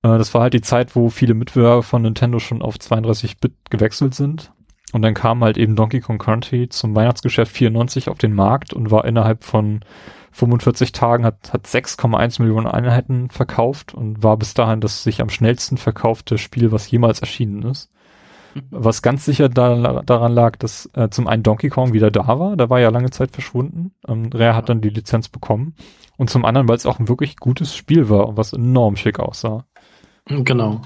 Speaker 2: Äh, das war halt die Zeit, wo viele Mitbewerber von Nintendo schon auf 32-Bit gewechselt sind. Und dann kam halt eben Donkey Kong Country zum Weihnachtsgeschäft 94 auf den Markt und war innerhalb von 45 Tagen hat, hat 6,1 Millionen Einheiten verkauft und war bis dahin das sich am schnellsten verkaufte Spiel, was jemals erschienen ist. Was ganz sicher da, daran lag, dass äh, zum einen Donkey Kong wieder da war, da war ja lange Zeit verschwunden. Ähm, Rare hat dann die Lizenz bekommen. Und zum anderen, weil es auch ein wirklich gutes Spiel war und was enorm schick aussah.
Speaker 3: Genau.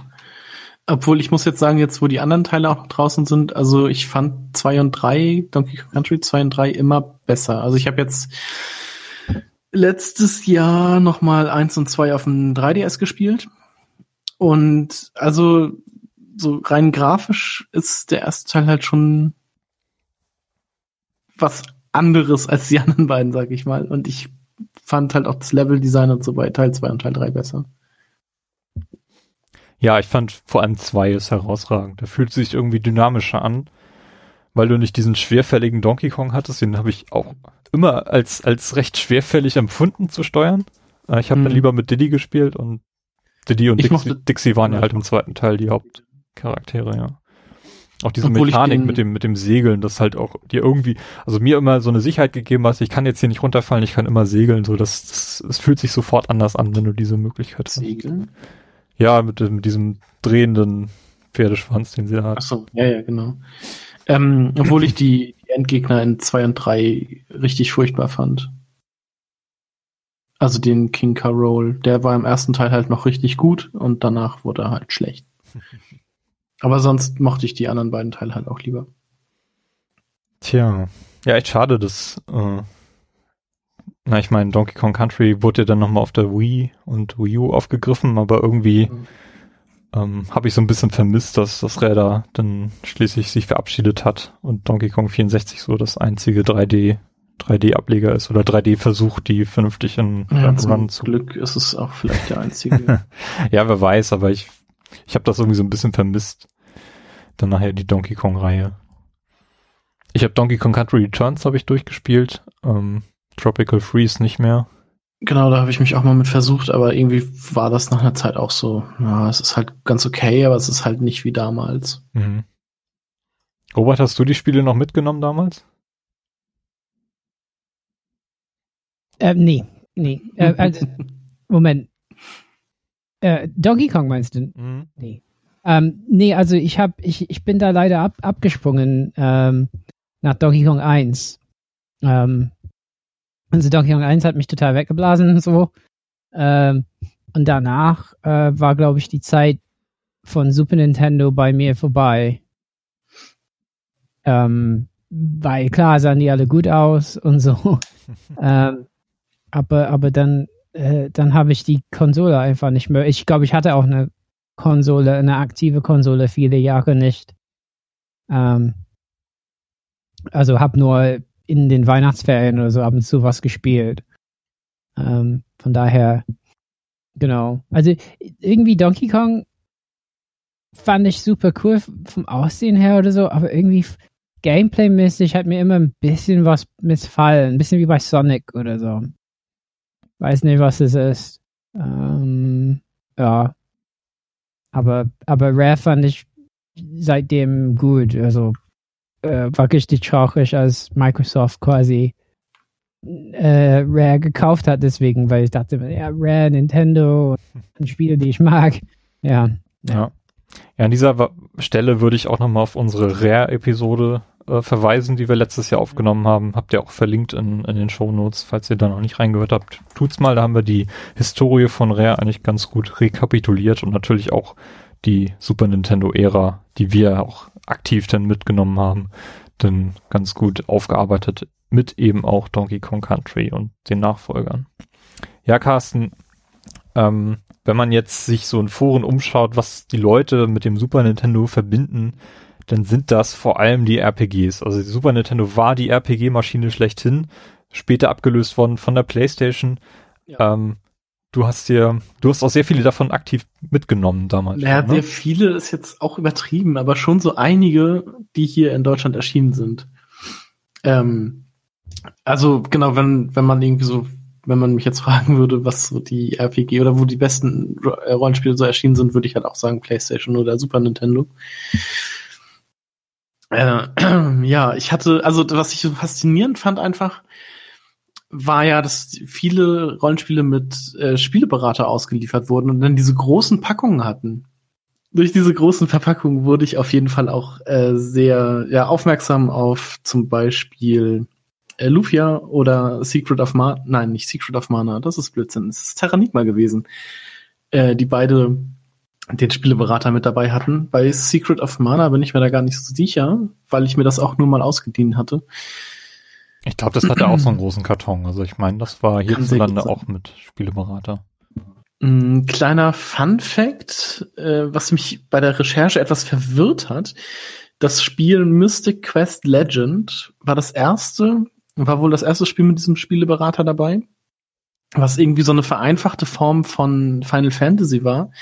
Speaker 3: Obwohl ich muss jetzt sagen, jetzt wo die anderen Teile auch noch draußen sind, also ich fand 2 und 3, Donkey Kong Country 2 und 3 immer besser. Also ich habe jetzt letztes Jahr nochmal 1 und 2 auf dem 3DS gespielt. Und also so rein grafisch ist der erste Teil halt schon was anderes als die anderen beiden, sag ich mal. Und ich fand halt auch das Leveldesign und so bei Teil 2 und Teil 3 besser.
Speaker 2: Ja, ich fand vor allem zwei ist herausragend. Der fühlt sich irgendwie dynamischer an, weil du nicht diesen schwerfälligen Donkey Kong hattest. Den habe ich auch immer als, als recht schwerfällig empfunden zu steuern. Äh, Ich habe
Speaker 3: Mhm.
Speaker 2: dann lieber mit Diddy gespielt und Diddy und Dixie, Dixie waren ja halt im zweiten Teil die Hauptcharaktere, ja. Auch diese
Speaker 3: Obwohl
Speaker 2: Mechanik mit dem, mit dem Segeln, das halt auch dir irgendwie, also mir immer so eine Sicherheit gegeben hast, ich kann jetzt hier nicht runterfallen, ich kann immer segeln, so, das, das, es fühlt sich sofort anders an, wenn du diese Möglichkeit hast.
Speaker 3: Segeln?
Speaker 2: Ja, mit, mit diesem drehenden Pferdeschwanz, den sie da hat.
Speaker 3: so, ja, ja, genau. Ähm, obwohl ich die, die Endgegner in 2 und 3 richtig furchtbar fand. Also den King Carol, der war im ersten Teil halt noch richtig gut und danach wurde er halt schlecht. Aber sonst mochte ich die anderen beiden Teile halt auch lieber.
Speaker 2: Tja, ja, echt schade, dass, äh, na, ich meine, Donkey Kong Country wurde ja dann nochmal auf der Wii und Wii U aufgegriffen, aber irgendwie
Speaker 3: Mhm.
Speaker 2: ähm, habe ich so ein bisschen vermisst, dass das Räder dann schließlich sich verabschiedet hat und Donkey Kong 64 so das einzige 3D 3D-Ableger ist oder 3D-Versuch, die vernünftig in
Speaker 3: Ja,
Speaker 2: Run
Speaker 3: zum
Speaker 2: zu
Speaker 3: Glück ist es auch vielleicht der einzige.
Speaker 2: Ja, wer weiß, aber ich, ich habe das irgendwie so ein bisschen vermisst. Dann nachher die Donkey Kong-Reihe. Ich habe Donkey Kong Country Returns habe ich durchgespielt. Ähm, Tropical Freeze nicht mehr.
Speaker 3: genau, da habe ich mich auch mal mit versucht, aber irgendwie war das nach einer Zeit auch so. Ja, es ist halt ganz okay, aber es ist halt nicht wie damals.
Speaker 2: Mhm. Robert, hast du die Spiele noch mitgenommen damals?
Speaker 4: Ähm, nee, nee. Äh, also, Moment. Äh, Donkey Kong meinst du?
Speaker 2: Mhm.
Speaker 4: Nee. Ähm, nee, also ich hab, ich, ich bin da leider ab, abgesprungen ähm, nach Donkey Kong 1. Ähm, also Donkey Kong 1 hat mich total weggeblasen und so. Ähm, und danach äh, war, glaube ich, die Zeit von Super Nintendo bei mir vorbei. Ähm, weil klar sahen die alle gut aus und so. ähm, aber, aber dann, äh, dann habe ich die Konsole einfach nicht mehr. Ich glaube, ich hatte auch eine Konsole, eine aktive Konsole viele Jahre nicht. Ähm, also habe nur in den Weihnachtsferien oder so ab und zu was gespielt. Ähm, von daher, genau. Also irgendwie Donkey Kong fand ich super cool vom Aussehen her oder so, aber irgendwie Gameplay-mäßig hat mir immer ein bisschen was missfallen. Ein bisschen wie bei Sonic oder so. Weiß nicht, was es ist. Ähm, ja. Aber, aber Rare fand ich seitdem gut. Also äh, war richtig traurig, als Microsoft quasi äh, Rare gekauft hat, deswegen, weil ich dachte, ja, Rare, Nintendo, Spiele, die ich mag. Ja.
Speaker 2: Ja. Ja, an dieser Stelle würde ich auch nochmal auf unsere Rare-Episode äh, verweisen, die wir letztes Jahr aufgenommen haben. Habt ihr auch verlinkt in, in den Show Notes, falls ihr da noch nicht reingehört habt. Tut's mal, da haben wir die Historie von Rare eigentlich ganz gut rekapituliert und natürlich auch die Super Nintendo-Ära, die wir auch aktiv dann mitgenommen haben, dann ganz gut aufgearbeitet mit eben auch Donkey Kong Country und den Nachfolgern. Ja, Carsten, ähm, wenn man jetzt sich so in Foren umschaut, was die Leute mit dem Super Nintendo verbinden, dann sind das vor allem die RPGs. Also die Super Nintendo war die RPG-Maschine schlechthin, später abgelöst worden von der PlayStation. Ja. Ähm, du hast dir, du hast auch sehr viele davon aktiv mitgenommen damals.
Speaker 3: Ja, ne? sehr viele ist jetzt auch übertrieben, aber schon so einige, die hier in Deutschland erschienen sind. Ähm, also genau, wenn, wenn man irgendwie so, wenn man mich jetzt fragen würde, was so die RPG oder wo die besten äh, Rollenspiele so erschienen sind, würde ich halt auch sagen PlayStation oder Super Nintendo. Äh, ja, ich hatte, also was ich so faszinierend fand einfach, war ja, dass viele Rollenspiele mit äh, Spieleberater ausgeliefert wurden und dann diese großen Packungen hatten. Durch diese großen Verpackungen wurde ich auf jeden Fall auch äh, sehr ja, aufmerksam auf zum Beispiel äh, Lufia oder Secret of Mana. Nein, nicht Secret of Mana, das ist Blödsinn. Es ist Terranigma gewesen. Äh, die beide den Spieleberater mit dabei hatten. Bei Secret of Mana bin ich mir da gar nicht so sicher, weil ich mir das auch nur mal ausgedient hatte.
Speaker 2: Ich glaube, das hatte auch so einen großen Karton. Also ich meine, das war hierzulande auch mit Spieleberater.
Speaker 3: Ein kleiner Fun Fact, äh, was mich bei der Recherche etwas verwirrt hat. Das Spiel Mystic Quest Legend war das erste, war wohl das erste Spiel mit diesem Spieleberater dabei, was irgendwie so eine vereinfachte Form von Final Fantasy war,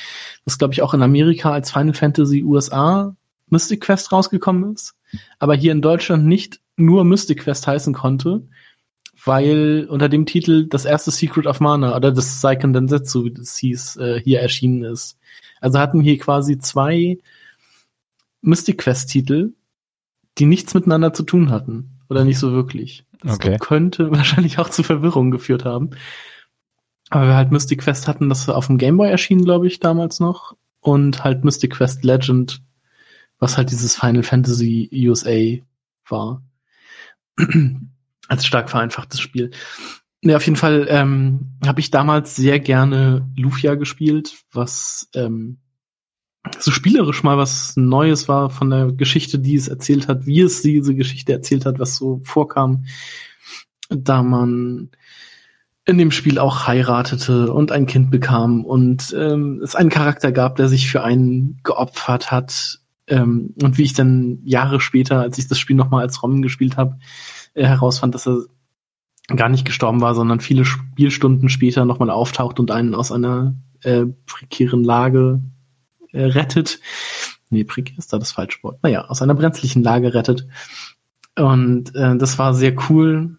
Speaker 3: was glaube ich auch in Amerika als Final Fantasy USA Mystic Quest rausgekommen ist, aber hier in Deutschland nicht nur Mystic Quest heißen konnte, weil unter dem Titel das erste Secret of Mana oder das Seiken Densetsu, wie das hieß, äh, hier erschienen ist. Also hatten hier quasi zwei Mystic Quest Titel, die nichts miteinander zu tun hatten. Oder nicht so wirklich. Das okay. könnte wahrscheinlich auch zu Verwirrung geführt haben. Aber wir halt Mystic Quest hatten, das auf dem Gameboy erschienen, glaube ich, damals noch. Und halt Mystic Quest Legend, was halt dieses Final Fantasy USA war. Als stark vereinfachtes Spiel. Ja, auf jeden Fall ähm, habe ich damals sehr gerne Lufia gespielt, was ähm, so spielerisch mal was Neues war von der Geschichte, die es erzählt hat, wie es diese Geschichte erzählt hat, was so vorkam, da man in dem Spiel auch heiratete und ein Kind bekam und ähm, es einen Charakter gab, der sich für einen geopfert hat. Ähm, und wie ich dann Jahre später, als ich das Spiel nochmal als Rom gespielt habe, äh, herausfand, dass er gar nicht gestorben war, sondern viele Spielstunden später nochmal auftaucht und einen aus einer äh, prekären Lage äh, rettet. Nee, prekär ist da das falsche Wort. Naja, aus einer brenzlichen Lage rettet. Und äh, das war sehr cool.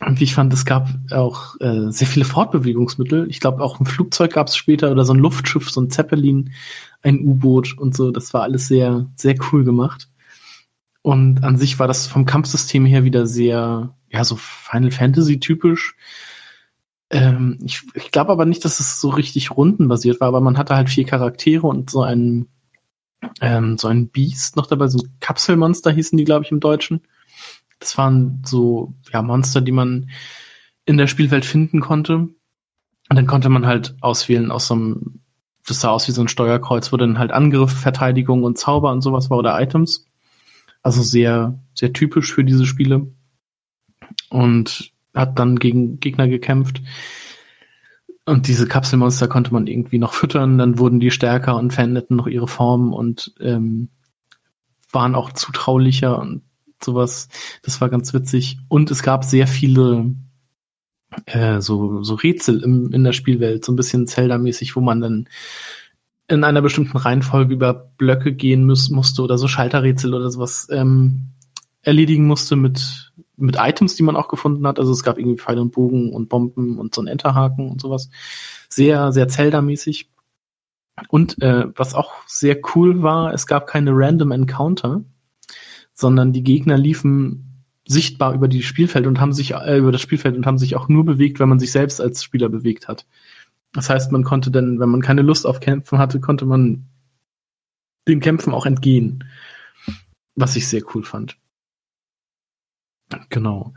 Speaker 3: Und wie ich fand, es gab auch äh, sehr viele Fortbewegungsmittel. Ich glaube, auch ein Flugzeug gab es später oder so ein Luftschiff, so ein Zeppelin, ein U-Boot und so. Das war alles sehr, sehr cool gemacht. Und an sich war das vom Kampfsystem her wieder sehr, ja, so Final Fantasy typisch. Ähm, ich ich glaube aber nicht, dass es so richtig rundenbasiert war, aber man hatte halt vier Charaktere und so ein, ähm, so ein Beast noch dabei, so ein Kapselmonster hießen die, glaube ich, im Deutschen. Das waren so, ja, Monster, die man in der Spielwelt finden konnte. Und dann konnte man halt auswählen aus so einem, das sah aus wie so ein Steuerkreuz, wo dann halt Angriff, Verteidigung und Zauber und sowas war oder Items. Also sehr, sehr typisch für diese Spiele. Und hat dann gegen Gegner gekämpft. Und diese Kapselmonster konnte man irgendwie noch füttern, dann wurden die stärker und veränderten noch ihre Form und ähm, waren auch zutraulicher und sowas. Das war ganz witzig. Und es gab sehr viele äh, so, so Rätsel im, in der Spielwelt, so ein bisschen Zelda-mäßig, wo man dann in einer bestimmten Reihenfolge über Blöcke gehen muss, musste oder so Schalterrätsel oder sowas ähm, erledigen musste mit, mit Items, die man auch gefunden hat. Also es gab irgendwie Pfeile und Bogen und Bomben und so ein Enterhaken und sowas. Sehr, sehr Zelda-mäßig. Und äh, was auch sehr cool war, es gab keine Random Encounter, sondern die Gegner liefen sichtbar über die Spielfeld und haben sich äh, über das Spielfeld und haben sich auch nur bewegt, wenn man sich selbst als Spieler bewegt hat. Das heißt, man konnte dann, wenn man keine Lust auf Kämpfen hatte, konnte man den Kämpfen auch entgehen. Was ich sehr cool fand. Genau.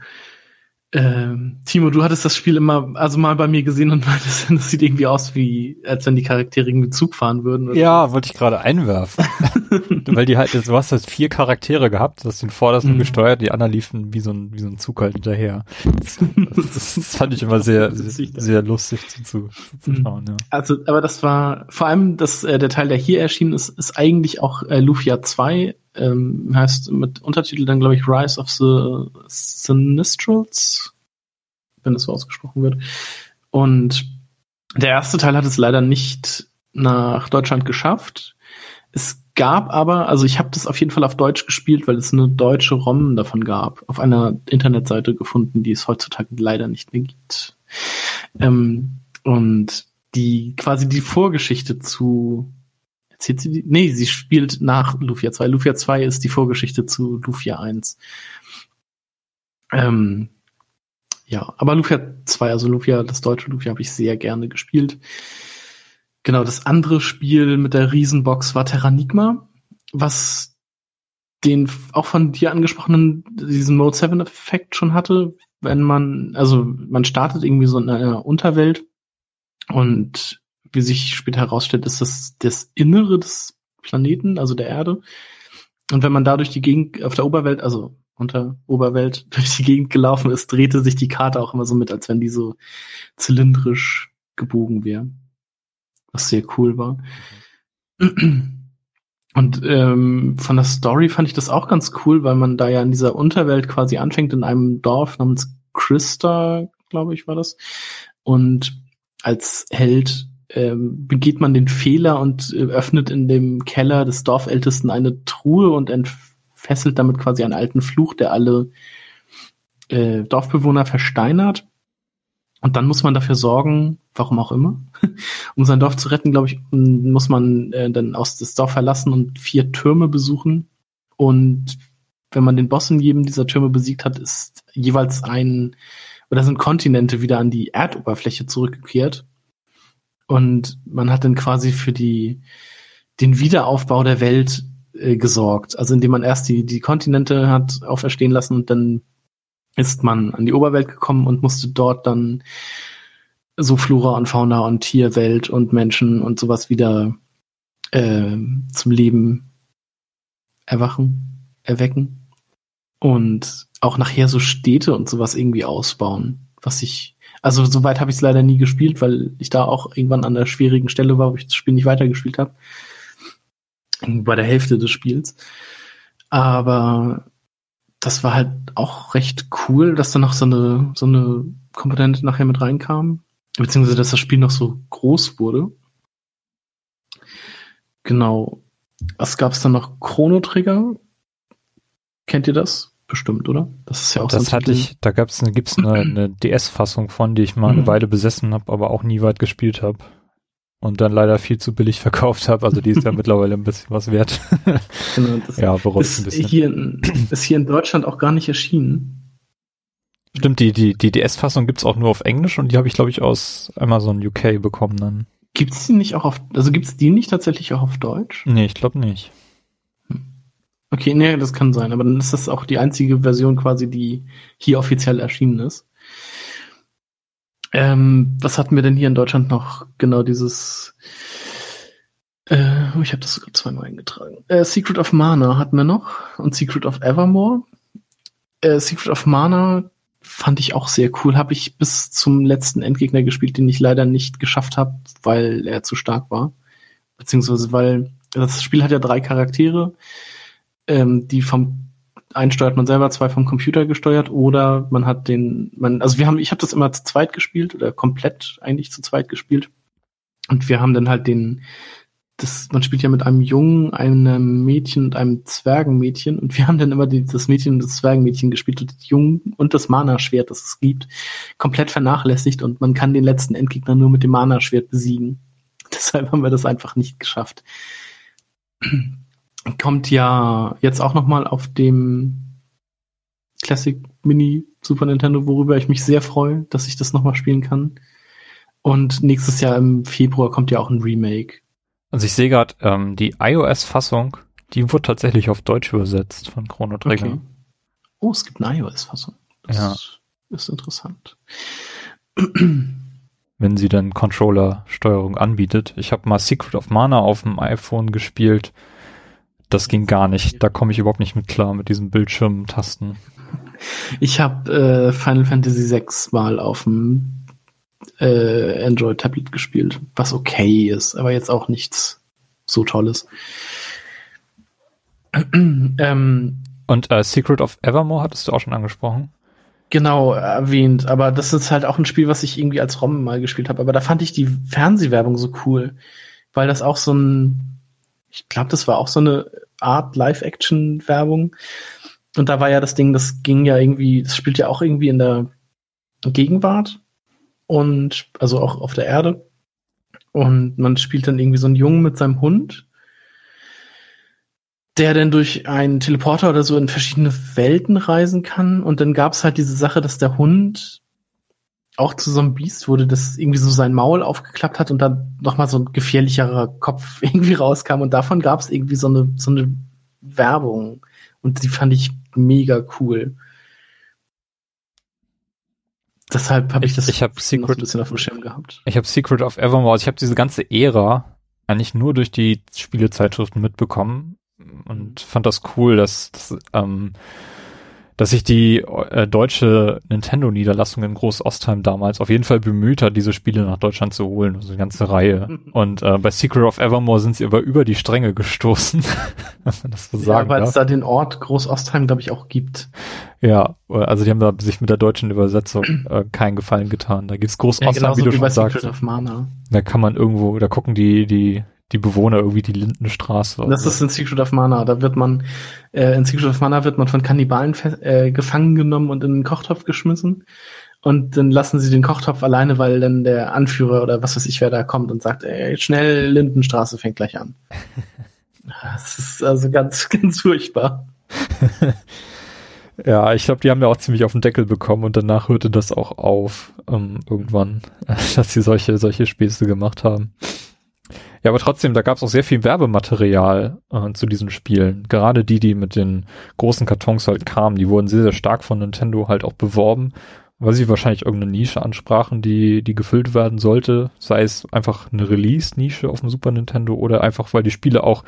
Speaker 3: Ähm, Timo, du hattest das Spiel immer, also mal bei mir gesehen und meintest, das sieht irgendwie aus wie, als wenn die Charaktere irgendwie Zug fahren würden.
Speaker 2: ja, so. wollte ich gerade einwerfen. Weil die halt, du hast halt vier Charaktere gehabt, du hast den vordersten mhm. gesteuert, die anderen liefen wie so ein, wie so ein Zug halt hinterher. Das, das, das fand ich immer sehr, sehr, sehr lustig zu, zu, zu
Speaker 3: mhm. schauen, ja. Also, aber das war, vor allem das, äh, der Teil, der hier erschienen ist, ist eigentlich auch äh, Lufia 2, ähm, heißt mit Untertitel dann, glaube ich, Rise of the Sinistrals, wenn das so ausgesprochen wird. Und der erste Teil hat es leider nicht nach Deutschland geschafft. Es gab aber, also ich habe das auf jeden Fall auf Deutsch gespielt, weil es eine deutsche ROM davon gab, auf einer Internetseite gefunden, die es heutzutage leider nicht mehr gibt. Ähm, und die quasi die Vorgeschichte zu Erzählt sie die? Nee, sie spielt nach Lufia 2. Lufia 2 ist die Vorgeschichte zu Lufia 1. Ähm, ja, aber Lufia 2, also Lufia, das deutsche Lufia habe ich sehr gerne gespielt. Genau, das andere Spiel mit der Riesenbox war Terranigma, was den auch von dir angesprochenen, diesen Mode 7 Effekt schon hatte, wenn man, also man startet irgendwie so in einer Unterwelt und wie sich später herausstellt, ist das das Innere des Planeten, also der Erde. Und wenn man da durch die Gegend auf der Oberwelt, also unter Oberwelt durch die Gegend gelaufen ist, drehte sich die Karte auch immer so mit, als wenn die so zylindrisch gebogen wäre. Was sehr cool war. Und ähm, von der Story fand ich das auch ganz cool, weil man da ja in dieser Unterwelt quasi anfängt, in einem Dorf namens Christa, glaube ich, war das. Und als Held ähm, begeht man den Fehler und äh, öffnet in dem Keller des Dorfältesten eine Truhe und entfesselt damit quasi einen alten Fluch, der alle äh, Dorfbewohner versteinert. Und dann muss man dafür sorgen, warum auch immer, um sein Dorf zu retten, glaube ich, muss man äh, dann aus das Dorf verlassen und vier Türme besuchen. Und wenn man den Boss in jedem dieser Türme besiegt hat, ist jeweils ein oder sind Kontinente wieder an die Erdoberfläche zurückgekehrt. Und man hat dann quasi für die, den Wiederaufbau der Welt äh, gesorgt. Also indem man erst die, die Kontinente hat auferstehen lassen und dann ist man an die Oberwelt gekommen und musste dort dann so Flora und Fauna und Tierwelt und Menschen und sowas wieder äh, zum Leben erwachen, erwecken und auch nachher so Städte und sowas irgendwie ausbauen, was ich also soweit habe ich es leider nie gespielt, weil ich da auch irgendwann an der schwierigen Stelle war, wo ich das Spiel nicht weitergespielt habe. Bei der Hälfte des Spiels. Aber das war halt auch recht cool, dass da noch so eine, so eine Komponente nachher mit reinkam. Beziehungsweise, dass das Spiel noch so groß wurde. Genau. Was gab es dann noch? Chrono Trigger? Kennt ihr das? Bestimmt, oder?
Speaker 2: Das ist ja auch Das so hatte ich, da gab's eine, gibt's eine, eine DS-Fassung von, die ich mal eine mhm. Weile besessen habe, aber auch nie weit gespielt habe. Und dann leider viel zu billig verkauft habe. Also die ist ja mittlerweile ein bisschen was wert.
Speaker 3: genau, das ja, bereut ist ein bisschen. Hier in, ist hier in Deutschland auch gar nicht erschienen.
Speaker 2: Stimmt, die, die, die DS-Fassung gibt's auch nur auf Englisch und die habe ich, glaube ich, aus Amazon UK bekommen dann.
Speaker 3: Gibt's die nicht auch auf, also gibt's die nicht tatsächlich auch auf Deutsch?
Speaker 2: Nee, ich glaube nicht.
Speaker 3: Okay, nee, das kann sein, aber dann ist das auch die einzige Version quasi, die hier offiziell erschienen ist. Ähm, was hatten wir denn hier in Deutschland noch? Genau dieses. Äh, oh, ich habe das sogar zweimal eingetragen. Äh, Secret of Mana hatten wir noch und Secret of Evermore. Äh, Secret of Mana fand ich auch sehr cool. Habe ich bis zum letzten Endgegner gespielt, den ich leider nicht geschafft habe, weil er zu stark war. Beziehungsweise weil das Spiel hat ja drei Charaktere ähm, die vom einen steuert man selber, zwei vom Computer gesteuert oder man hat den, man, also wir haben, ich habe das immer zu zweit gespielt oder komplett eigentlich zu zweit gespielt. Und wir haben dann halt den, das, man spielt ja mit einem Jungen, einem Mädchen und einem Zwergenmädchen. Und wir haben dann immer die, das Mädchen und das Zwergenmädchen gespielt und das Jungen und das Mana-Schwert, das es gibt, komplett vernachlässigt. Und man kann den letzten Endgegner nur mit dem Mana-Schwert besiegen. Deshalb haben wir das einfach nicht geschafft kommt ja jetzt auch noch mal auf dem Classic Mini Super Nintendo, worüber ich mich sehr freue, dass ich das nochmal spielen kann. Und nächstes Jahr im Februar kommt ja auch ein Remake.
Speaker 2: Also ich sehe gerade, ähm, die iOS-Fassung, die wurde tatsächlich auf Deutsch übersetzt von Chrono Trigger. Okay.
Speaker 3: Oh, es gibt eine iOS-Fassung. Das
Speaker 2: ja.
Speaker 3: ist interessant.
Speaker 2: Wenn sie dann Controller-Steuerung anbietet. Ich habe mal Secret of Mana auf dem iPhone gespielt. Das ging gar nicht. Da komme ich überhaupt nicht mit klar mit diesen Bildschirmtasten.
Speaker 3: Ich habe äh, Final Fantasy VI mal auf dem äh, Android Tablet gespielt, was okay ist, aber jetzt auch nichts so Tolles.
Speaker 2: ähm, Und äh, Secret of Evermore hattest du auch schon angesprochen?
Speaker 3: Genau, erwähnt, aber das ist halt auch ein Spiel, was ich irgendwie als ROM mal gespielt habe. Aber da fand ich die Fernsehwerbung so cool, weil das auch so ein, ich glaube, das war auch so eine Art Live-Action-Werbung. Und da war ja das Ding, das ging ja irgendwie, das spielt ja auch irgendwie in der Gegenwart und also auch auf der Erde. Und man spielt dann irgendwie so einen Jungen mit seinem Hund, der dann durch einen Teleporter oder so in verschiedene Welten reisen kann. Und dann gab es halt diese Sache, dass der Hund auch zu so einem Biest wurde, das irgendwie so sein Maul aufgeklappt hat und dann nochmal so ein gefährlicherer Kopf irgendwie rauskam. Und davon gab es irgendwie so eine, so eine Werbung. Und die fand ich mega cool. Deshalb habe ich, ich das
Speaker 2: ich hab Secret, ein
Speaker 3: bisschen auf dem Schirm gehabt.
Speaker 2: Ich habe Secret of Evermore, also ich habe diese ganze Ära eigentlich nur durch die Spielezeitschriften mitbekommen und fand das cool, dass, dass ähm, dass sich die äh, deutsche Nintendo-Niederlassung in Groß-Ostheim damals auf jeden Fall bemüht hat, diese Spiele nach Deutschland zu holen, also eine ganze Reihe. Und äh, bei Secret of Evermore sind sie aber über die Stränge gestoßen,
Speaker 3: wenn man das so ja, sagen weil es da den Ort Groß-Ostheim, glaube ich, auch gibt.
Speaker 2: Ja, also die haben da sich mit der deutschen Übersetzung äh, keinen Gefallen getan. Da gibt's Groß-Ostheim, ja,
Speaker 3: wie du wie schon sagst.
Speaker 2: Da kann man irgendwo, da gucken die, die die Bewohner irgendwie die Lindenstraße.
Speaker 3: Das ist in Secret of Mana. Da wird man, äh, in Secret of Mana wird man von Kannibalen äh, gefangen genommen und in den Kochtopf geschmissen. Und dann lassen sie den Kochtopf alleine, weil dann der Anführer oder was weiß ich, wer da kommt und sagt, ey, schnell, Lindenstraße fängt gleich an. das ist also ganz, ganz furchtbar.
Speaker 2: Ja, ich glaube, die haben ja auch ziemlich auf den Deckel bekommen und danach hörte das auch auf, ähm, irgendwann, dass sie solche, solche Späße gemacht haben. Ja, aber trotzdem, da gab es auch sehr viel Werbematerial äh, zu diesen Spielen. Gerade die, die mit den großen Kartons halt kamen, die wurden sehr, sehr stark von Nintendo halt auch beworben, weil sie wahrscheinlich irgendeine Nische ansprachen, die, die gefüllt werden sollte. Sei es einfach eine Release-Nische auf dem Super Nintendo oder einfach, weil die Spiele auch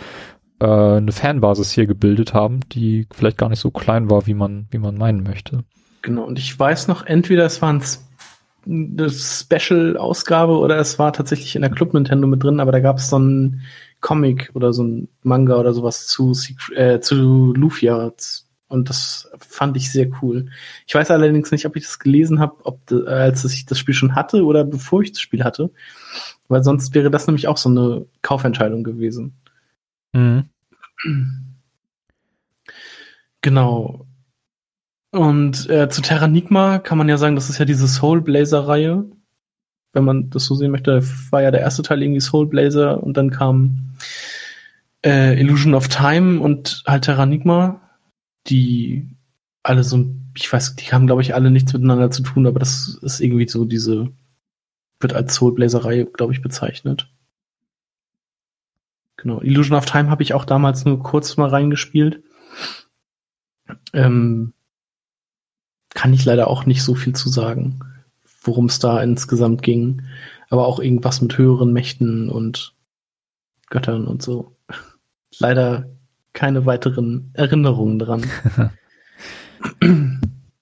Speaker 2: äh, eine Fanbasis hier gebildet haben, die vielleicht gar nicht so klein war, wie man, wie man meinen möchte.
Speaker 3: Genau, und ich weiß noch, entweder es waren eine Special-Ausgabe oder es war tatsächlich in der Club Nintendo mit drin, aber da gab es so ein Comic oder so ein Manga oder sowas zu, äh, zu Lufia und das fand ich sehr cool. Ich weiß allerdings nicht, ob ich das gelesen habe, ob äh, als ich das Spiel schon hatte oder bevor ich das Spiel hatte, weil sonst wäre das nämlich auch so eine Kaufentscheidung gewesen. Mhm. Genau. Und äh, zu Terranigma kann man ja sagen, das ist ja diese Soul Blazer-Reihe. Wenn man das so sehen möchte, war ja der erste Teil irgendwie Soul Blazer und dann kam äh, Illusion of Time und halt Terranigma, die alle so, ich weiß, die haben glaube ich alle nichts miteinander zu tun, aber das ist irgendwie so diese, wird als Soul Blazer-Reihe, glaube ich, bezeichnet. Genau. Illusion of Time habe ich auch damals nur kurz mal reingespielt. Ähm, kann ich leider auch nicht so viel zu sagen, worum es da insgesamt ging. Aber auch irgendwas mit höheren Mächten und Göttern und so. Leider keine weiteren Erinnerungen dran.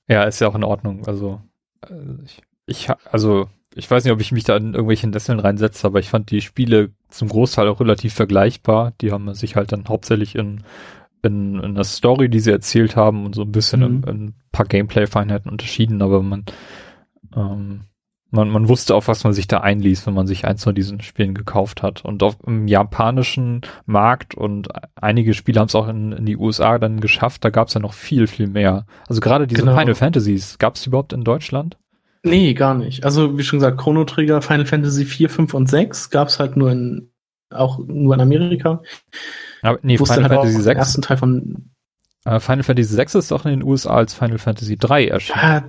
Speaker 2: ja, ist ja auch in Ordnung. Also äh, ich, ich also ich weiß nicht, ob ich mich da in irgendwelchen Nesseln reinsetze, aber ich fand die Spiele zum Großteil auch relativ vergleichbar. Die haben sich halt dann hauptsächlich in in, in der Story, die sie erzählt haben und so ein bisschen mhm. in, in ein paar Gameplay-Feinheiten unterschieden, aber man, ähm, man, man wusste auf was man sich da einließ, wenn man sich eins von diesen Spielen gekauft hat. Und auf im japanischen Markt und einige Spiele haben es auch in, in die USA dann geschafft, da gab es ja noch viel, viel mehr. Also gerade diese genau. Final Fantasies, gab es überhaupt in Deutschland?
Speaker 3: Nee, gar nicht. Also wie schon gesagt, Chrono Trigger, Final Fantasy 4, 5 und 6 gab es halt nur in auch nur in Amerika.
Speaker 2: Aber nee, Final Fantasy 6.
Speaker 3: ersten Teil von
Speaker 2: Äh, Final Fantasy VI ist auch in den USA als Final Fantasy 3 erschienen.
Speaker 3: Ja,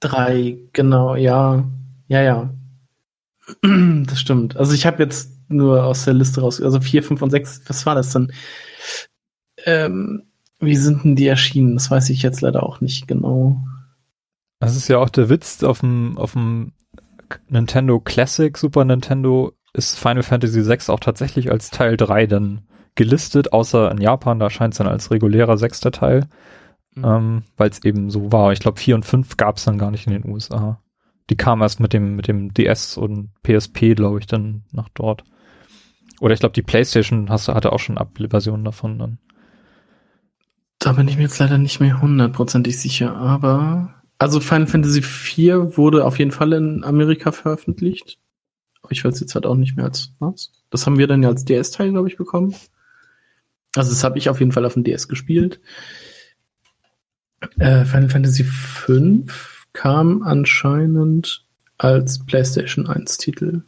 Speaker 3: drei, genau, ja. Ja, ja. Das stimmt. Also ich habe jetzt nur aus der Liste raus, also vier, fünf und sechs, was war das denn? Ähm, wie sind denn die erschienen? Das weiß ich jetzt leider auch nicht genau.
Speaker 2: Das ist ja auch der Witz auf dem, auf dem Nintendo Classic Super Nintendo ist Final Fantasy VI auch tatsächlich als Teil 3 dann gelistet, außer in Japan, da scheint es dann als regulärer sechster Teil, mhm. ähm, weil es eben so war. Ich glaube, 4 und 5 gab es dann gar nicht in den USA. Die kamen erst mit dem, mit dem DS und PSP, glaube ich, dann nach dort. Oder ich glaube, die PlayStation hast, hatte auch schon Ab-Versionen davon dann.
Speaker 3: Da bin ich mir jetzt leider nicht mehr hundertprozentig sicher, aber also Final Fantasy IV wurde auf jeden Fall in Amerika veröffentlicht. Aber ich weiß jetzt halt auch nicht mehr als was. Das haben wir dann ja als DS-Teil, glaube ich, bekommen. Also das habe ich auf jeden Fall auf dem DS gespielt. Äh, Final Fantasy V kam anscheinend als PlayStation 1 Titel.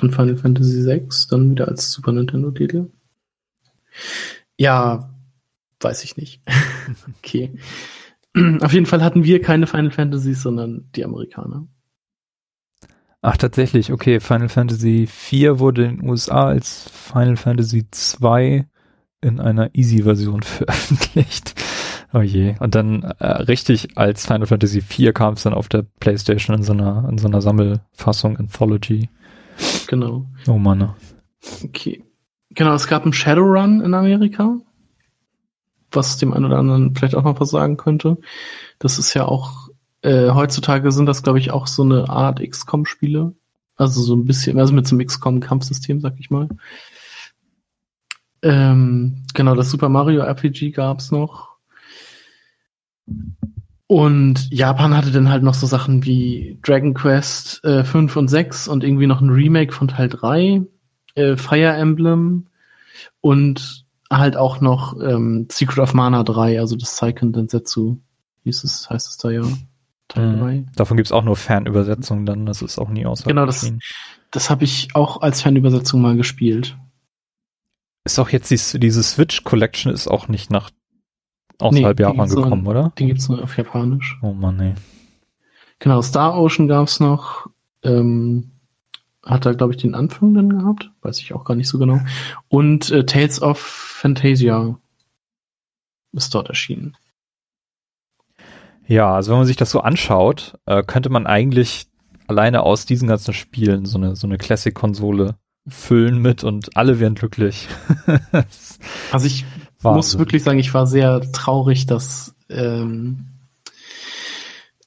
Speaker 3: Und Final Fantasy VI dann wieder als Super Nintendo Titel. Ja, weiß ich nicht. okay. Auf jeden Fall hatten wir keine Final Fantasies, sondern die Amerikaner.
Speaker 2: Ach, tatsächlich, okay. Final Fantasy IV wurde in den USA als Final Fantasy II in einer Easy-Version veröffentlicht. Oh je. Und dann äh, richtig als Final Fantasy IV kam es dann auf der Playstation in so einer, in so einer Sammelfassung Anthology.
Speaker 3: Genau.
Speaker 2: Oh Mann.
Speaker 3: Okay. Genau, es gab einen Shadowrun in Amerika, was dem einen oder anderen vielleicht auch noch was sagen könnte. Das ist ja auch äh, heutzutage sind das, glaube ich, auch so eine Art XCOM-Spiele. Also so ein bisschen, also mit so einem XCOM-Kampfsystem, sag ich mal. Ähm, genau, das Super Mario RPG gab's noch. Und Japan hatte dann halt noch so Sachen wie Dragon Quest äh, 5 und 6 und irgendwie noch ein Remake von Teil 3, äh, Fire Emblem und halt auch noch ähm, Secret of Mana 3, also das Seiken Densetsu, hieß es, heißt es da ja.
Speaker 2: Teil 3. Mhm. Davon gibt's auch nur Fernübersetzungen dann, das ist auch nie außer.
Speaker 3: Genau, das, das habe ich auch als Fernübersetzung mal gespielt.
Speaker 2: Ist auch jetzt die, diese Switch Collection ist auch nicht nach außerhalb nee, Japan gekommen,
Speaker 3: nur,
Speaker 2: oder?
Speaker 3: Den gibt's nur auf Japanisch.
Speaker 2: Oh Mann, nee.
Speaker 3: Genau, Star Ocean gab's noch. Ähm, hat er, glaube ich, den Anfang dann gehabt? Weiß ich auch gar nicht so genau. Und äh, Tales of Fantasia ist dort erschienen.
Speaker 2: Ja, also wenn man sich das so anschaut, äh, könnte man eigentlich alleine aus diesen ganzen Spielen so eine, so eine Classic-Konsole füllen mit und alle wären glücklich.
Speaker 3: also ich Wahnsinn. muss wirklich sagen, ich war sehr traurig, dass ähm,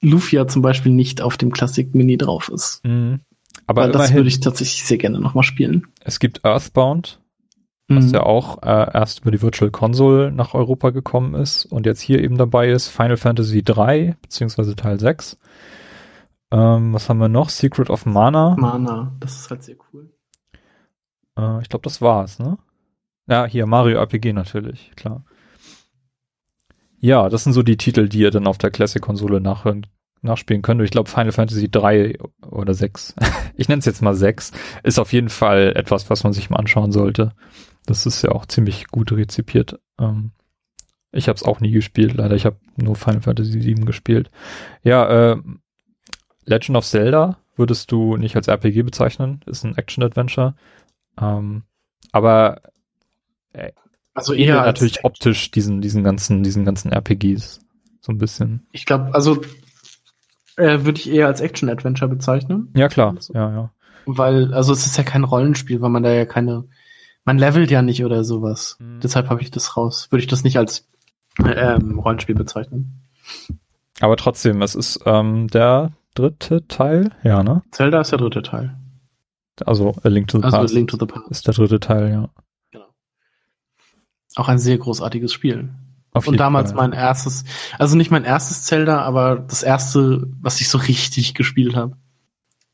Speaker 3: Lufia zum Beispiel nicht auf dem Classic Mini drauf ist. Mhm. Aber Weil das würde ich tatsächlich sehr gerne nochmal spielen.
Speaker 2: Es gibt Earthbound, was mhm. ja auch äh, erst über die Virtual Console nach Europa gekommen ist und jetzt hier eben dabei ist Final Fantasy 3 beziehungsweise Teil 6. Ähm, was haben wir noch? Secret of Mana.
Speaker 3: Mana, das ist halt sehr cool.
Speaker 2: Äh, ich glaube, das war's, ne? Ja, hier Mario RPG natürlich, klar. Ja, das sind so die Titel, die ihr dann auf der Classic-Konsole nachhören, nachspielen könnt. Ich glaube, Final Fantasy 3 oder 6, ich nenne es jetzt mal 6, ist auf jeden Fall etwas, was man sich mal anschauen sollte. Das ist ja auch ziemlich gut rezipiert. Ähm, ich habe es auch nie gespielt, leider. Ich habe nur Final Fantasy 7 gespielt. Ja, äh, Legend of Zelda würdest du nicht als RPG bezeichnen, ist ein Action-Adventure. Ähm, aber äh, also eher natürlich optisch diesen, diesen ganzen, diesen ganzen RPGs. So ein bisschen.
Speaker 3: Ich glaube, also äh, würde ich eher als Action-Adventure bezeichnen.
Speaker 2: Ja, klar. Also, ja, ja.
Speaker 3: Weil, also es ist ja kein Rollenspiel, weil man da ja keine, man levelt ja nicht oder sowas. Mhm. Deshalb habe ich das raus. Würde ich das nicht als ähm, Rollenspiel bezeichnen.
Speaker 2: Aber trotzdem, es ist ähm, der dritte Teil, ja, ne?
Speaker 3: Zelda ist der dritte Teil.
Speaker 2: Also A Link to the
Speaker 3: also
Speaker 2: Past.
Speaker 3: Link to the Past.
Speaker 2: Ist der dritte Teil, ja. Genau.
Speaker 3: Auch ein sehr großartiges Spiel. Auf und damals Fall. mein erstes, also nicht mein erstes Zelda, aber das erste, was ich so richtig gespielt habe.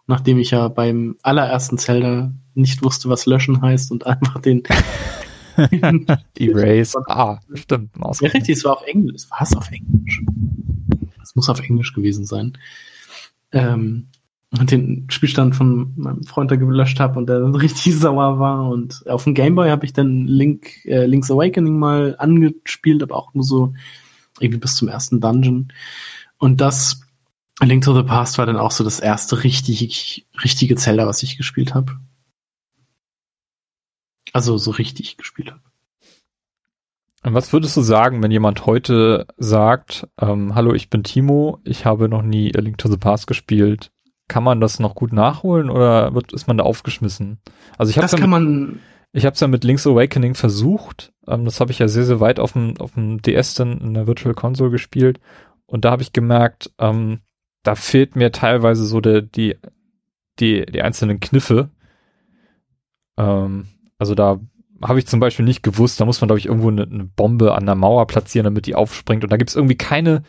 Speaker 3: Nachdem ich ja beim allerersten Zelda nicht wusste, was löschen heißt und einfach den
Speaker 2: Erase. Ah, stimmt.
Speaker 3: Ja, richtig, es war auf Englisch. War es auf Englisch? Es muss auf Englisch gewesen sein. Ähm, den Spielstand von meinem Freund da gelöscht habe und der dann richtig sauer war. Und auf dem Gameboy habe ich dann Link, äh, Link's Awakening mal angespielt, aber auch nur so irgendwie bis zum ersten Dungeon. Und das Link to the Past war dann auch so das erste richtig, richtige Zelda, was ich gespielt habe. Also so richtig gespielt habe.
Speaker 2: Und was würdest du sagen, wenn jemand heute sagt, ähm, hallo, ich bin Timo, ich habe noch nie A Link to the Past gespielt. Kann man das noch gut nachholen oder wird, ist man da aufgeschmissen? Also ich habe
Speaker 3: das kann man
Speaker 2: es ja mit Link's Awakening versucht. Ähm, das habe ich ja sehr, sehr weit auf dem, auf dem DS dann in der Virtual Console gespielt. Und da habe ich gemerkt, ähm, da fehlt mir teilweise so der, die, die, die einzelnen Kniffe. Ähm, also da habe ich zum Beispiel nicht gewusst, da muss man, glaube ich, irgendwo eine, eine, Bombe an der Mauer platzieren, damit die aufspringt. Und da gibt es irgendwie keine,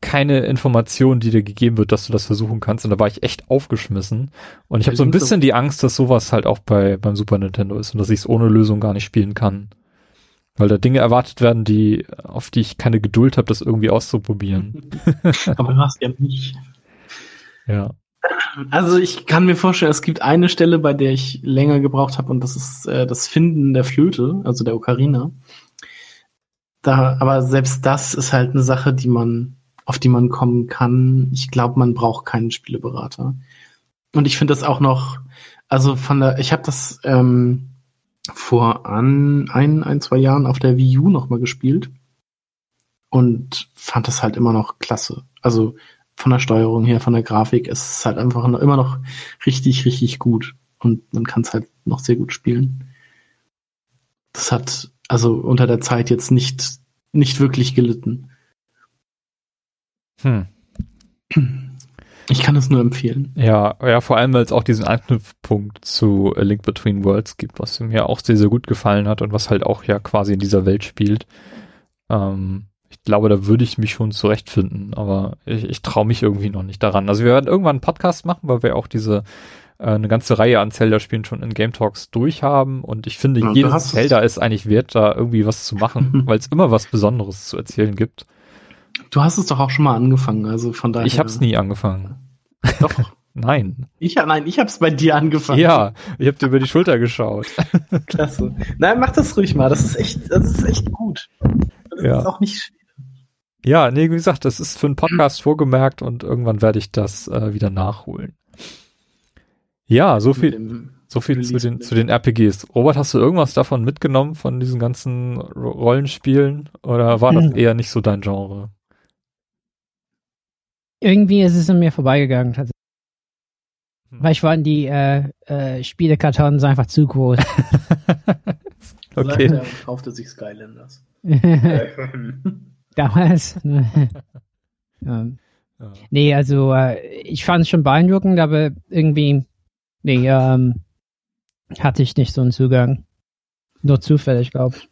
Speaker 2: keine Information, die dir gegeben wird, dass du das versuchen kannst. Und da war ich echt aufgeschmissen. Und ich habe so ein bisschen die Angst, dass sowas halt auch bei beim Super Nintendo ist und dass ich es ohne Lösung gar nicht spielen kann. Weil da Dinge erwartet werden, die, auf die ich keine Geduld habe, das irgendwie auszuprobieren.
Speaker 3: Aber du hast ja nicht.
Speaker 2: Ja.
Speaker 3: Also ich kann mir vorstellen, es gibt eine Stelle, bei der ich länger gebraucht habe und das ist äh, das Finden der Flöte, also der Ocarina. Da, aber selbst das ist halt eine Sache, die man, auf die man kommen kann. Ich glaube, man braucht keinen Spieleberater. Und ich finde das auch noch, also von der, ich habe das ähm, vor an, ein, ein, zwei Jahren auf der Wii U nochmal gespielt und fand das halt immer noch klasse. Also von der Steuerung her, von der Grafik, ist es halt einfach noch, immer noch richtig, richtig gut. Und man kann es halt noch sehr gut spielen. Das hat also unter der Zeit jetzt nicht, nicht wirklich gelitten. Hm. Ich kann es nur empfehlen.
Speaker 2: Ja, ja, vor allem, weil es auch diesen Anknüpfpunkt zu A Link Between Worlds gibt, was mir auch sehr, sehr gut gefallen hat und was halt auch ja quasi in dieser Welt spielt. Ähm, glaube, da würde ich mich schon zurechtfinden, aber ich, ich traue mich irgendwie noch nicht daran. Also wir werden irgendwann einen Podcast machen, weil wir auch diese äh, eine ganze Reihe an Zelda-Spielen schon in Game Talks durchhaben und ich finde, ja, jedes Zelda ist eigentlich wert, da irgendwie was zu machen, weil es immer was Besonderes zu erzählen gibt.
Speaker 3: Du hast es doch auch schon mal angefangen, also von daher.
Speaker 2: Ich habe es nie angefangen.
Speaker 3: Doch.
Speaker 2: nein.
Speaker 3: Ich nein, ich habe es bei dir angefangen.
Speaker 2: Ja, ich habe dir über die Schulter geschaut.
Speaker 3: Klasse. Nein, mach das ruhig mal. Das ist echt, das ist echt gut. Das
Speaker 2: ja.
Speaker 3: ist auch nicht
Speaker 2: ja, nee, wie gesagt, das ist für einen Podcast vorgemerkt und irgendwann werde ich das äh, wieder nachholen. Ja, so viel, so viel zu den, zu den RPGs. Robert, hast du irgendwas davon mitgenommen von diesen ganzen Rollenspielen oder war das hm. eher nicht so dein Genre?
Speaker 4: Irgendwie ist es an mir vorbeigegangen, tatsächlich. Hm. Weil ich war in die äh, äh, Spielekartons einfach zu groß.
Speaker 3: okay. Er kaufte sich Skylanders.
Speaker 4: damals. Ne? ja. Ja. Nee, also äh, ich fand es schon beeindruckend, aber irgendwie, nee, ähm, hatte ich nicht so einen Zugang. Nur zufällig, glaube ich.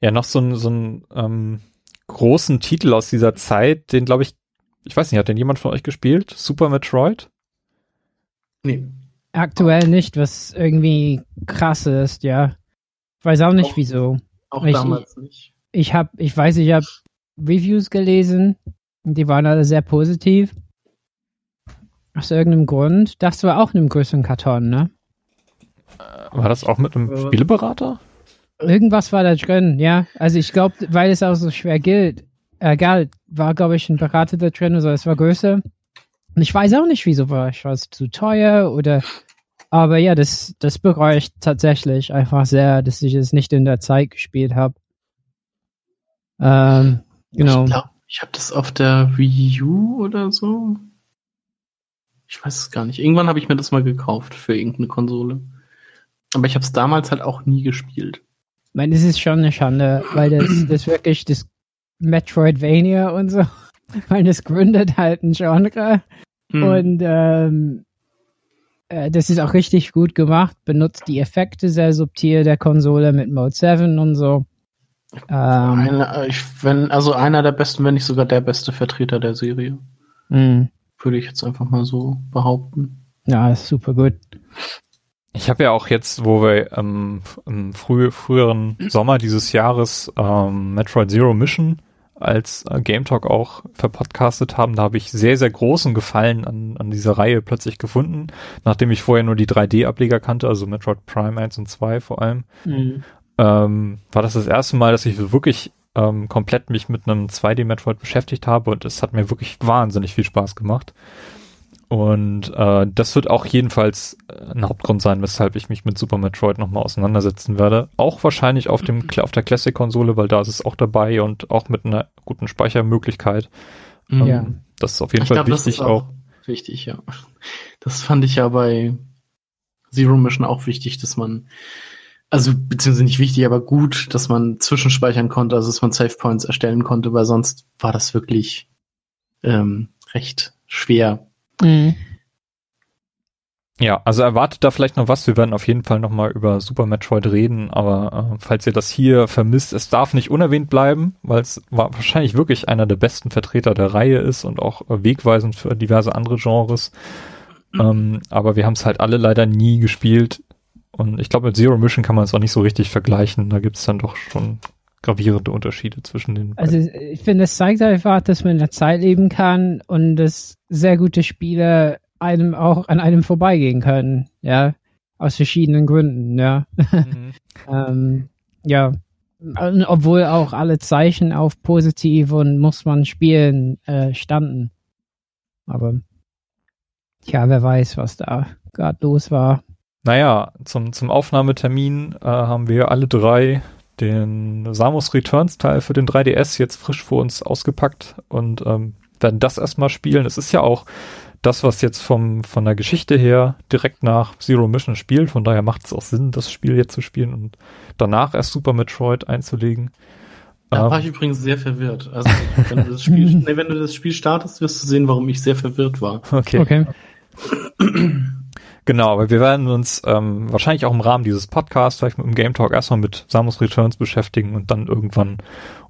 Speaker 2: Ja, noch so einen so einen ähm, großen Titel aus dieser Zeit, den glaube ich, ich weiß nicht, hat den jemand von euch gespielt? Super Metroid?
Speaker 4: Nee. Aktuell nicht, was irgendwie krass ist, ja. Ich weiß auch nicht, auch, wieso.
Speaker 3: Auch ich, damals nicht
Speaker 4: ich habe, ich weiß, ich habe Reviews gelesen und die waren alle sehr positiv. Aus irgendeinem Grund. Das war auch in einem größeren Karton, ne?
Speaker 2: War das auch mit einem Spieleberater?
Speaker 4: Irgendwas war da drin, ja. Also ich glaube, weil es auch so schwer gilt, äh, galt, war, glaube ich, ein Berater da drin, also es war größer. Und ich weiß auch nicht, wieso war ich. War es zu teuer oder aber ja, das, das bereue ich tatsächlich einfach sehr, dass ich es nicht in der Zeit gespielt habe. Ähm, genau.
Speaker 3: Ich glaube, ich habe das auf der Wii U oder so. Ich weiß es gar nicht. Irgendwann habe ich mir das mal gekauft für irgendeine Konsole. Aber ich habe es damals halt auch nie gespielt.
Speaker 4: Ich meine, das ist schon eine Schande, weil das, das wirklich das Metroidvania und so, weil das gründet halt ein Genre. Hm. Und ähm, äh, das ist auch richtig gut gemacht, benutzt die Effekte sehr subtil der Konsole mit Mode 7 und so.
Speaker 3: Ähm, Eine, ich, wenn, also einer der besten, wenn nicht sogar der beste Vertreter der Serie. Mh. Würde ich jetzt einfach mal so behaupten.
Speaker 4: Ja, ist super gut.
Speaker 2: Ich habe ja auch jetzt, wo wir ähm, im früh, früheren Sommer dieses Jahres ähm, Metroid Zero Mission als äh, Game Talk auch verpodcastet haben. Da habe ich sehr, sehr großen Gefallen an, an dieser Reihe plötzlich gefunden, nachdem ich vorher nur die 3D-Ableger kannte, also Metroid Prime 1 und 2 vor allem. Mhm. Ähm, war das das erste Mal, dass ich wirklich ähm, komplett mich mit einem 2D-Metroid beschäftigt habe und es hat mir wirklich wahnsinnig viel Spaß gemacht. Und äh, das wird auch jedenfalls äh, ein Hauptgrund sein, weshalb ich mich mit Super Metroid nochmal auseinandersetzen werde. Auch wahrscheinlich auf dem auf der Classic-Konsole, weil da ist es auch dabei und auch mit einer guten Speichermöglichkeit.
Speaker 3: Mhm. Ja.
Speaker 2: Ähm, das ist auf jeden ich Fall glaub, wichtig das ist auch.
Speaker 3: Wichtig, ja. Das fand ich ja bei Zero Mission auch wichtig, dass man, also beziehungsweise nicht wichtig, aber gut, dass man zwischenspeichern konnte, also dass man Save Points erstellen konnte, weil sonst war das wirklich ähm, recht schwer Mhm.
Speaker 2: Ja, also erwartet da vielleicht noch was. Wir werden auf jeden Fall nochmal über Super Metroid reden, aber äh, falls ihr das hier vermisst, es darf nicht unerwähnt bleiben, weil es wahrscheinlich wirklich einer der besten Vertreter der Reihe ist und auch äh, wegweisend für diverse andere Genres. Ähm, aber wir haben es halt alle leider nie gespielt. Und ich glaube, mit Zero Mission kann man es auch nicht so richtig vergleichen. Da gibt es dann doch schon gravierende Unterschiede zwischen den.
Speaker 4: Also ich finde, es zeigt einfach, dass man in der Zeit leben kann und dass sehr gute Spieler einem auch an einem vorbeigehen können, ja, aus verschiedenen Gründen, ja. Mhm. ähm, ja, obwohl auch alle Zeichen auf positiv und muss man spielen äh, standen. Aber ja, wer weiß, was da gerade los war.
Speaker 2: Naja, zum, zum Aufnahmetermin äh, haben wir alle drei den Samus Returns Teil für den 3DS jetzt frisch vor uns ausgepackt und ähm, werden das erstmal spielen. Es ist ja auch das, was jetzt vom, von der Geschichte her direkt nach Zero Mission spielt. Von daher macht es auch Sinn, das Spiel jetzt zu spielen und danach erst Super Metroid einzulegen.
Speaker 3: Da ähm, war ich übrigens sehr verwirrt. Also, wenn du, das Spiel, nee, wenn du das Spiel startest, wirst du sehen, warum ich sehr verwirrt war.
Speaker 2: Okay. okay. Genau, aber wir werden uns ähm, wahrscheinlich auch im Rahmen dieses Podcasts vielleicht mit dem Game Talk erstmal mit Samus Returns beschäftigen und dann irgendwann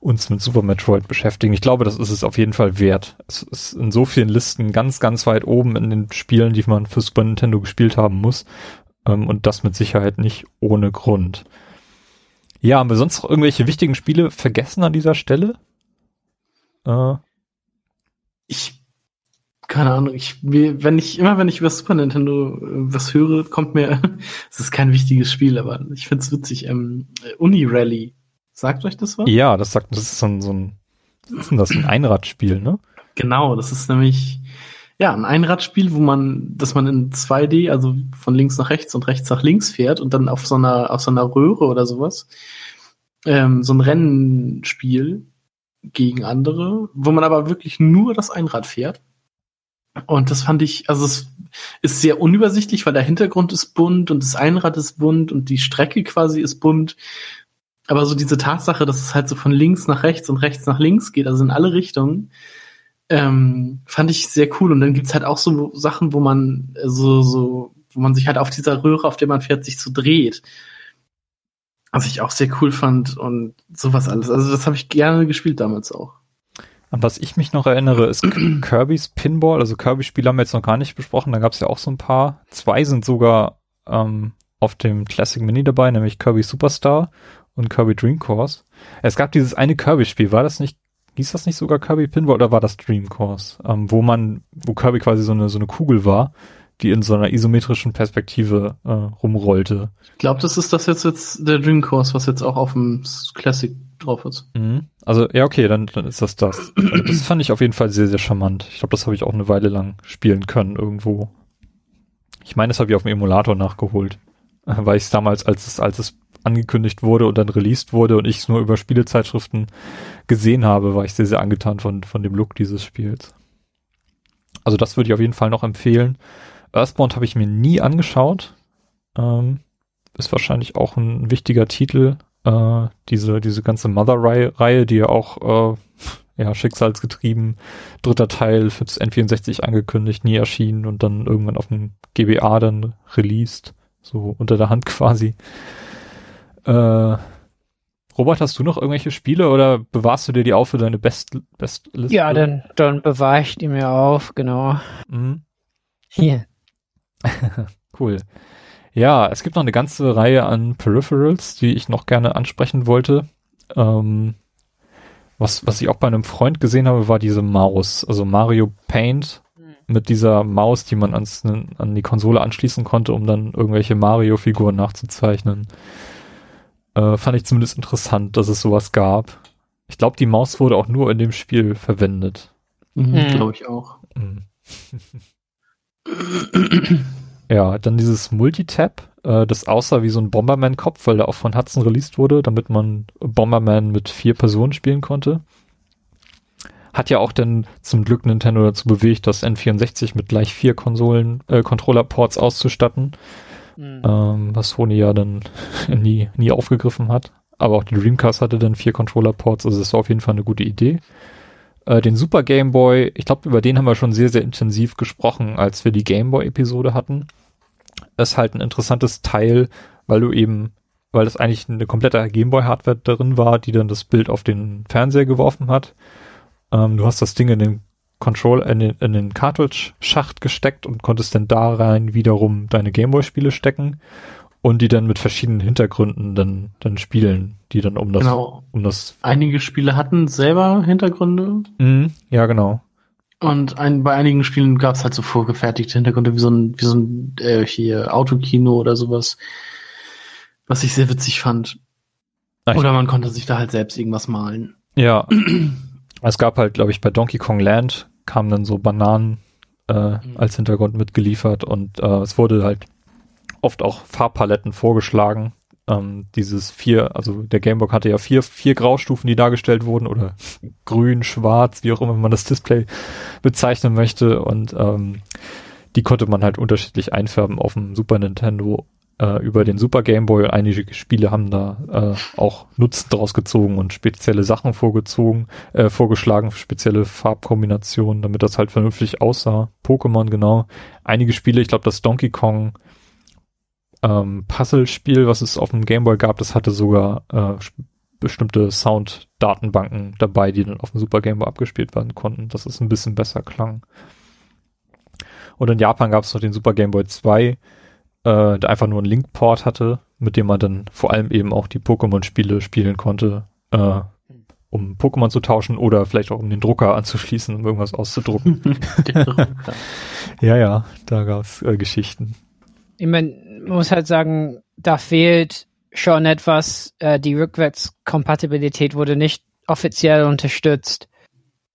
Speaker 2: uns mit Super Metroid beschäftigen. Ich glaube, das ist es auf jeden Fall wert. Es ist in so vielen Listen ganz, ganz weit oben in den Spielen, die man für Super Nintendo gespielt haben muss. Ähm, und das mit Sicherheit nicht ohne Grund. Ja, haben wir sonst noch irgendwelche wichtigen Spiele vergessen an dieser Stelle?
Speaker 3: Äh, ich keine Ahnung, ich, wenn ich, immer wenn ich über Super Nintendo äh, was höre, kommt mir, es ist kein wichtiges Spiel, aber ich find's witzig, ähm, Uni Rally. Sagt euch das was?
Speaker 2: Ja, das sagt, das ist so ein, so ein, was ist denn das, ein Einradspiel, ne?
Speaker 3: Genau, das ist nämlich, ja, ein Einradspiel, wo man, dass man in 2D, also von links nach rechts und rechts nach links fährt und dann auf so einer, auf so einer Röhre oder sowas, ähm, so ein Rennspiel gegen andere, wo man aber wirklich nur das Einrad fährt und das fand ich, also es ist sehr unübersichtlich, weil der Hintergrund ist bunt und das Einrad ist bunt und die Strecke quasi ist bunt. Aber so diese Tatsache, dass es halt so von links nach rechts und rechts nach links geht, also in alle Richtungen, ähm, fand ich sehr cool. Und dann gibt's halt auch so Sachen, wo man so, so, wo man sich halt auf dieser Röhre, auf der man fährt, sich so dreht. Was ich auch sehr cool fand und sowas alles. Also das habe ich gerne gespielt damals auch.
Speaker 2: An was ich mich noch erinnere, ist Kirby's Pinball. Also Kirby-Spiele haben wir jetzt noch gar nicht besprochen. Da gab es ja auch so ein paar. Zwei sind sogar ähm, auf dem Classic Mini dabei, nämlich Kirby Superstar und Kirby Dream Course. Es gab dieses eine Kirby-Spiel. War das nicht, hieß das nicht sogar Kirby Pinball oder war das Dream Course? Ähm, wo man, wo Kirby quasi so eine, so eine Kugel war, die in so einer isometrischen Perspektive äh, rumrollte.
Speaker 3: Ich glaube, das ist das jetzt, jetzt der Dream Course, was jetzt auch auf dem Classic drauf ist.
Speaker 2: Mhm. Also, ja, okay, dann, dann ist das das. Also, das fand ich auf jeden Fall sehr, sehr charmant. Ich glaube, das habe ich auch eine Weile lang spielen können irgendwo. Ich meine, das habe ich auf dem Emulator nachgeholt. Weil ich es damals, als es, als es angekündigt wurde und dann released wurde und ich es nur über Spielezeitschriften gesehen habe, war ich sehr, sehr angetan von, von dem Look dieses Spiels. Also das würde ich auf jeden Fall noch empfehlen. Earthbound habe ich mir nie angeschaut. Ähm, ist wahrscheinlich auch ein wichtiger Titel, äh, diese, diese ganze Mother-Reihe, die ja auch äh, ja, schicksalsgetrieben, dritter Teil fürs N64 angekündigt, nie erschienen und dann irgendwann auf dem GBA dann released, so unter der Hand quasi. Äh, Robert, hast du noch irgendwelche Spiele oder bewahrst du dir die auf für deine Best Bestliste?
Speaker 4: Ja, dann, dann bewahre ich die mir auf, genau. Mhm. Hier.
Speaker 2: cool. Ja, es gibt noch eine ganze Reihe an Peripherals, die ich noch gerne ansprechen wollte. Ähm, Was, was ich auch bei einem Freund gesehen habe, war diese Maus. Also Mario Paint mit dieser Maus, die man ans, an die Konsole anschließen konnte, um dann irgendwelche Mario-Figuren nachzuzeichnen. Äh, fand ich zumindest interessant, dass es sowas gab. Ich glaube, die Maus wurde auch nur in dem Spiel verwendet.
Speaker 3: Mhm, mhm. Glaube ich auch. Mhm.
Speaker 2: ja, dann dieses Multitap, äh, das aussah wie so ein Bomberman-Kopf, weil der auch von Hudson released wurde, damit man Bomberman mit vier Personen spielen konnte. Hat ja auch dann zum Glück Nintendo dazu bewegt, das N64 mit gleich vier Konsolen, äh, Controller-Ports auszustatten. Mhm. Ähm, was Sony ja dann nie, nie aufgegriffen hat. Aber auch die Dreamcast hatte dann vier Controller-Ports, also das war auf jeden Fall eine gute Idee. Äh, den Super Game Boy, ich glaube, über den haben wir schon sehr, sehr intensiv gesprochen, als wir die Game Boy-Episode hatten. Das ist halt ein interessantes Teil, weil du eben, weil das eigentlich eine komplette Game Boy-Hardware darin war, die dann das Bild auf den Fernseher geworfen hat. Ähm, du hast das Ding in den Control, in den, in den Cartridge-Schacht gesteckt und konntest dann da rein wiederum deine Gameboy-Spiele stecken und die dann mit verschiedenen Hintergründen dann, dann spielen, die dann um das,
Speaker 3: genau.
Speaker 2: um das.
Speaker 3: Einige Spiele hatten selber Hintergründe.
Speaker 2: Mhm, ja, genau.
Speaker 3: Und ein, bei einigen Spielen gab es halt so vorgefertigte Hintergründe, wie so ein, wie so ein äh, hier Autokino oder sowas, was ich sehr witzig fand. Ach, oder man konnte sich da halt selbst irgendwas malen.
Speaker 2: Ja. es gab halt, glaube ich, bei Donkey Kong Land kamen dann so Bananen äh, mhm. als Hintergrund mitgeliefert und äh, es wurde halt oft auch Farbpaletten vorgeschlagen. Ähm, dieses vier, also der Gameboy hatte ja vier, vier Graustufen, die dargestellt wurden oder grün, schwarz, wie auch immer man das Display bezeichnen möchte und ähm, die konnte man halt unterschiedlich einfärben auf dem Super Nintendo äh, über den Super Game Boy. Einige Spiele haben da äh, auch Nutzen draus gezogen und spezielle Sachen vorgezogen, äh, vorgeschlagen, spezielle Farbkombinationen, damit das halt vernünftig aussah. Pokémon genau. Einige Spiele, ich glaube das Donkey Kong ähm, Puzzle-Spiel, was es auf dem Game Boy gab, das hatte sogar äh, bestimmte Sound-Datenbanken dabei, die dann auf dem Super Game Boy abgespielt werden konnten, dass es ein bisschen besser klang. Und in Japan gab es noch den Super Game Boy 2, äh, der einfach nur einen Link-Port hatte, mit dem man dann vor allem eben auch die Pokémon-Spiele spielen konnte, äh, um Pokémon zu tauschen oder vielleicht auch um den Drucker anzuschließen, um irgendwas auszudrucken. ja, ja, da gab es äh, Geschichten.
Speaker 4: Ich meine, muss halt sagen, da fehlt schon etwas. Äh, die Rückwärtskompatibilität wurde nicht offiziell unterstützt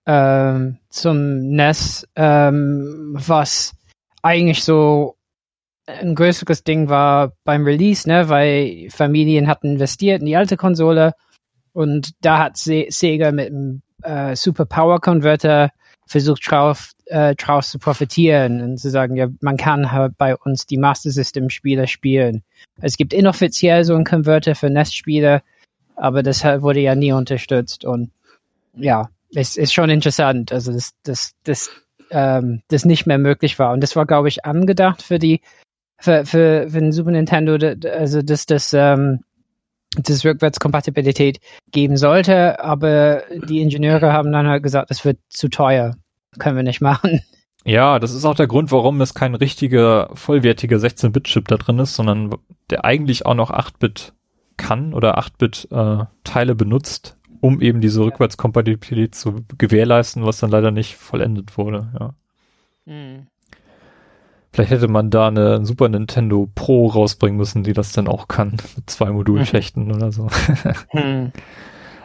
Speaker 4: ähm, zum NES, ähm, was eigentlich so ein größeres Ding war beim Release, ne, weil Familien hatten investiert in die alte Konsole und da hat Se Sega mit einem äh, Super Power Converter versucht drauf, äh, draus zu profitieren und zu sagen, ja, man kann halt bei uns die Master System Spiele spielen. Es gibt inoffiziell so einen Converter für NES-Spiele, aber das wurde ja nie unterstützt und ja, es ist schon interessant, also das, das, das, ähm, das nicht mehr möglich war und das war, glaube ich, angedacht für die, für, für, für den Super Nintendo, also dass das, ähm, das Rückwärtskompatibilität geben sollte, aber die Ingenieure haben dann halt gesagt, es wird zu teuer. Können wir nicht machen.
Speaker 2: Ja, das ist auch der Grund, warum es kein richtiger, vollwertiger 16-Bit-Chip da drin ist, sondern der eigentlich auch noch 8-Bit kann oder 8-Bit-Teile äh, benutzt, um eben diese Rückwärtskompatibilität zu gewährleisten, was dann leider nicht vollendet wurde, ja. Hm. Vielleicht hätte man da eine Super Nintendo Pro rausbringen müssen, die das dann auch kann, mit zwei Modulschächten oder so. Hm.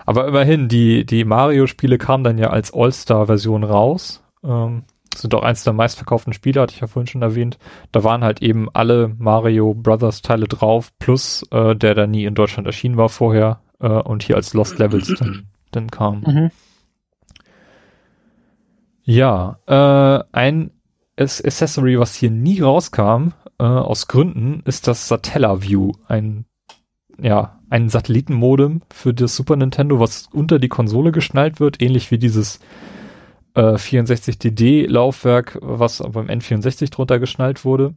Speaker 2: Aber immerhin, die, die Mario-Spiele kamen dann ja als All-Star-Version raus. Ähm, sind auch eins der meistverkauften Spiele, hatte ich ja vorhin schon erwähnt. Da waren halt eben alle Mario Brothers Teile drauf, plus äh, der da nie in Deutschland erschienen war vorher äh, und hier als Lost Levels dann, dann kam. Mhm. Ja, äh, ein Accessory, was hier nie rauskam, äh, aus Gründen, ist das Satellaview, ein ja, ein Satellitenmodem für das Super Nintendo, was unter die Konsole geschnallt wird, ähnlich wie dieses äh, 64DD-Laufwerk, was beim N64 drunter geschnallt wurde.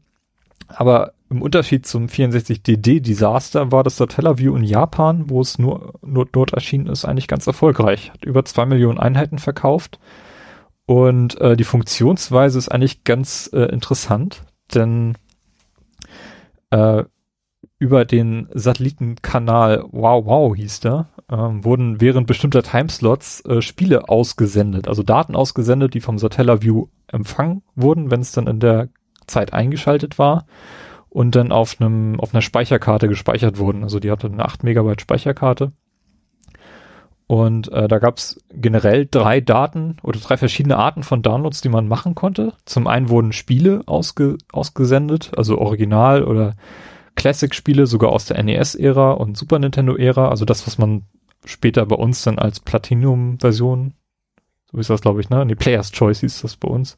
Speaker 2: Aber im Unterschied zum 64DD-Desaster war das Satellaview in Japan, wo es nur, nur dort erschienen ist, eigentlich ganz erfolgreich. Hat über zwei Millionen Einheiten verkauft. Und äh, die Funktionsweise ist eigentlich ganz äh, interessant, denn äh, über den Satellitenkanal Wow Wow hieß der, äh, ähm, wurden während bestimmter Timeslots äh, Spiele ausgesendet, also Daten ausgesendet, die vom Satellaview empfangen wurden, wenn es dann in der Zeit eingeschaltet war und dann auf einem auf einer Speicherkarte gespeichert wurden. Also die hatte eine 8 Megabyte Speicherkarte. Und äh, da gab es generell drei Daten oder drei verschiedene Arten von Downloads, die man machen konnte. Zum einen wurden Spiele ausge, ausgesendet, also Original oder Classic-Spiele, sogar aus der NES-Ära und Super Nintendo-Ära, also das, was man später bei uns dann als Platinum-Version, so ist das, glaube ich, ne? Die Player's Choice hieß das bei uns.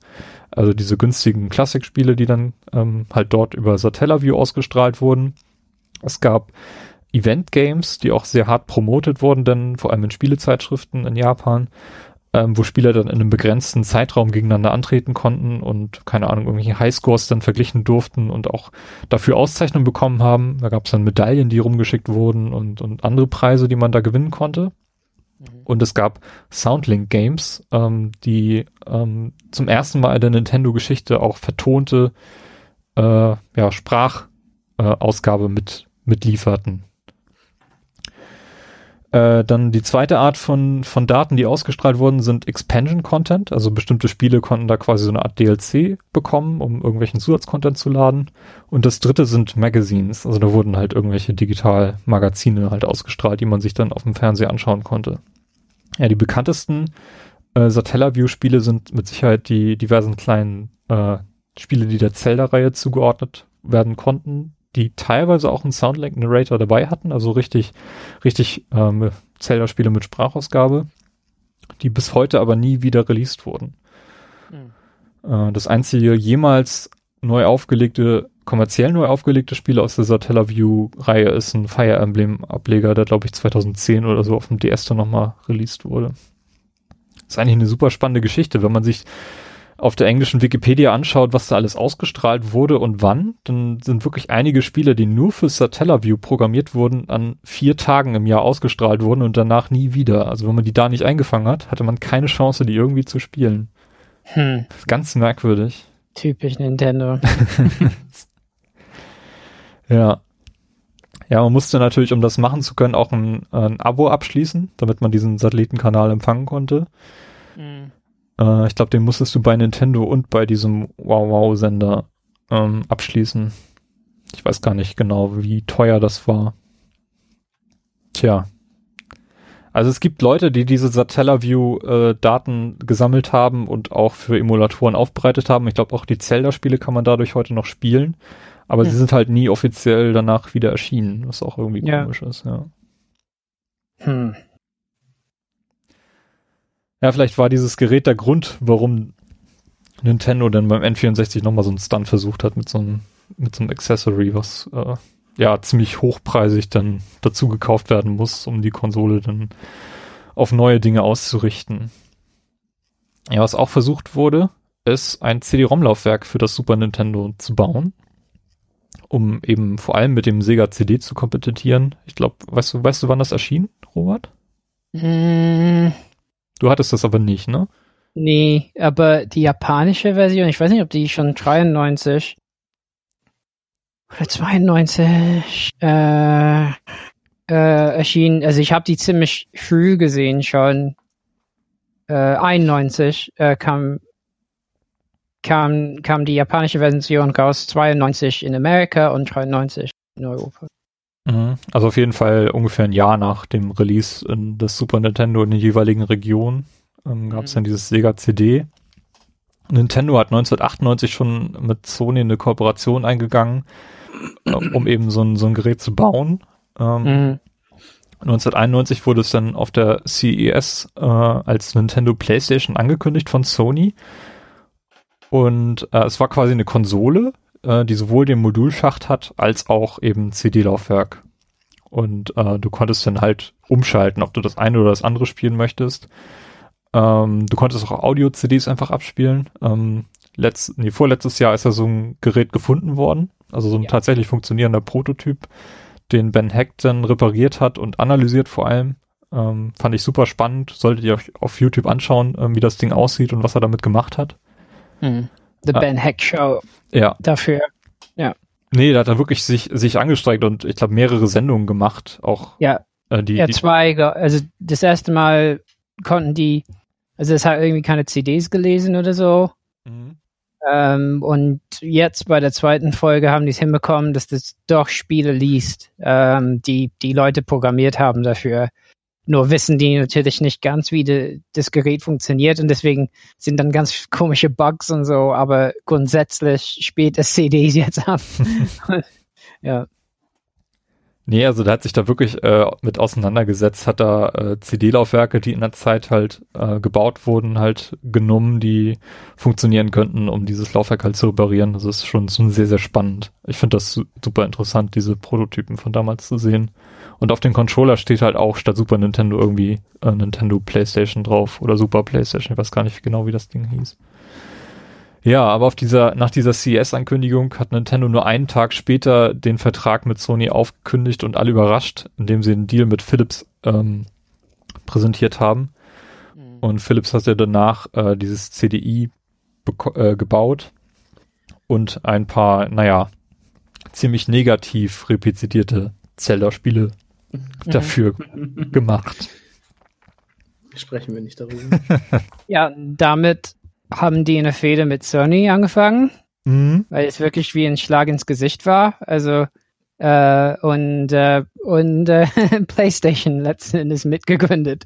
Speaker 2: Also diese günstigen Classic-Spiele, die dann ähm, halt dort über Satellaview ausgestrahlt wurden. Es gab Event-Games, die auch sehr hart promotet wurden, denn vor allem in Spielezeitschriften in Japan ähm, wo Spieler dann in einem begrenzten Zeitraum gegeneinander antreten konnten und keine Ahnung, irgendwelche Highscores dann verglichen durften und auch dafür Auszeichnungen bekommen haben. Da gab es dann Medaillen, die rumgeschickt wurden und, und andere Preise, die man da gewinnen konnte. Mhm. Und es gab Soundlink Games, ähm, die ähm, zum ersten Mal in der Nintendo-Geschichte auch vertonte äh, ja, Sprachausgabe äh, mit mitlieferten. Äh, dann die zweite Art von, von Daten, die ausgestrahlt wurden, sind Expansion Content. Also bestimmte Spiele konnten da quasi so eine Art DLC bekommen, um irgendwelchen Zusatzcontent zu laden. Und das dritte sind Magazines. Also da wurden halt irgendwelche Digital-Magazine halt ausgestrahlt, die man sich dann auf dem Fernseher anschauen konnte. Ja, die bekanntesten äh, Satellaview-Spiele sind mit Sicherheit die diversen kleinen äh, Spiele, die der Zelda-Reihe zugeordnet werden konnten die teilweise auch einen Soundlink Narrator dabei hatten, also richtig, richtig ähm, Zelda-Spiele mit Sprachausgabe, die bis heute aber nie wieder released wurden. Mhm. Äh, das einzige jemals neu aufgelegte, kommerziell neu aufgelegte Spiel aus der Satellaview-Reihe ist ein Fire Emblem-Ableger, der glaube ich 2010 oder so auf dem DS dann nochmal released wurde. Das ist eigentlich eine super spannende Geschichte, wenn man sich auf der englischen Wikipedia anschaut, was da alles ausgestrahlt wurde und wann, dann sind wirklich einige Spiele, die nur für Satellaview programmiert wurden, an vier Tagen im Jahr ausgestrahlt wurden und danach nie wieder. Also wenn man die da nicht eingefangen hat, hatte man keine Chance, die irgendwie zu spielen. Hm. Ganz merkwürdig.
Speaker 4: Typisch Nintendo.
Speaker 2: ja. Ja, man musste natürlich, um das machen zu können, auch ein, ein Abo abschließen, damit man diesen Satellitenkanal empfangen konnte. Mhm. Äh, ich glaube, den musstest du bei Nintendo und bei diesem Wow-Wow-Sender ähm, abschließen. Ich weiß gar nicht genau, wie teuer das war. Tja. Also es gibt Leute, die diese Satellaview-Daten äh, gesammelt haben und auch für Emulatoren aufbereitet haben. Ich glaube, auch die Zelda-Spiele kann man dadurch heute noch spielen. Aber hm. sie sind halt nie offiziell danach wieder erschienen, was auch irgendwie ja. komisch ist, ja. Hm. Ja, vielleicht war dieses Gerät der Grund, warum Nintendo dann beim N64 nochmal so einen Stunt versucht hat mit so einem, mit so einem Accessory, was äh, ja ziemlich hochpreisig dann dazu gekauft werden muss, um die Konsole dann auf neue Dinge auszurichten. Ja, was auch versucht wurde, ist ein CD-ROM-Laufwerk für das Super Nintendo zu bauen, um eben vor allem mit dem Sega CD zu kompetitieren. Ich glaube, weißt du, weißt du, wann das erschien, Robert? Mm, Du hattest das aber nicht, ne?
Speaker 4: Nee, aber die japanische Version, ich weiß nicht, ob die schon 93 oder 92 äh, äh, erschien. Also ich habe die ziemlich früh gesehen schon. Äh, 91 äh, kam kam kam die japanische Version raus, 92 in Amerika und 93 in Europa.
Speaker 2: Mhm. Also auf jeden Fall ungefähr ein Jahr nach dem Release in des Super Nintendo in den jeweiligen Regionen ähm, gab es mhm. dann dieses Sega CD. Nintendo hat 1998 schon mit Sony eine Kooperation eingegangen, äh, um eben so ein, so ein Gerät zu bauen. Ähm, mhm. 1991 wurde es dann auf der CES äh, als Nintendo PlayStation angekündigt von Sony. Und äh, es war quasi eine Konsole, äh, die sowohl den Modulschacht hat, als auch eben CD-Laufwerk. Und äh, du konntest dann halt umschalten, ob du das eine oder das andere spielen möchtest. Ähm, du konntest auch Audio-CDs einfach abspielen. Ähm, letzt, nee, vorletztes Jahr ist ja so ein Gerät gefunden worden, also so ein ja. tatsächlich funktionierender Prototyp, den Ben Heck dann repariert hat und analysiert vor allem. Ähm, fand ich super spannend. Solltet ihr euch auf YouTube anschauen, ähm, wie das Ding aussieht und was er damit gemacht hat.
Speaker 4: Hm. The ah. Ben Heck Show.
Speaker 2: Ja.
Speaker 4: Dafür. Ja.
Speaker 2: Nee, da hat er wirklich sich, sich angestrengt und ich glaube mehrere Sendungen gemacht. Auch
Speaker 4: ja.
Speaker 2: Äh, die,
Speaker 4: Ja, zwei, also das erste Mal konnten die, also es hat irgendwie keine CDs gelesen oder so.
Speaker 2: Mhm.
Speaker 4: Ähm, und jetzt bei der zweiten Folge haben die es hinbekommen, dass das doch Spiele liest, ähm, die die Leute programmiert haben dafür. Nur wissen die natürlich nicht ganz, wie de, das Gerät funktioniert und deswegen sind dann ganz komische Bugs und so, aber grundsätzlich spielt es CDs jetzt ab. ja.
Speaker 2: Nee, also der hat sich da wirklich äh, mit auseinandergesetzt, hat da äh, CD-Laufwerke, die in der Zeit halt äh, gebaut wurden, halt genommen, die funktionieren könnten, um dieses Laufwerk halt zu reparieren. Das ist schon, schon sehr, sehr spannend. Ich finde das su- super interessant, diese Prototypen von damals zu sehen. Und auf dem Controller steht halt auch statt Super Nintendo irgendwie äh, Nintendo PlayStation drauf oder Super PlayStation. Ich weiß gar nicht genau, wie das Ding hieß. Ja, aber auf dieser, nach dieser CES-Ankündigung hat Nintendo nur einen Tag später den Vertrag mit Sony aufgekündigt und alle überrascht, indem sie einen Deal mit Philips ähm, präsentiert haben. Und Philips hat ja danach äh, dieses CDI äh, gebaut und ein paar, naja, ziemlich negativ replizierte Zelda-Spiele dafür gemacht.
Speaker 3: Sprechen wir nicht darüber.
Speaker 4: Ja, damit haben die eine Fehde mit Sony angefangen.
Speaker 2: Mhm.
Speaker 4: weil es wirklich wie ein Schlag ins Gesicht war. Also äh, und äh, und äh, PlayStation letzten Endes mitgegründet.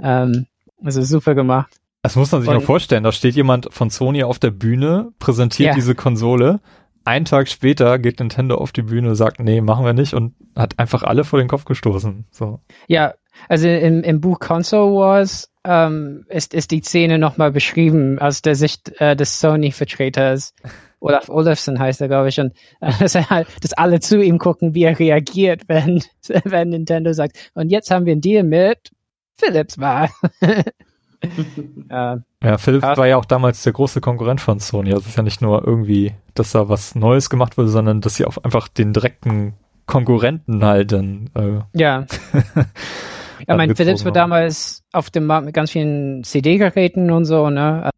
Speaker 4: Ähm, also super gemacht.
Speaker 2: Das muss man sich
Speaker 4: Und-
Speaker 2: mal vorstellen. Da steht jemand von Sony auf der Bühne, präsentiert
Speaker 4: Ja.
Speaker 2: diese Konsole. Einen Tag später geht Nintendo auf die Bühne, sagt, nee, machen wir nicht und hat einfach alle vor den Kopf gestoßen. So.
Speaker 4: Ja, also im, im Buch Console Wars ähm, ist, ist die Szene nochmal beschrieben aus der Sicht äh, des Sony-Vertreters. Olaf Olafsson heißt er, glaube ich, und äh, dass, halt, dass alle zu ihm gucken, wie er reagiert, wenn, wenn Nintendo sagt, und jetzt haben wir einen Deal mit Philips war. ja,
Speaker 2: Ja, Philips war ja auch damals der große Konkurrent von Sony. Also es ist ja nicht nur irgendwie, dass da was Neues gemacht wurde, sondern dass sie auch einfach den direkten Konkurrenten halt dann äh,
Speaker 4: ja. Ja, mein Philips war damals auf dem Markt mit ganz vielen CD-Geräten und so, ne?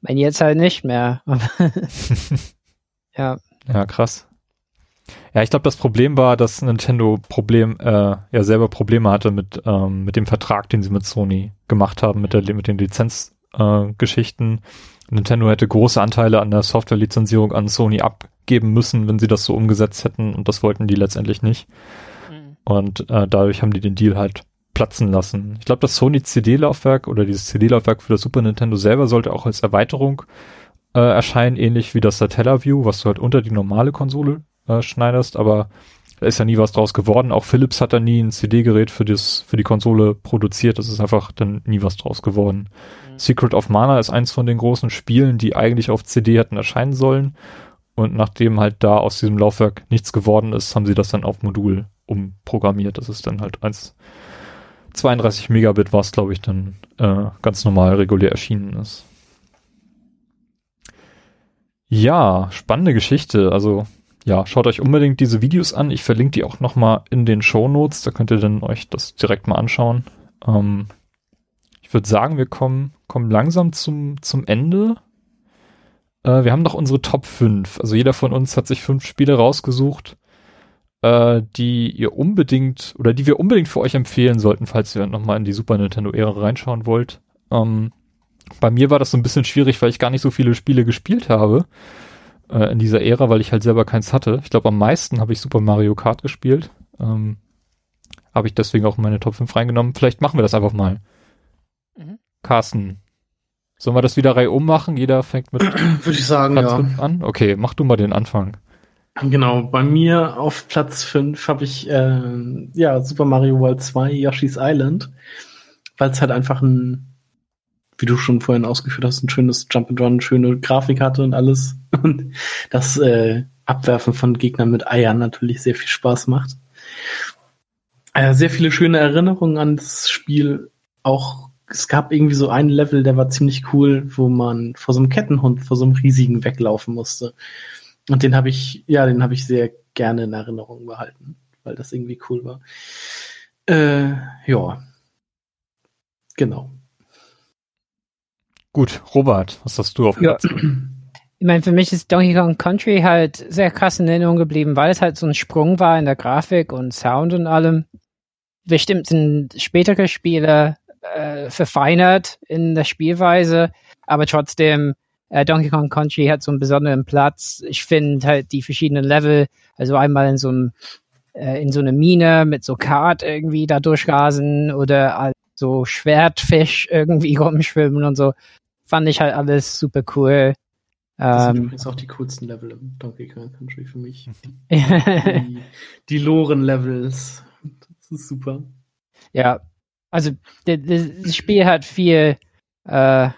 Speaker 4: Mein jetzt halt nicht mehr. ja.
Speaker 2: Ja, krass. Ja, ich glaube, das Problem war, dass Nintendo Problem, äh, ja selber Probleme hatte mit, ähm, mit dem Vertrag, den sie mit Sony gemacht haben, mit, der, mit den Lizenzgeschichten. Äh. Nintendo hätte große Anteile an der Softwarelizenzierung an Sony abgeben müssen, wenn sie das so umgesetzt hätten und das wollten die letztendlich nicht. Und äh, dadurch haben die den Deal halt platzen lassen. Ich glaube, das Sony CD-Laufwerk oder dieses CD-Laufwerk für das Super Nintendo selber sollte auch als Erweiterung äh, erscheinen, ähnlich wie das Satellaview, was du halt unter die normale Konsole äh, schneidest, aber da ist ja nie was draus geworden. Auch Philips hat da nie ein CD-Gerät für, das, für die Konsole produziert. Das ist einfach dann nie was draus geworden. Secret of Mana ist eins von den großen Spielen, die eigentlich auf CD hätten erscheinen sollen. Und nachdem halt da aus diesem Laufwerk nichts geworden ist, haben sie das dann auf Modul umprogrammiert. Das ist dann halt eins 32 Megabit, was glaube ich dann äh, ganz normal regulär erschienen ist. Ja, spannende Geschichte. Also ja, schaut euch unbedingt diese Videos an. Ich verlinke die auch nochmal in den Show Notes. Da könnt ihr dann euch das direkt mal anschauen. Ähm, ich würde sagen, wir kommen, kommen langsam zum, zum Ende. Äh, wir haben noch unsere Top 5. Also jeder von uns hat sich fünf Spiele rausgesucht, äh, die ihr unbedingt oder die wir unbedingt für euch empfehlen sollten, falls ihr nochmal in die Super Nintendo-Ära reinschauen wollt. Ähm, bei mir war das so ein bisschen schwierig, weil ich gar nicht so viele Spiele gespielt habe äh, in dieser Ära, weil ich halt selber keins hatte. Ich glaube, am meisten habe ich Super Mario Kart gespielt. Ähm, habe ich deswegen auch in meine Top 5 reingenommen. Vielleicht machen wir das einfach mal.
Speaker 4: Mhm.
Speaker 2: Carsten, sollen wir das wieder reihum machen? Jeder fängt mit
Speaker 3: Würde ich sagen,
Speaker 2: Platz
Speaker 3: ja.
Speaker 2: 5 an? Okay, mach du mal den Anfang.
Speaker 3: Genau, bei mir auf Platz 5 habe ich äh, ja, Super Mario World 2, Yoshi's Island, weil es halt einfach ein, wie du schon vorhin ausgeführt hast, ein schönes Jump'n'Run, schöne Grafik hatte und alles. Und das äh, Abwerfen von Gegnern mit Eiern natürlich sehr viel Spaß macht. Äh, sehr viele schöne Erinnerungen an das Spiel. Auch es gab irgendwie so einen Level, der war ziemlich cool, wo man vor so einem Kettenhund, vor so einem riesigen weglaufen musste. Und den habe ich, ja, den habe ich sehr gerne in Erinnerung behalten, weil das irgendwie cool war. Äh, ja. Genau.
Speaker 2: Gut, Robert, was hast du auf
Speaker 4: Ja.
Speaker 2: Platz?
Speaker 4: Ich meine, für mich ist Donkey Kong Country halt sehr krass in Erinnerung geblieben, weil es halt so ein Sprung war in der Grafik und Sound und allem. bestimmt sind spätere Spiele äh, verfeinert in der Spielweise, aber trotzdem äh, Donkey Kong Country hat so einen besonderen Platz. Ich finde halt die verschiedenen Level, also einmal in so einem äh, in so eine Mine mit so Kart irgendwie da durchrasen oder so Schwertfisch irgendwie rumschwimmen und so, fand ich halt alles super cool.
Speaker 3: Das sind
Speaker 4: Ähm,
Speaker 3: übrigens auch die coolsten Level im Donkey Kong Country für mich. Die, die Loren-Levels. Das ist super.
Speaker 4: Ja, also das Spiel hat viel, äh,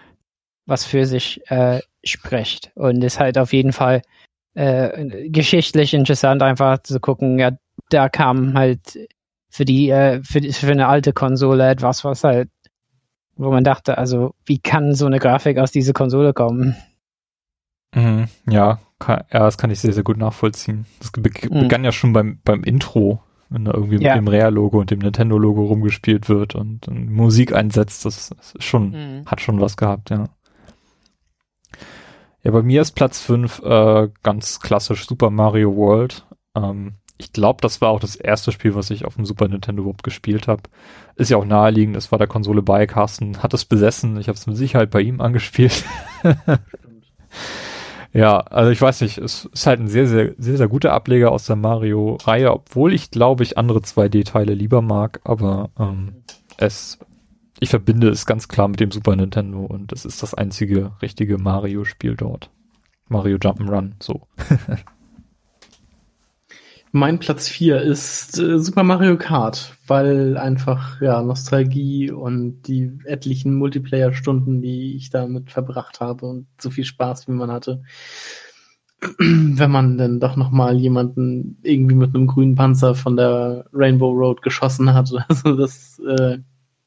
Speaker 4: was für sich äh, spricht und ist halt auf jeden Fall äh, geschichtlich interessant, einfach zu gucken. Ja, da kam halt für die, äh, für, die für eine alte Konsole etwas, was halt, wo man dachte, also wie kann so eine Grafik aus dieser Konsole kommen?
Speaker 2: Mhm, ja, kann, ja, das kann ich sehr, sehr gut nachvollziehen. Das be
Speaker 4: Mhm.
Speaker 2: begann ja schon beim, beim Intro, wenn da irgendwie
Speaker 4: Ja.
Speaker 2: mit dem Rare-Logo und dem Nintendo-Logo rumgespielt wird und, und Musik einsetzt. Das, das ist schon,
Speaker 4: Mhm.
Speaker 2: hat schon was gehabt, ja. Ja, bei mir ist Platz 5 äh, ganz klassisch Super Mario World. Ähm, ich glaube, das war auch das erste Spiel, was ich auf dem Super Nintendo überhaupt gespielt habe. Ist ja auch naheliegend, es war der Konsole bei. Carsten hat es besessen. Ich habe es mit Sicherheit bei ihm angespielt. Ja, also ich weiß nicht, es ist halt ein sehr, sehr, sehr, sehr guter Ableger aus der Mario-Reihe, obwohl ich glaube ich andere 2D-Teile lieber mag, aber ähm, es, ich verbinde es ganz klar mit dem Super Nintendo und es ist das einzige richtige Mario-Spiel dort. Mario Jump'n'Run, so.
Speaker 3: Mein Platz 4 ist äh, Super Mario Kart, weil einfach ja Nostalgie und die etlichen Multiplayer-Stunden, die ich damit verbracht habe und so viel Spaß, wie man hatte. Wenn man dann doch noch mal jemanden irgendwie mit einem grünen Panzer von der Rainbow Road geschossen hat. Also das, äh,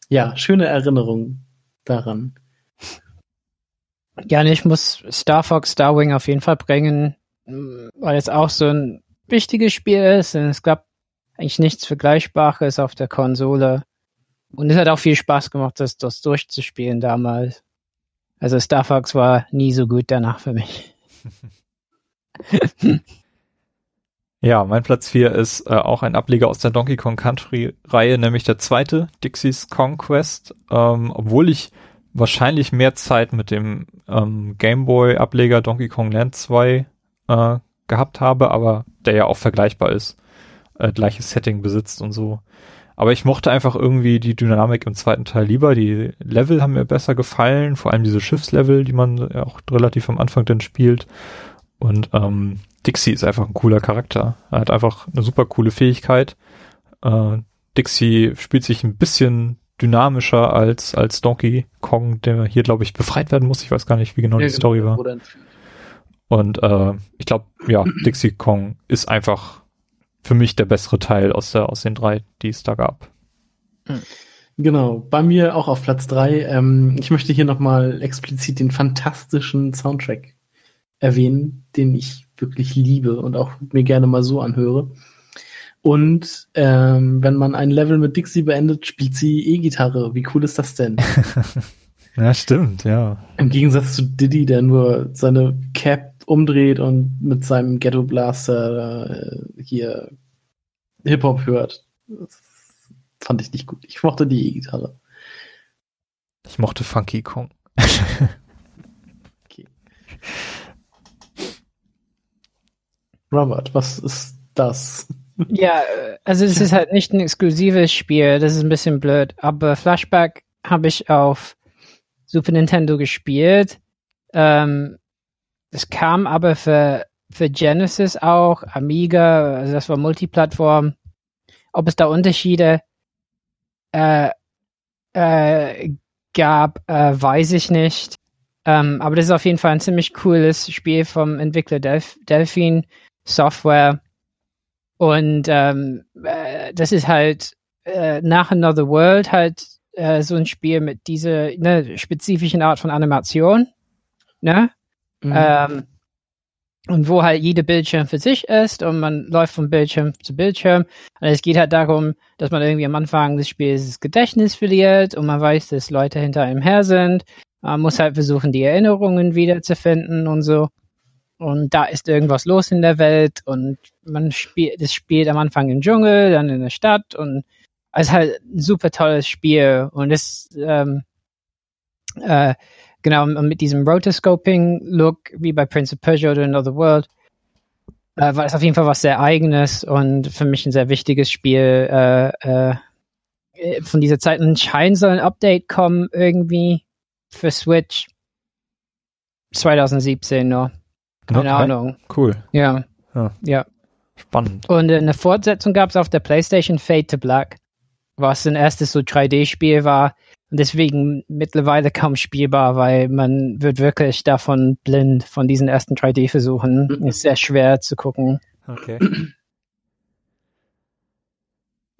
Speaker 3: ja, schöne Erinnerung daran.
Speaker 4: Ja, ich muss Star Fox Starwing auf jeden Fall bringen, weil es auch so ein wichtiges Spiel ist und es gab eigentlich nichts Vergleichbares auf der Konsole. Und es hat auch viel Spaß gemacht, das, das durchzuspielen damals. Also Star Fox war nie so gut danach für mich.
Speaker 2: Ja, mein Platz 4 ist äh, auch ein Ableger aus der Donkey Kong Country Reihe, nämlich der zweite, Dixie's Conquest. Ähm, obwohl ich wahrscheinlich mehr Zeit mit dem ähm, Game Boy Ableger Donkey Kong Land 2 äh, gehabt habe, aber der ja auch vergleichbar ist, äh, gleiches Setting besitzt und so. Aber ich mochte einfach irgendwie die Dynamik im zweiten Teil lieber. Die Level haben mir besser gefallen, vor allem diese Schiffslevel, die man ja auch relativ am Anfang dann spielt. Und ähm, Dixie ist einfach ein cooler Charakter. Er hat einfach eine super coole Fähigkeit. Äh, Dixie spielt sich ein bisschen dynamischer als, als Donkey Kong, der hier, glaube ich, befreit werden muss. Ich weiß gar nicht, wie genau die Story war.
Speaker 3: Oder
Speaker 2: Und äh, ich glaube, ja, Dixie Kong ist einfach für mich der bessere Teil aus, der, aus den drei, die es da gab.
Speaker 3: Genau, bei mir auch auf Platz drei. Ähm, ich möchte hier nochmal explizit den fantastischen Soundtrack erwähnen, den ich wirklich liebe und auch mir gerne mal so anhöre. Und ähm, wenn man ein Level mit Dixie beendet, spielt sie E-Gitarre. Wie cool ist das denn?
Speaker 2: Ja, stimmt, ja.
Speaker 3: Im Gegensatz zu Diddy, der nur seine Cap umdreht und mit seinem Ghetto Blaster äh, hier Hip-Hop hört. Das fand ich nicht gut. Ich mochte die E-Gitarre.
Speaker 2: Ich mochte Funky Kong.
Speaker 3: Okay. Robert, was ist das?
Speaker 4: Ja, äh, also es ist halt nicht ein exklusives Spiel, das ist ein bisschen blöd, aber Flashback habe ich auf Super Nintendo gespielt. Ähm, es kam aber für, für Genesis auch, Amiga, also das war Multiplattform. Ob es da Unterschiede äh, äh, gab, äh, weiß ich nicht. Ähm, aber das ist auf jeden Fall ein ziemlich cooles Spiel vom Entwickler Delph Delphin Software. Und ähm, äh, das ist halt äh, nach Another World halt äh, so ein Spiel mit dieser ne, spezifischen Art von Animation. Ne?
Speaker 3: Mhm.
Speaker 4: Ähm, und wo halt jeder Bildschirm für sich ist und man läuft von Bildschirm zu Bildschirm. Und es geht halt darum, dass man irgendwie am Anfang des Spiels das Gedächtnis verliert und man weiß, dass Leute hinter einem her sind. Man muss halt versuchen, die Erinnerungen wiederzufinden und so. Und da ist irgendwas los in der Welt und man spielt, das spielt am Anfang im Dschungel, dann in der Stadt und es ist halt ein super tolles Spiel und es ähm, äh, genau mit diesem Rotoscoping-Look wie bei Prince of Persia oder Another World äh, war es auf jeden Fall was sehr eigenes und für mich ein sehr wichtiges Spiel äh, äh, von dieser Zeit. Anscheinend soll ein Update kommen irgendwie für Switch 2017 noch. Keine okay. Ahnung.
Speaker 2: Cool.
Speaker 4: Ja. ja. ja.
Speaker 2: Spannend.
Speaker 4: Und eine Fortsetzung gab es auf der PlayStation Fade to Black, was ein erstes so 3D-Spiel war und deswegen mittlerweile kaum spielbar, weil man wird wirklich davon blind von diesen ersten 3D-Versuchen. Mhm. Ist sehr schwer zu gucken.
Speaker 2: Okay.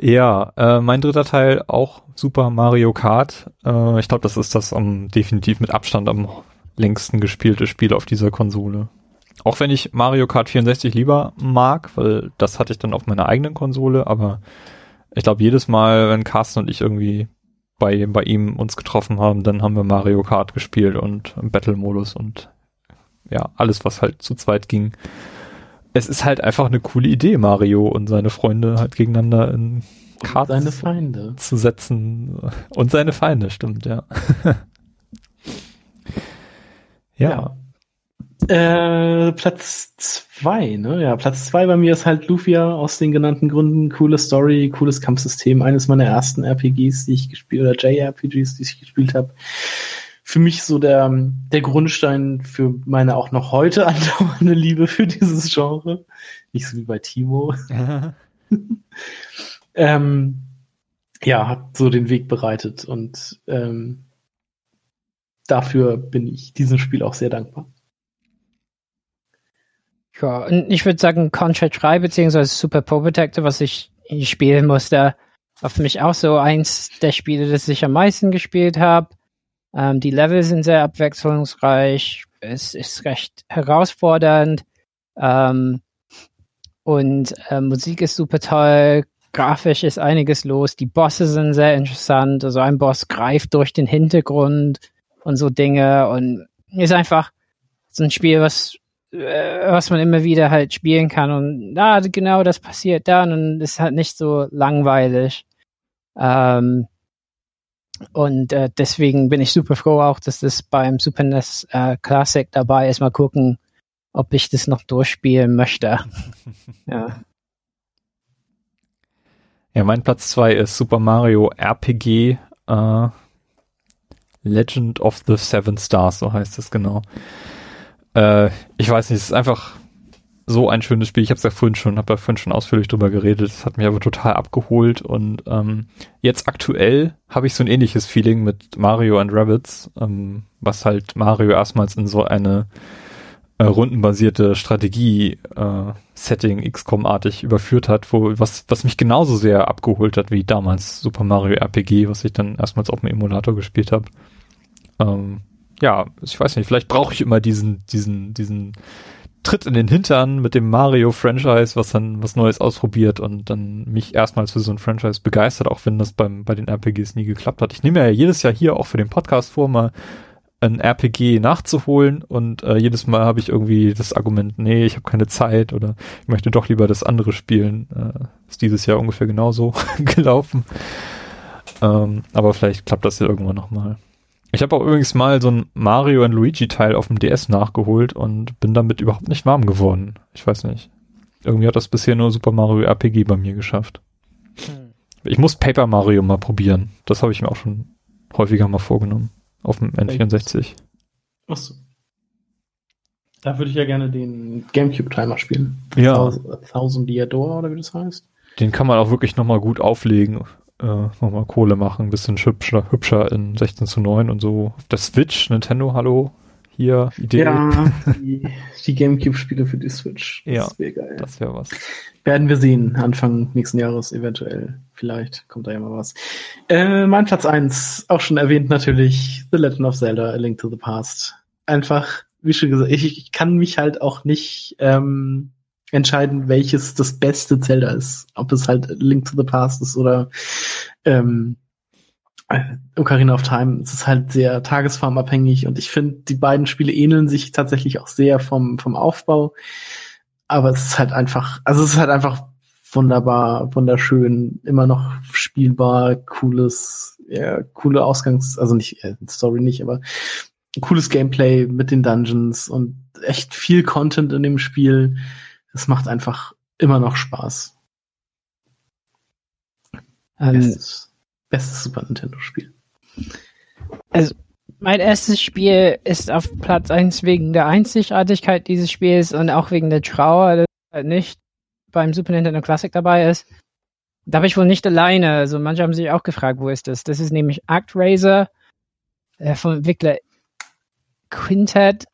Speaker 2: Ja, äh, mein dritter Teil auch Super Mario Kart. Äh, ich glaube, das ist das am definitiv mit Abstand am längsten gespielte Spiel auf dieser Konsole. Auch wenn ich Mario Kart 64 lieber mag, weil das hatte ich dann auf meiner eigenen Konsole, aber ich glaube, jedes Mal, wenn Carsten und ich irgendwie bei, bei ihm uns getroffen haben, dann haben wir Mario Kart gespielt und Battle-Modus und ja, alles, was halt zu zweit ging. Es ist halt einfach eine coole Idee, Mario und seine Freunde halt gegeneinander in
Speaker 3: Karten seine Feinde.
Speaker 2: zu setzen. Und seine Feinde, stimmt, ja.
Speaker 3: ja. ja. Äh, Platz zwei, ne? Ja, Platz zwei bei mir ist halt Lufia aus den genannten Gründen. Coole Story, cooles Kampfsystem. Eines meiner ersten RPGs, die ich gespielt, oder JRPGs, die ich gespielt habe. Für mich so der, der Grundstein für meine auch noch heute andauernde Liebe für dieses Genre. Nicht so wie bei Timo. ähm, ja, hat so den Weg bereitet und ähm, dafür bin ich diesem Spiel auch sehr dankbar.
Speaker 4: Ja, und ich würde sagen, Contra 3 beziehungsweise Super Pro Protector, was ich spielen musste, war für mich auch so eins der Spiele, das ich am meisten gespielt habe. Ähm, die Level sind sehr abwechslungsreich, es ist recht herausfordernd ähm, und äh, Musik ist super toll, grafisch ist einiges los, die Bosse sind sehr interessant, also ein Boss greift durch den Hintergrund und so Dinge und ist einfach so ein Spiel, was was man immer wieder halt spielen kann und ah, genau das passiert dann und ist halt nicht so langweilig. Ähm, und äh, deswegen bin ich super froh auch, dass das beim Super NES äh, Classic dabei ist. Mal gucken, ob ich das noch durchspielen möchte. ja.
Speaker 2: Ja, mein Platz zwei ist Super Mario RPG äh, Legend of the Seven Stars, so heißt es genau. Äh, ich weiß nicht, es ist einfach so ein schönes Spiel. Ich habe es ja vorhin schon, habe ja vorhin schon ausführlich drüber geredet. Es hat mich aber total abgeholt und ähm, jetzt aktuell habe ich so ein ähnliches Feeling mit Mario and Rabbits, ähm, was halt Mario erstmals in so eine äh, rundenbasierte Strategie-Setting äh, XCOM-artig überführt hat, wo was was mich genauso sehr abgeholt hat wie damals Super Mario RPG, was ich dann erstmals auf dem Emulator gespielt habe. Ähm, ja, ich weiß nicht, vielleicht brauche ich immer diesen, diesen, diesen Tritt in den Hintern mit dem Mario-Franchise, was dann was Neues ausprobiert und dann mich erstmals für so ein Franchise begeistert, auch wenn das beim, bei den RPGs nie geklappt hat. Ich nehme ja jedes Jahr hier auch für den Podcast vor, mal ein RPG nachzuholen und äh, jedes Mal habe ich irgendwie das Argument, nee, ich habe keine Zeit oder ich möchte doch lieber das andere spielen. Äh, ist dieses Jahr ungefähr genauso gelaufen. Ähm, aber vielleicht klappt das ja irgendwann nochmal. Ich habe auch übrigens mal so ein Mario und Luigi Teil auf dem DS nachgeholt und bin damit überhaupt nicht warm geworden. Ich weiß nicht. Irgendwie hat das bisher nur Super Mario RPG bei mir geschafft. Hm. Ich muss Paper Mario mal probieren. Das habe ich mir auch schon häufiger mal vorgenommen. Auf dem N64.
Speaker 3: Achso. Da würde ich ja gerne den Gamecube-Timer spielen.
Speaker 2: Ja.
Speaker 3: Thousand Year Door oder wie das heißt.
Speaker 2: Den kann man auch wirklich nochmal gut auflegen äh, nochmal Kohle machen, ein bisschen hübscher, hübscher in 16 zu 9 und so. Auf der Switch, Nintendo, hallo, hier, Idee.
Speaker 3: Ja, die, die Gamecube-Spiele für die Switch.
Speaker 2: Das ja, wäre geil. Das wäre was.
Speaker 3: Werden wir sehen, Anfang nächsten Jahres eventuell. Vielleicht kommt da ja mal was. Äh, mein Platz eins auch schon erwähnt natürlich, The Legend of Zelda, A Link to the Past. Einfach, wie schon gesagt, ich, ich kann mich halt auch nicht ähm, entscheiden, welches das beste Zelda ist. Ob es halt Link to the Past ist oder ähm, Ocarina of Time. Es ist halt sehr tagesformabhängig und ich finde, die beiden Spiele ähneln sich tatsächlich auch sehr vom, vom Aufbau. Aber es ist halt einfach, also es ist halt einfach wunderbar, wunderschön, immer noch spielbar, cooles, ja, coole Ausgangs, also nicht, äh, Story nicht, aber cooles Gameplay mit den Dungeons und echt viel Content in dem Spiel. Es macht einfach immer noch Spaß. Bestes, bestes Super Nintendo-Spiel.
Speaker 4: also mein erstes Spiel ist auf Platz eins wegen der Einzigartigkeit dieses Spiels und auch wegen der Trauer, dass es halt nicht beim Super Nintendo Classic dabei ist. Da bin ich wohl nicht alleine. Also manche haben sich auch gefragt, wo ist das? Das ist nämlich ActRaiser äh, vom Entwickler Quintet.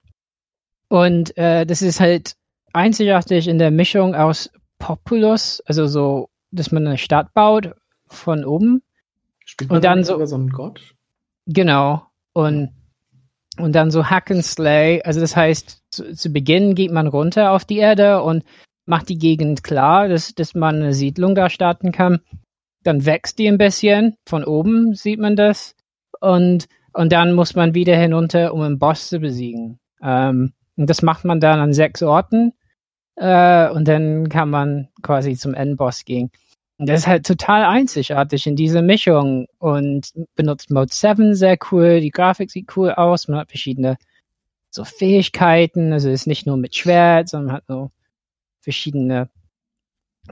Speaker 4: Und äh, das ist halt einzigartig in der Mischung aus Populus, also so, dass man eine Stadt baut von oben.
Speaker 3: Spielt
Speaker 4: Und dann so-
Speaker 3: so einen Gott?
Speaker 4: Genau. Und, und dann so Hack and Slay. Also das heißt, zu, zu Beginn geht man runter auf die Erde und macht die Gegend klar, dass, dass man eine Siedlung da starten kann. Dann wächst die ein bisschen. Von oben sieht man das. Und, und dann muss man wieder hinunter, um einen Boss zu besiegen. Ähm, und das macht man dann an sechs Orten. Äh, und dann kann man quasi zum Endboss gehen. Und das ist halt total einzigartig in dieser Mischung und benutzt Mode 7 sehr cool, die Grafik sieht cool aus, man hat verschiedene so Fähigkeiten, also ist nicht nur mit Schwert, sondern hat so verschiedene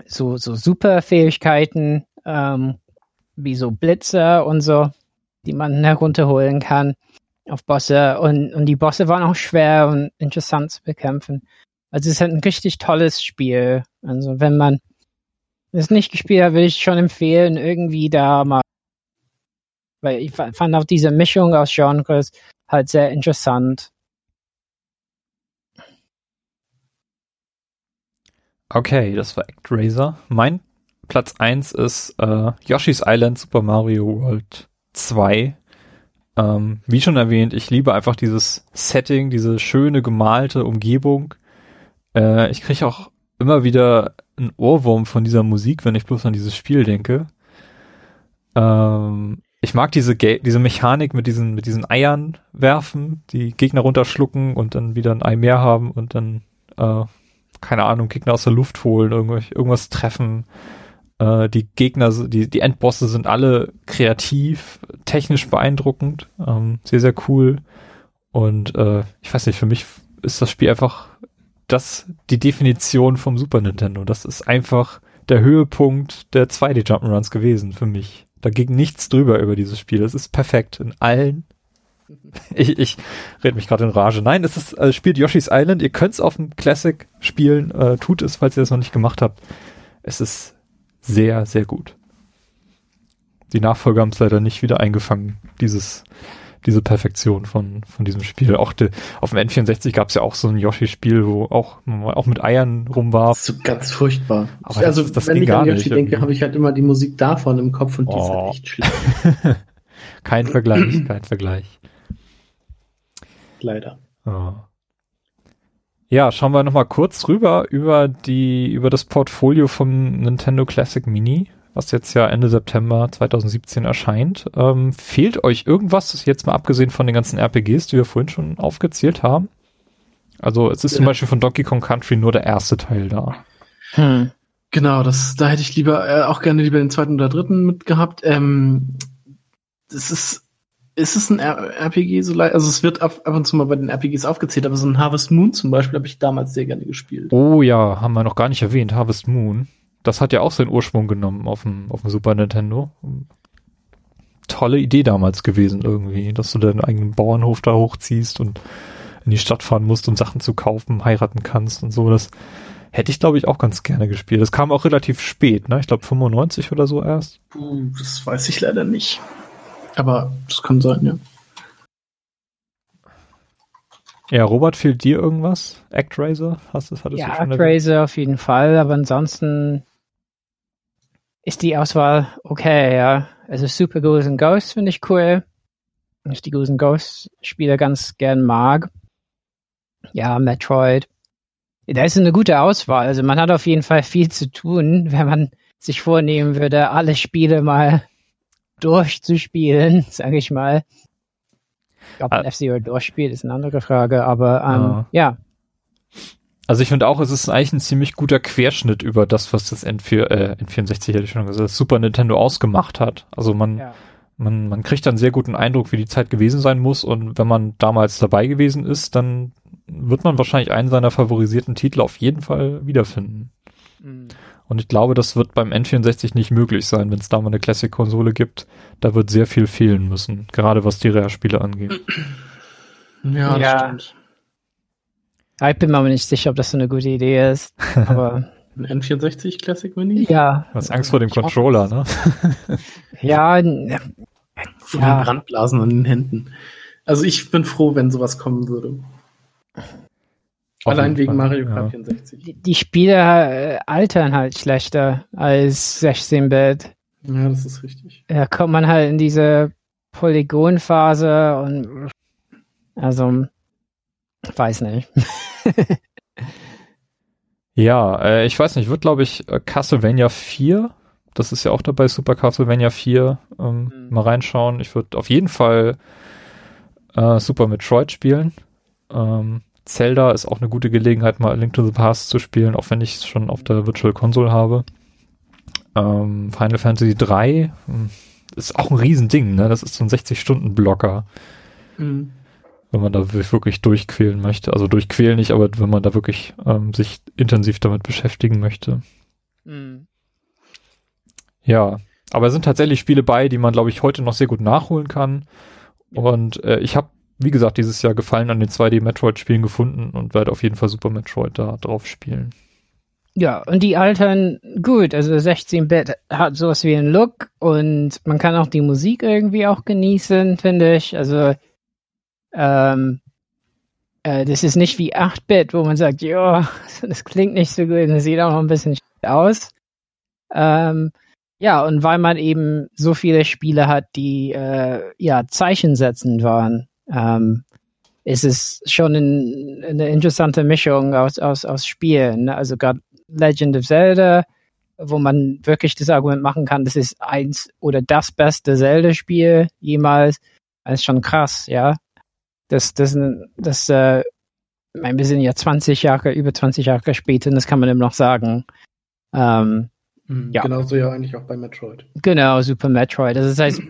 Speaker 4: so, so Superfähigkeiten, ähm, wie so Blitze und so, die man herunterholen kann auf Bosse und, und die Bosse waren auch schwer und interessant zu bekämpfen. Also es ist halt ein richtig tolles Spiel. Also wenn man es nicht gespielt hat, würde ich schon empfehlen, irgendwie da mal. Weil ich fa- fand auch diese Mischung aus Genres halt sehr interessant.
Speaker 2: Okay, das war ActRaiser. Mein Platz 1 ist äh, Yoshi's Island Super Mario World 2. Ähm, wie schon erwähnt, ich liebe einfach dieses Setting, diese schöne gemalte Umgebung. Äh, ich kriege auch immer wieder einen Ohrwurm von dieser Musik, wenn ich bloß an dieses Spiel denke. Ähm, ich mag diese, Ga diese Mechanik mit diesen, mit diesen Eiern werfen, die Gegner runterschlucken und dann wieder ein Ei mehr haben und dann, äh, keine Ahnung, Gegner aus der Luft holen, irgendwas, irgendwas treffen. Äh, die Gegner, die, die Endbosse sind alle kreativ, technisch beeindruckend, ähm, sehr, sehr cool. Und äh, ich weiß nicht, für mich ist das Spiel einfach das, die Definition vom Super Nintendo. Das ist einfach der Höhepunkt der 2D Jump'n'Runs gewesen für mich. Da ging nichts drüber über dieses Spiel. Das ist perfekt in allen. Ich, ich rede mich gerade in Rage. Nein, es ist, äh, spielt Yoshi's Island. Ihr könnt es auf dem Classic spielen. Äh, tut es, falls ihr das noch nicht gemacht habt. Es ist sehr, sehr gut. Die Nachfolger haben es leider nicht wieder eingefangen, dieses, diese Perfektion von, von diesem Spiel. Auch de, auf dem N64 gab es ja auch so ein Yoshi-Spiel, wo auch, auch mit Eiern rumwarf.
Speaker 3: Das ist so ganz furchtbar.
Speaker 2: Aber das-
Speaker 3: also,
Speaker 2: das
Speaker 3: wenn
Speaker 2: ging
Speaker 3: ich an Yoshi denke, habe ich halt immer die Musik davon im Kopf und die ist
Speaker 2: Oh.
Speaker 3: halt echt schlimm.
Speaker 2: kein Vergleich, kein Vergleich.
Speaker 3: Leider.
Speaker 2: Ja. Ja, schauen wir nochmal kurz rüber über die, über das Portfolio vom Nintendo Classic Mini, was jetzt ja Ende September 2017 erscheint. Ähm, fehlt euch irgendwas, jetzt mal abgesehen von den ganzen RPGs, die wir vorhin schon aufgezählt haben? Also es ist zum
Speaker 3: Ja.
Speaker 2: Beispiel von Donkey Kong Country nur der erste Teil da.
Speaker 4: Hm.
Speaker 3: Genau, das, da hätte ich lieber, äh, auch gerne lieber den zweiten oder dritten mitgehabt. Ähm, das ist, ist es ein R RPG so leicht? Also es wird ab, ab und zu mal bei den RPGs aufgezählt, aber so ein Harvest Moon zum Beispiel habe ich damals sehr gerne gespielt.
Speaker 2: Oh ja, haben wir noch gar nicht erwähnt, Harvest Moon. Das hat ja auch seinen Ursprung genommen auf dem, auf dem Super Nintendo. Tolle Idee damals gewesen irgendwie, dass du deinen eigenen Bauernhof da hochziehst und in die Stadt fahren musst, um Sachen zu kaufen, heiraten kannst und so. Das hätte ich, glaube ich, auch ganz gerne gespielt. Das kam auch relativ spät, ne? Ich glaube 95 oder so erst.
Speaker 3: Puh, das weiß ich leider nicht. Aber das kann sein, ja.
Speaker 2: Ja, Robert, fehlt dir irgendwas? ActRaiser? Hast du, hattest
Speaker 4: Ja,
Speaker 2: du schon erwähnt?
Speaker 4: Actraiser auf jeden Fall, aber ansonsten ist die Auswahl okay, ja. Also Super Ghouls and Ghosts finde ich cool. Dass ich die Ghouls and Ghosts Spiele ganz gern mag. Ja, Metroid. Da ist eine gute Auswahl. Also man hat auf jeden Fall viel zu tun, wenn man sich vornehmen würde, alle Spiele mal durchzuspielen, sage ich mal. Ob
Speaker 2: Ah.
Speaker 4: man F-Zero durchspielt, ist eine andere Frage, aber ähm, ja.
Speaker 2: Also ich finde auch, es ist eigentlich ein ziemlich guter Querschnitt über das, was das N4, äh, N64 hätte ich schon gesagt, das Super Nintendo ausgemacht hat. Also man,
Speaker 4: Ja.
Speaker 2: man, man kriegt dann sehr guten Eindruck, wie die Zeit gewesen sein muss und wenn man damals dabei gewesen ist, dann wird man wahrscheinlich einen seiner favorisierten Titel auf jeden Fall wiederfinden.
Speaker 4: Mhm.
Speaker 2: Und ich glaube, das wird beim N64 nicht möglich sein, wenn es da mal eine Classic-Konsole gibt. Da wird sehr viel fehlen müssen, gerade was die Rare-Spiele angeht.
Speaker 3: Ja, das
Speaker 4: Ja.
Speaker 3: stimmt.
Speaker 4: Ja, Ich bin mir aber nicht sicher, ob das so eine gute Idee ist. Aber
Speaker 3: Ein N64 Classic Mini?
Speaker 4: ja,
Speaker 2: Du hast Angst vor dem Controller, ne?
Speaker 4: ja,
Speaker 3: Von
Speaker 4: Ja.
Speaker 3: den Brandblasen an den Händen. Also ich bin froh, wenn sowas kommen würde.
Speaker 2: Auf
Speaker 3: Allein wegen
Speaker 2: Fall,
Speaker 3: Mario
Speaker 2: ja.
Speaker 3: Kart 64.
Speaker 4: die, die Spiele äh, altern halt schlechter als 16-Bit.
Speaker 3: Ja, das ist richtig.
Speaker 4: Da kommt man halt in diese Polygonphase und also weiß nicht.
Speaker 2: Ja, äh, ich weiß nicht, wird glaube ich äh, Castlevania 4, das ist ja auch dabei, Super Castlevania 4, ähm,
Speaker 4: Mhm.
Speaker 2: mal reinschauen. Ich würde auf jeden Fall äh, Super Metroid spielen. Ähm, Zelda ist auch eine gute Gelegenheit, mal A Link to the Past zu spielen, auch wenn ich es schon auf der Virtual Console habe. Ähm, Final Fantasy 3 hm, ist auch ein Riesending, ne? Das ist so ein 60-Stunden-Blocker.
Speaker 3: Mhm.
Speaker 2: Wenn man da wi- wirklich durchquälen möchte. Also durchquälen nicht, aber wenn man da wirklich ähm, sich intensiv damit beschäftigen möchte.
Speaker 4: Mhm.
Speaker 2: Ja, aber es sind tatsächlich Spiele bei, die man, glaube ich, heute noch sehr gut nachholen kann. Und äh, ich habe, wie gesagt, dieses Jahr Gefallen an den 2D-Metroid-Spielen gefunden und werde auf jeden Fall Super Metroid da drauf spielen.
Speaker 4: Ja, und die altern gut. Also 16-Bit hat sowas wie einen Look und man kann auch die Musik irgendwie auch genießen, finde ich. Also ähm, äh, das ist nicht wie 8-Bit, wo man sagt, ja, das klingt nicht so gut das sieht auch noch ein bisschen aus. Ähm, ja, und weil man eben so viele Spiele hat, die äh, ja zeichensetzend waren, ähm, ist es schon ein, eine interessante Mischung aus, aus, aus Spielen. ne? Also gerade Legend of Zelda, wo man wirklich das Argument machen kann, das ist eins oder das beste Zelda-Spiel jemals. Das ist schon krass, ja. Das, das, das, äh, ich meine, wir sind ja 20 Jahre, über 20 Jahre später und das kann man immer noch sagen. Ähm,
Speaker 3: Mhm.
Speaker 4: Ja.
Speaker 3: Genauso ja eigentlich auch bei Metroid.
Speaker 4: Genau, Super Metroid. Also das heißt,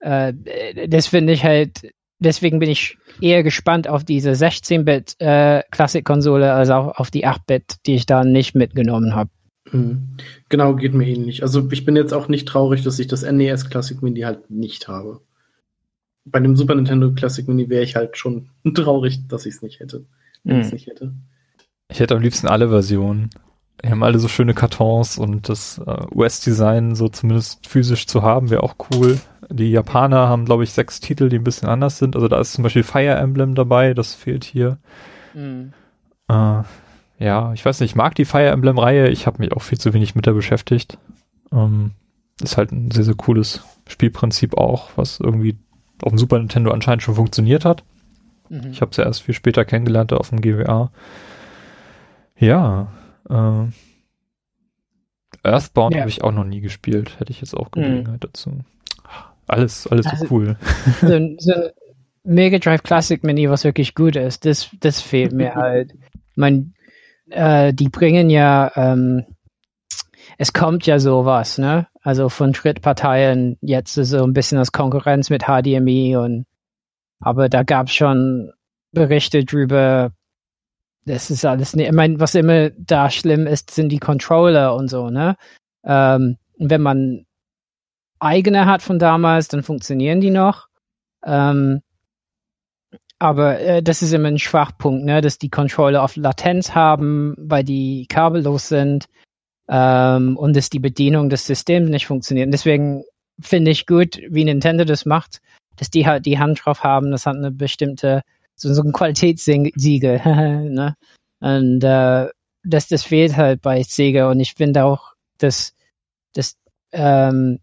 Speaker 4: äh, das finde ich halt, deswegen bin ich eher gespannt auf diese 16-Bit äh, als auch auf die 8-Bit, die ich da nicht mitgenommen habe.
Speaker 3: Mhm. Genau, geht mir ähnlich. Also ich bin jetzt auch nicht traurig, dass ich das NES Classic Mini halt nicht habe. Bei dem Super Nintendo Classic Mini wäre ich halt schon traurig, dass ich es nicht hätte. Wenn ich es
Speaker 4: Mhm.
Speaker 3: nicht hätte.
Speaker 2: Ich hätte am liebsten alle Versionen. Die haben alle so schöne Kartons und das äh, US-Design so zumindest physisch zu haben, wäre auch cool. Die Japaner haben, glaube ich, sechs Titel, die ein bisschen anders sind. Also da ist zum Beispiel Fire Emblem dabei, das fehlt hier.
Speaker 4: Mhm.
Speaker 2: Äh, ja, ich weiß nicht, ich mag die Fire Emblem-Reihe. Ich habe mich auch viel zu wenig mit der beschäftigt. Ähm, ist halt ein sehr, sehr cooles Spielprinzip auch, was irgendwie auf dem Super Nintendo anscheinend schon funktioniert hat.
Speaker 4: Mhm.
Speaker 2: Ich habe es ja erst viel später kennengelernt auf dem GWA. Ja, äh, Earthbound
Speaker 4: Ja.
Speaker 2: habe ich auch noch nie gespielt. Hätte ich jetzt auch Gelegenheit dazu. Alles, alles
Speaker 4: Also-
Speaker 2: so cool.
Speaker 4: so, ein- so Mega Drive Classic Mini, was wirklich gut ist, das, das fehlt mir halt. Man, äh, die bringen ja, ähm, es kommt ja sowas, ne? Also von Drittparteien jetzt so ein bisschen als Konkurrenz mit HDMI und aber da gab es schon Berichte drüber. Das ist alles nicht, ich meine, was immer da schlimm ist, sind die Controller und so, ne? Ähm, wenn man eigene hat von damals, dann funktionieren die noch. Ähm, aber äh, das ist immer ein Schwachpunkt, ne? dass die Controller oft Latenz haben, weil die kabellos sind ähm, und dass die Bedienung des Systems nicht funktioniert. Und deswegen finde ich gut, wie Nintendo das macht, dass die halt die Hand drauf haben. Das hat eine bestimmte, so, so ein Qualitätssiegel. ne? Und äh, das, das fehlt halt bei Sega. Und ich finde auch, dass, dass ähm,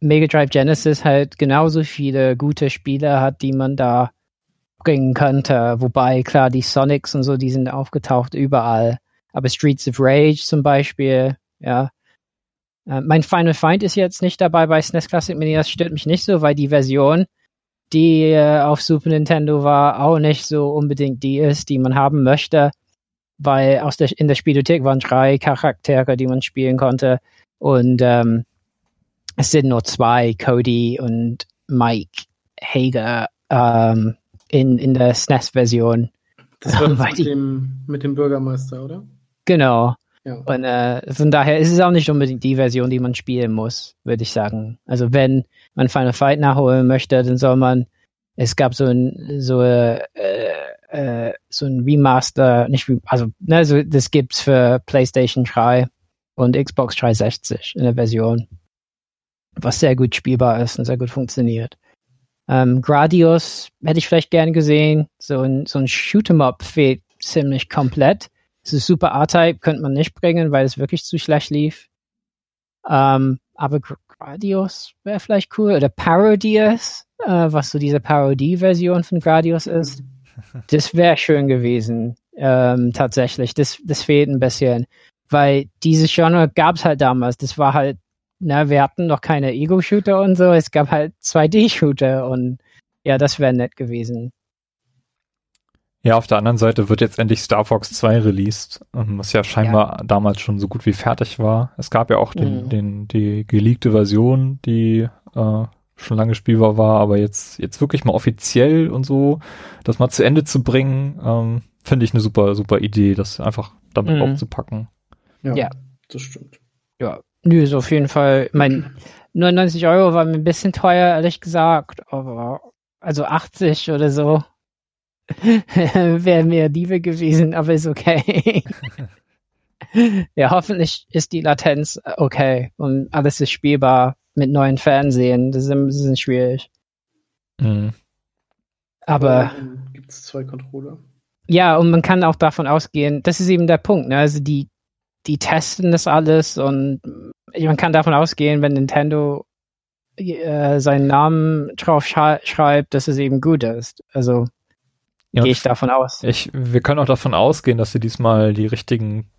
Speaker 4: Mega Drive Genesis halt genauso viele gute Spiele hat, die man da bringen könnte. Wobei, klar, die Sonics und so, die sind aufgetaucht überall. Aber Streets of Rage zum Beispiel, ja. Äh, mein Final Find ist jetzt nicht dabei bei SNES Classic Mini, das stört mich nicht so, weil die Version, die äh, auf Super Nintendo war, auch nicht so unbedingt die ist, die man haben möchte. weil aus der, in der Spielothek waren drei Charaktere, die man spielen konnte. Und ähm, es sind nur zwei, Cody und Mike Hager ähm, in, in der SNES-Version.
Speaker 3: Das war
Speaker 4: Weil
Speaker 3: mit dem, mit dem Bürgermeister, oder?
Speaker 4: Genau.
Speaker 3: Ja.
Speaker 4: Und äh, von daher ist es auch nicht unbedingt die Version, die man spielen muss, würde ich sagen. Also wenn man Final Fight nachholen möchte, dann soll man, es gab so ein so, äh, äh, so ein Remaster, nicht also ne, so, das gibt's für PlayStation 3 und Xbox 360 in der Version, was sehr gut spielbar ist und sehr gut funktioniert. Ähm, Gradius hätte ich vielleicht gerne gesehen. So ein, so ein Shoot'em-up fehlt ziemlich komplett. Super R-Type, könnte man nicht bringen, weil es wirklich zu schlecht lief. Ähm, aber Gr- Gradius wäre vielleicht cool. Oder Parodius, äh, was so diese Parodie-Version von Gradius ist. Das wäre schön gewesen. Ähm, tatsächlich. Das, das fehlt ein bisschen. Weil dieses Genre gab es halt damals. Das war halt, na, wir hatten noch keine Ego-Shooter und so. Es gab halt 2D-Shooter und ja, das wäre nett gewesen.
Speaker 2: Ja, auf der anderen Seite wird jetzt endlich Star Fox 2 released, ähm, was ja scheinbar damals schon so gut wie fertig war. Es gab ja auch den,
Speaker 4: Mhm.
Speaker 2: den, die geleakte Version, die äh, schon lange spielbar war, aber jetzt, jetzt wirklich mal offiziell und so, das mal zu Ende zu bringen, ähm, finde ich eine super, super Idee, das einfach damit
Speaker 4: Mhm.
Speaker 2: aufzupacken.
Speaker 3: Ja,
Speaker 4: Ja.
Speaker 3: das stimmt.
Speaker 4: Ja, nö, ist auf jeden Fall, mein 99 Euro war mir ein bisschen teuer, ehrlich gesagt, aber also 80 oder so wäre mir Liebe gewesen, aber ist okay. ja, hoffentlich ist die Latenz okay und alles ist spielbar mit neuen Fernsehen. Das ist ein bisschen schwierig.
Speaker 2: Mhm.
Speaker 4: Aber
Speaker 3: gibt es zwei Controller.
Speaker 4: ja, und man kann auch davon ausgehen, das ist eben der Punkt, ne? Also die, die testen das alles und man kann davon ausgehen, wenn Nintendo äh, seinen Namen drauf schrei schreibt, dass es eben gut ist. Also
Speaker 2: Ja,
Speaker 4: gehe ich davon aus.
Speaker 2: Ich, wir können auch davon ausgehen, dass sie diesmal die richtigen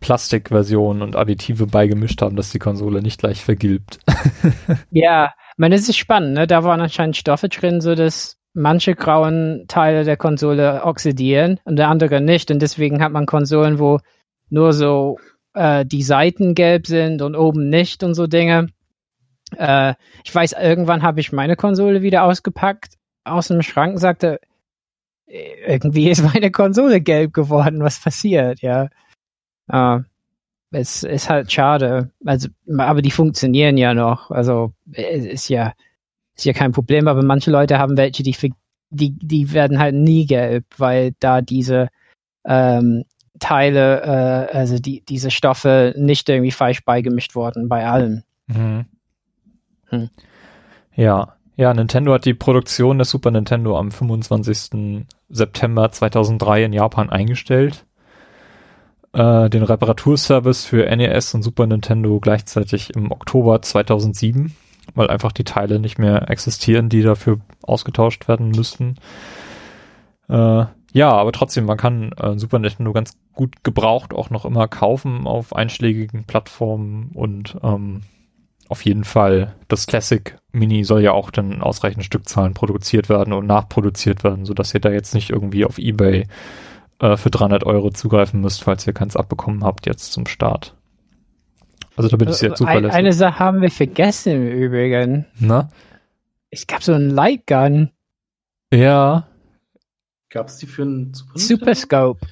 Speaker 2: Plastikversionen und Additive beigemischt haben, dass die Konsole nicht gleich vergilbt.
Speaker 4: Ja, es ist spannend, ne? Da waren anscheinend Stoffe drin, so dass manche grauen Teile der Konsole oxidieren und der andere nicht. Und deswegen hat man Konsolen, wo nur so äh, die Seiten gelb sind und oben nicht und so Dinge. Äh, ich weiß, irgendwann habe ich meine Konsole wieder ausgepackt aus dem Schrank und sagte, "Äh, irgendwie ist meine Konsole gelb geworden. Was passiert? Ja. Äh, es ist halt schade. Also, aber die funktionieren ja noch. Also es ist ja ist ja kein Problem. Aber manche Leute haben welche, die die die werden halt nie gelb, weil da diese ähm, Teile, äh, also die diese Stoffe nicht irgendwie falsch beigemischt wurden bei allen.
Speaker 2: Mhm.
Speaker 4: Hm.
Speaker 2: Ja, ja, Nintendo hat die Produktion des Super Nintendo am 25. September 2003 in Japan eingestellt. Äh, den Reparaturservice für NES und Super Nintendo gleichzeitig im Oktober 2007, weil einfach die Teile nicht mehr existieren, die dafür ausgetauscht werden müssten. Äh, ja, aber trotzdem, man kann äh, Super Nintendo ganz gut gebraucht auch noch immer kaufen auf einschlägigen Plattformen und ähm, auf jeden Fall das Classic Mini soll ja auch dann in ausreichend Stückzahlen produziert werden und nachproduziert werden, sodass ihr da jetzt nicht irgendwie auf Ebay äh, für 300 Euro zugreifen müsst, falls ihr keins abbekommen habt jetzt zum Start. Also da bin ich sehr
Speaker 4: Ein,
Speaker 2: zuverlässig.
Speaker 4: eine Sache haben wir vergessen im Übrigen.
Speaker 2: Na?
Speaker 4: Es gab so einen Lightgun,
Speaker 2: Ja,
Speaker 3: Gab es die für einen Super
Speaker 4: Super Scope.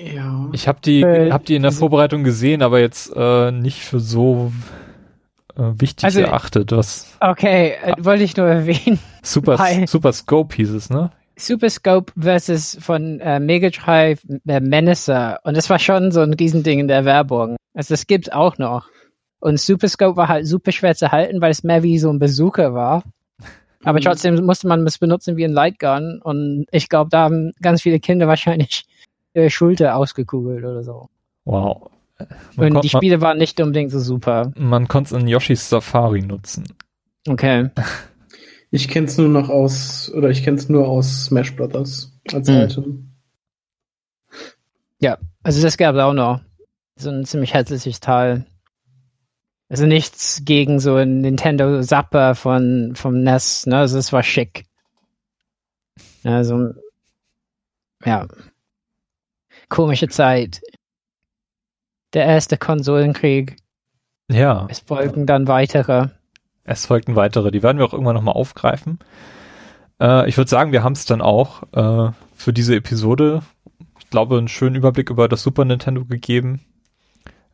Speaker 3: Ja.
Speaker 2: ich habe die,
Speaker 4: Äh,
Speaker 2: hab die in der
Speaker 4: diese-
Speaker 2: Vorbereitung gesehen, aber jetzt äh, nicht für so äh, wichtig
Speaker 4: Also-
Speaker 2: erachtet. Was
Speaker 4: Okay, äh, wollte ich nur erwähnen.
Speaker 2: Super, Super Scope hieß es, ne?
Speaker 4: Super Scope versus von äh, Mega Drive äh, Menacer. Und das war schon so ein Riesending in der Werbung. Also das gibt's auch noch. Und Super Scope war halt super schwer zu halten, weil es mehr wie so ein Bazooka war. Aber
Speaker 3: Mhm.
Speaker 4: trotzdem musste man es benutzen wie ein Lightgun. Und ich glaube, da haben ganz viele Kinder wahrscheinlich ihre Schulter ausgekugelt oder so.
Speaker 2: Wow. Man
Speaker 4: Und die Spiele waren nicht unbedingt so super.
Speaker 2: Man, man konnte es in Yoshis Safari nutzen.
Speaker 4: Okay.
Speaker 3: Ich kenn's nur noch aus, oder ich kenn's nur aus Smash Brothers als
Speaker 4: Hm.
Speaker 3: Item.
Speaker 4: Also das gab es auch noch. So ein ziemlich hässliches Teil. Also nichts gegen so ein Nintendo Zapper von vom NES, ne? Also es war schick. Also ja. Komische Zeit. Der erste Konsolenkrieg.
Speaker 2: Ja.
Speaker 4: Es folgen dann weitere.
Speaker 2: Es folgten weitere. Die werden wir auch irgendwann nochmal aufgreifen. Äh, ich würde sagen, wir haben es dann auch äh, für diese Episode, ich glaube, einen schönen Überblick über das Super Nintendo gegeben.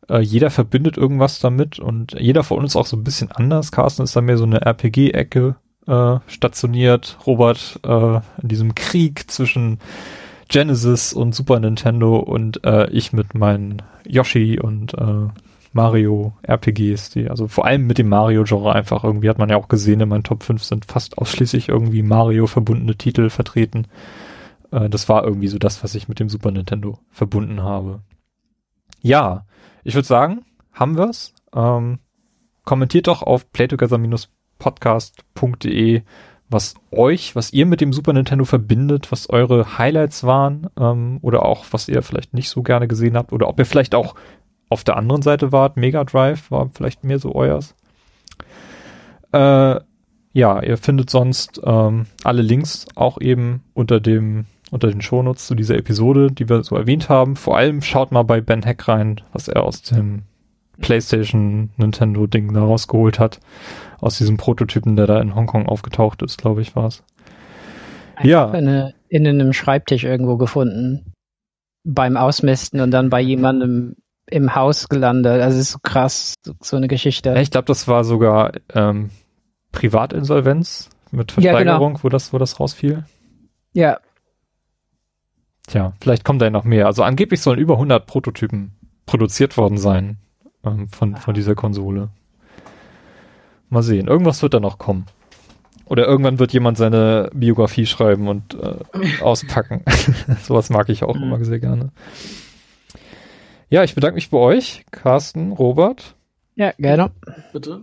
Speaker 2: Äh, jeder verbindet irgendwas damit und jeder von uns auch so ein bisschen anders. Carsten ist da mehr so eine RPG-Ecke äh, stationiert. Robert äh, in diesem Krieg zwischen Genesis und Super Nintendo und äh, ich mit meinen Yoshi und äh, Mario RPGs, die, also vor allem mit dem Mario-Genre einfach irgendwie, hat man ja auch gesehen, in meinen Top 5 sind fast ausschließlich irgendwie Mario verbundene Titel vertreten. Äh, das war irgendwie so das, was ich mit dem Super Nintendo verbunden habe. Ja, ich würde sagen, haben wir's. Ähm, kommentiert doch auf playtogether-podcast.de, was euch, was ihr mit dem Super Nintendo verbindet, was eure Highlights waren ähm, oder auch was ihr vielleicht nicht so gerne gesehen habt oder ob ihr vielleicht auch auf der anderen Seite wart. Mega Drive war vielleicht mehr so euers. Äh, ja, ihr findet sonst ähm, alle Links auch eben unter dem unter den Shownotes zu dieser Episode, die wir so erwähnt haben. Vor allem schaut mal bei Ben Heck rein, was er aus dem PlayStation Nintendo Ding da rausgeholt hat. Aus diesem Prototypen, der da in Hongkong aufgetaucht ist, glaube ich, war es. Ja.
Speaker 4: In, eine, in einem Schreibtisch irgendwo gefunden. Beim Ausmisten und dann bei jemandem im Haus gelandet. Also es ist so krass, so, eine Geschichte.
Speaker 2: Ich glaube, das war sogar ähm, Privatinsolvenz mit Versteigerung,
Speaker 4: Ja, genau.
Speaker 2: wo das, wo das rausfiel.
Speaker 4: Ja,
Speaker 2: Tja, vielleicht kommt da ja noch mehr. Also angeblich sollen über 100 Prototypen produziert worden sein ähm, von, von dieser Konsole. Mal sehen. Irgendwas wird da noch kommen. Oder irgendwann wird jemand seine Biografie schreiben und äh, auspacken. Sowas mag ich auch
Speaker 3: Mhm.
Speaker 2: immer sehr gerne. Ja, ich bedanke mich bei euch, Carsten, Robert.
Speaker 4: ja, gerne.
Speaker 3: Bitte?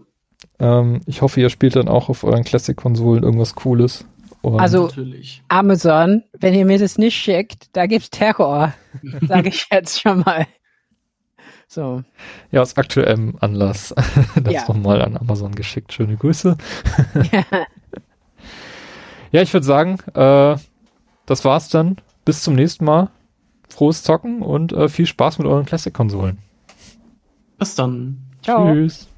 Speaker 2: Ähm, ich hoffe, ihr spielt dann auch auf euren Classic-Konsolen irgendwas Cooles. Und
Speaker 4: Also-
Speaker 3: Natürlich.
Speaker 4: Amazon, wenn ihr mir das nicht schickt, da gibt's Terror. Sage ich jetzt schon mal. So.
Speaker 2: ja, aus aktuellem Anlass das
Speaker 4: Ja.
Speaker 2: nochmal an Amazon geschickt. Schöne Grüße. Ja, ich würde sagen, äh, das war's dann. Bis zum nächsten Mal. Frohes Zocken und äh, viel Spaß mit euren Classic-Konsolen.
Speaker 3: Bis dann.
Speaker 4: Ciao.
Speaker 2: Tschüss.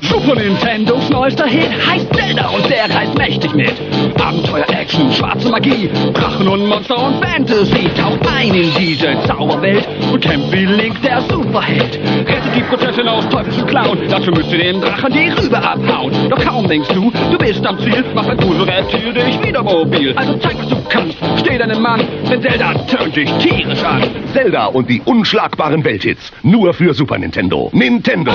Speaker 5: Super Nintendos neuester Hit heißt Zelda und der reißt mächtig mit. Abenteuer, Action, schwarze Magie, Drachen und Monster und Fantasy. Taucht ein in diese Zauberwelt und kämpft wie Link, der Superheld. Rettet die Prinzessin aus teuflischen Clown, dafür müsst ihr dem Drachen die Rübe abhauen. Doch kaum denkst du, du bist am Ziel, macht ein Gruselreptil dich wieder mobil. Also zeig, was du kannst, steh deinem Mann, denn Zelda tönt dich tierisch an.
Speaker 1: Zelda und die unschlagbaren Welthits. Nur für Super Nintendo. Nintendo.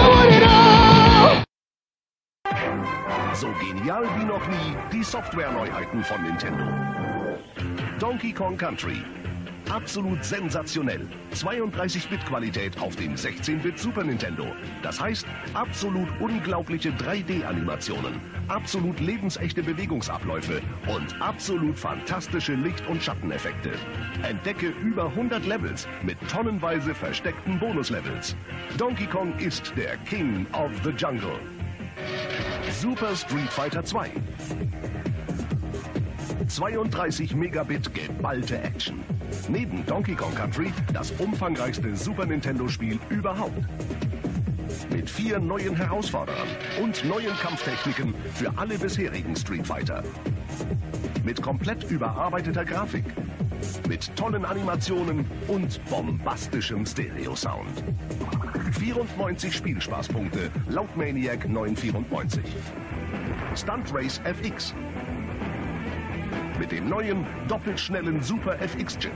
Speaker 1: So genial wie noch nie die Software-Neuheiten von Nintendo. Donkey Kong Country. Absolut sensationell. 32-Bit-Qualität auf dem 16-Bit Super Nintendo. Das heißt, absolut unglaubliche 3D-Animationen, absolut lebensechte Bewegungsabläufe und absolut fantastische Licht- und Schatteneffekte. Entdecke über 100 Levels mit tonnenweise versteckten Bonuslevels. Donkey Kong ist der King of the Jungle. Super Street Fighter 2. 32 Megabit geballte Action. Neben Donkey Kong Country das umfangreichste Super Nintendo-Spiel überhaupt. Mit vier neuen Herausforderern und neuen Kampftechniken für alle bisherigen Street Fighter. Mit komplett überarbeiteter Grafik. Mit tollen Animationen und bombastischem Stereo-Sound. 94 Spielspaßpunkte laut Maniac 994. Stunt Race FX. Mit dem neuen, doppelt schnellen Super FX Chip.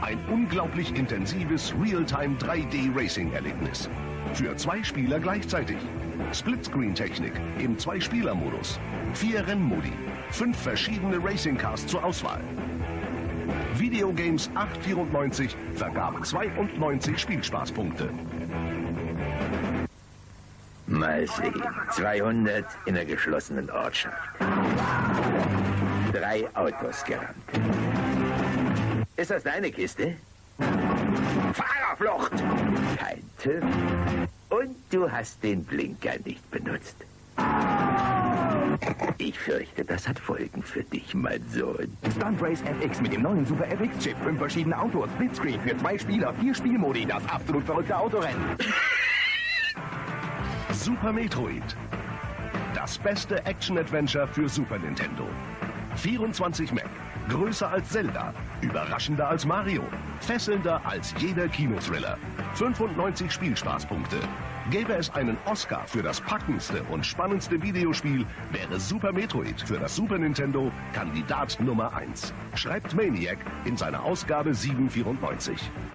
Speaker 1: Ein unglaublich intensives Realtime 3D Racing Erlebnis. Für zwei Spieler gleichzeitig. Splitscreen-Technik im Zwei-Spieler-Modus. Vier Rennmodi. Fünf verschiedene Racing Cars zur Auswahl. Videogames 894 vergab 92 Spielspaßpunkte.
Speaker 6: Mal sehen. 200 in der geschlossenen Ortschaft. Drei Autos gerammt. Ist das deine Kiste? Fahrerflucht! Kein TÜV. Und du hast den Blinker nicht benutzt. Ich fürchte, das hat Folgen für dich, mein Sohn.
Speaker 7: Stunt Race FX mit dem neuen Super FX-Chip. Fünf verschiedene Autos, Splitscreen für zwei Spieler, vier Spielmodi, das absolut verrückte Autorennen.
Speaker 1: Super Metroid. Das beste Action-Adventure für Super Nintendo. 24 Mac. Größer als Zelda. Überraschender als Mario. Fesselnder als jeder Kinothriller. 95 Spielspaßpunkte. Gäbe es einen Oscar für das packendste und spannendste Videospiel, wäre Super Metroid für das Super Nintendo Kandidat Nummer 1. Schreibt Maniac in seiner Ausgabe 794.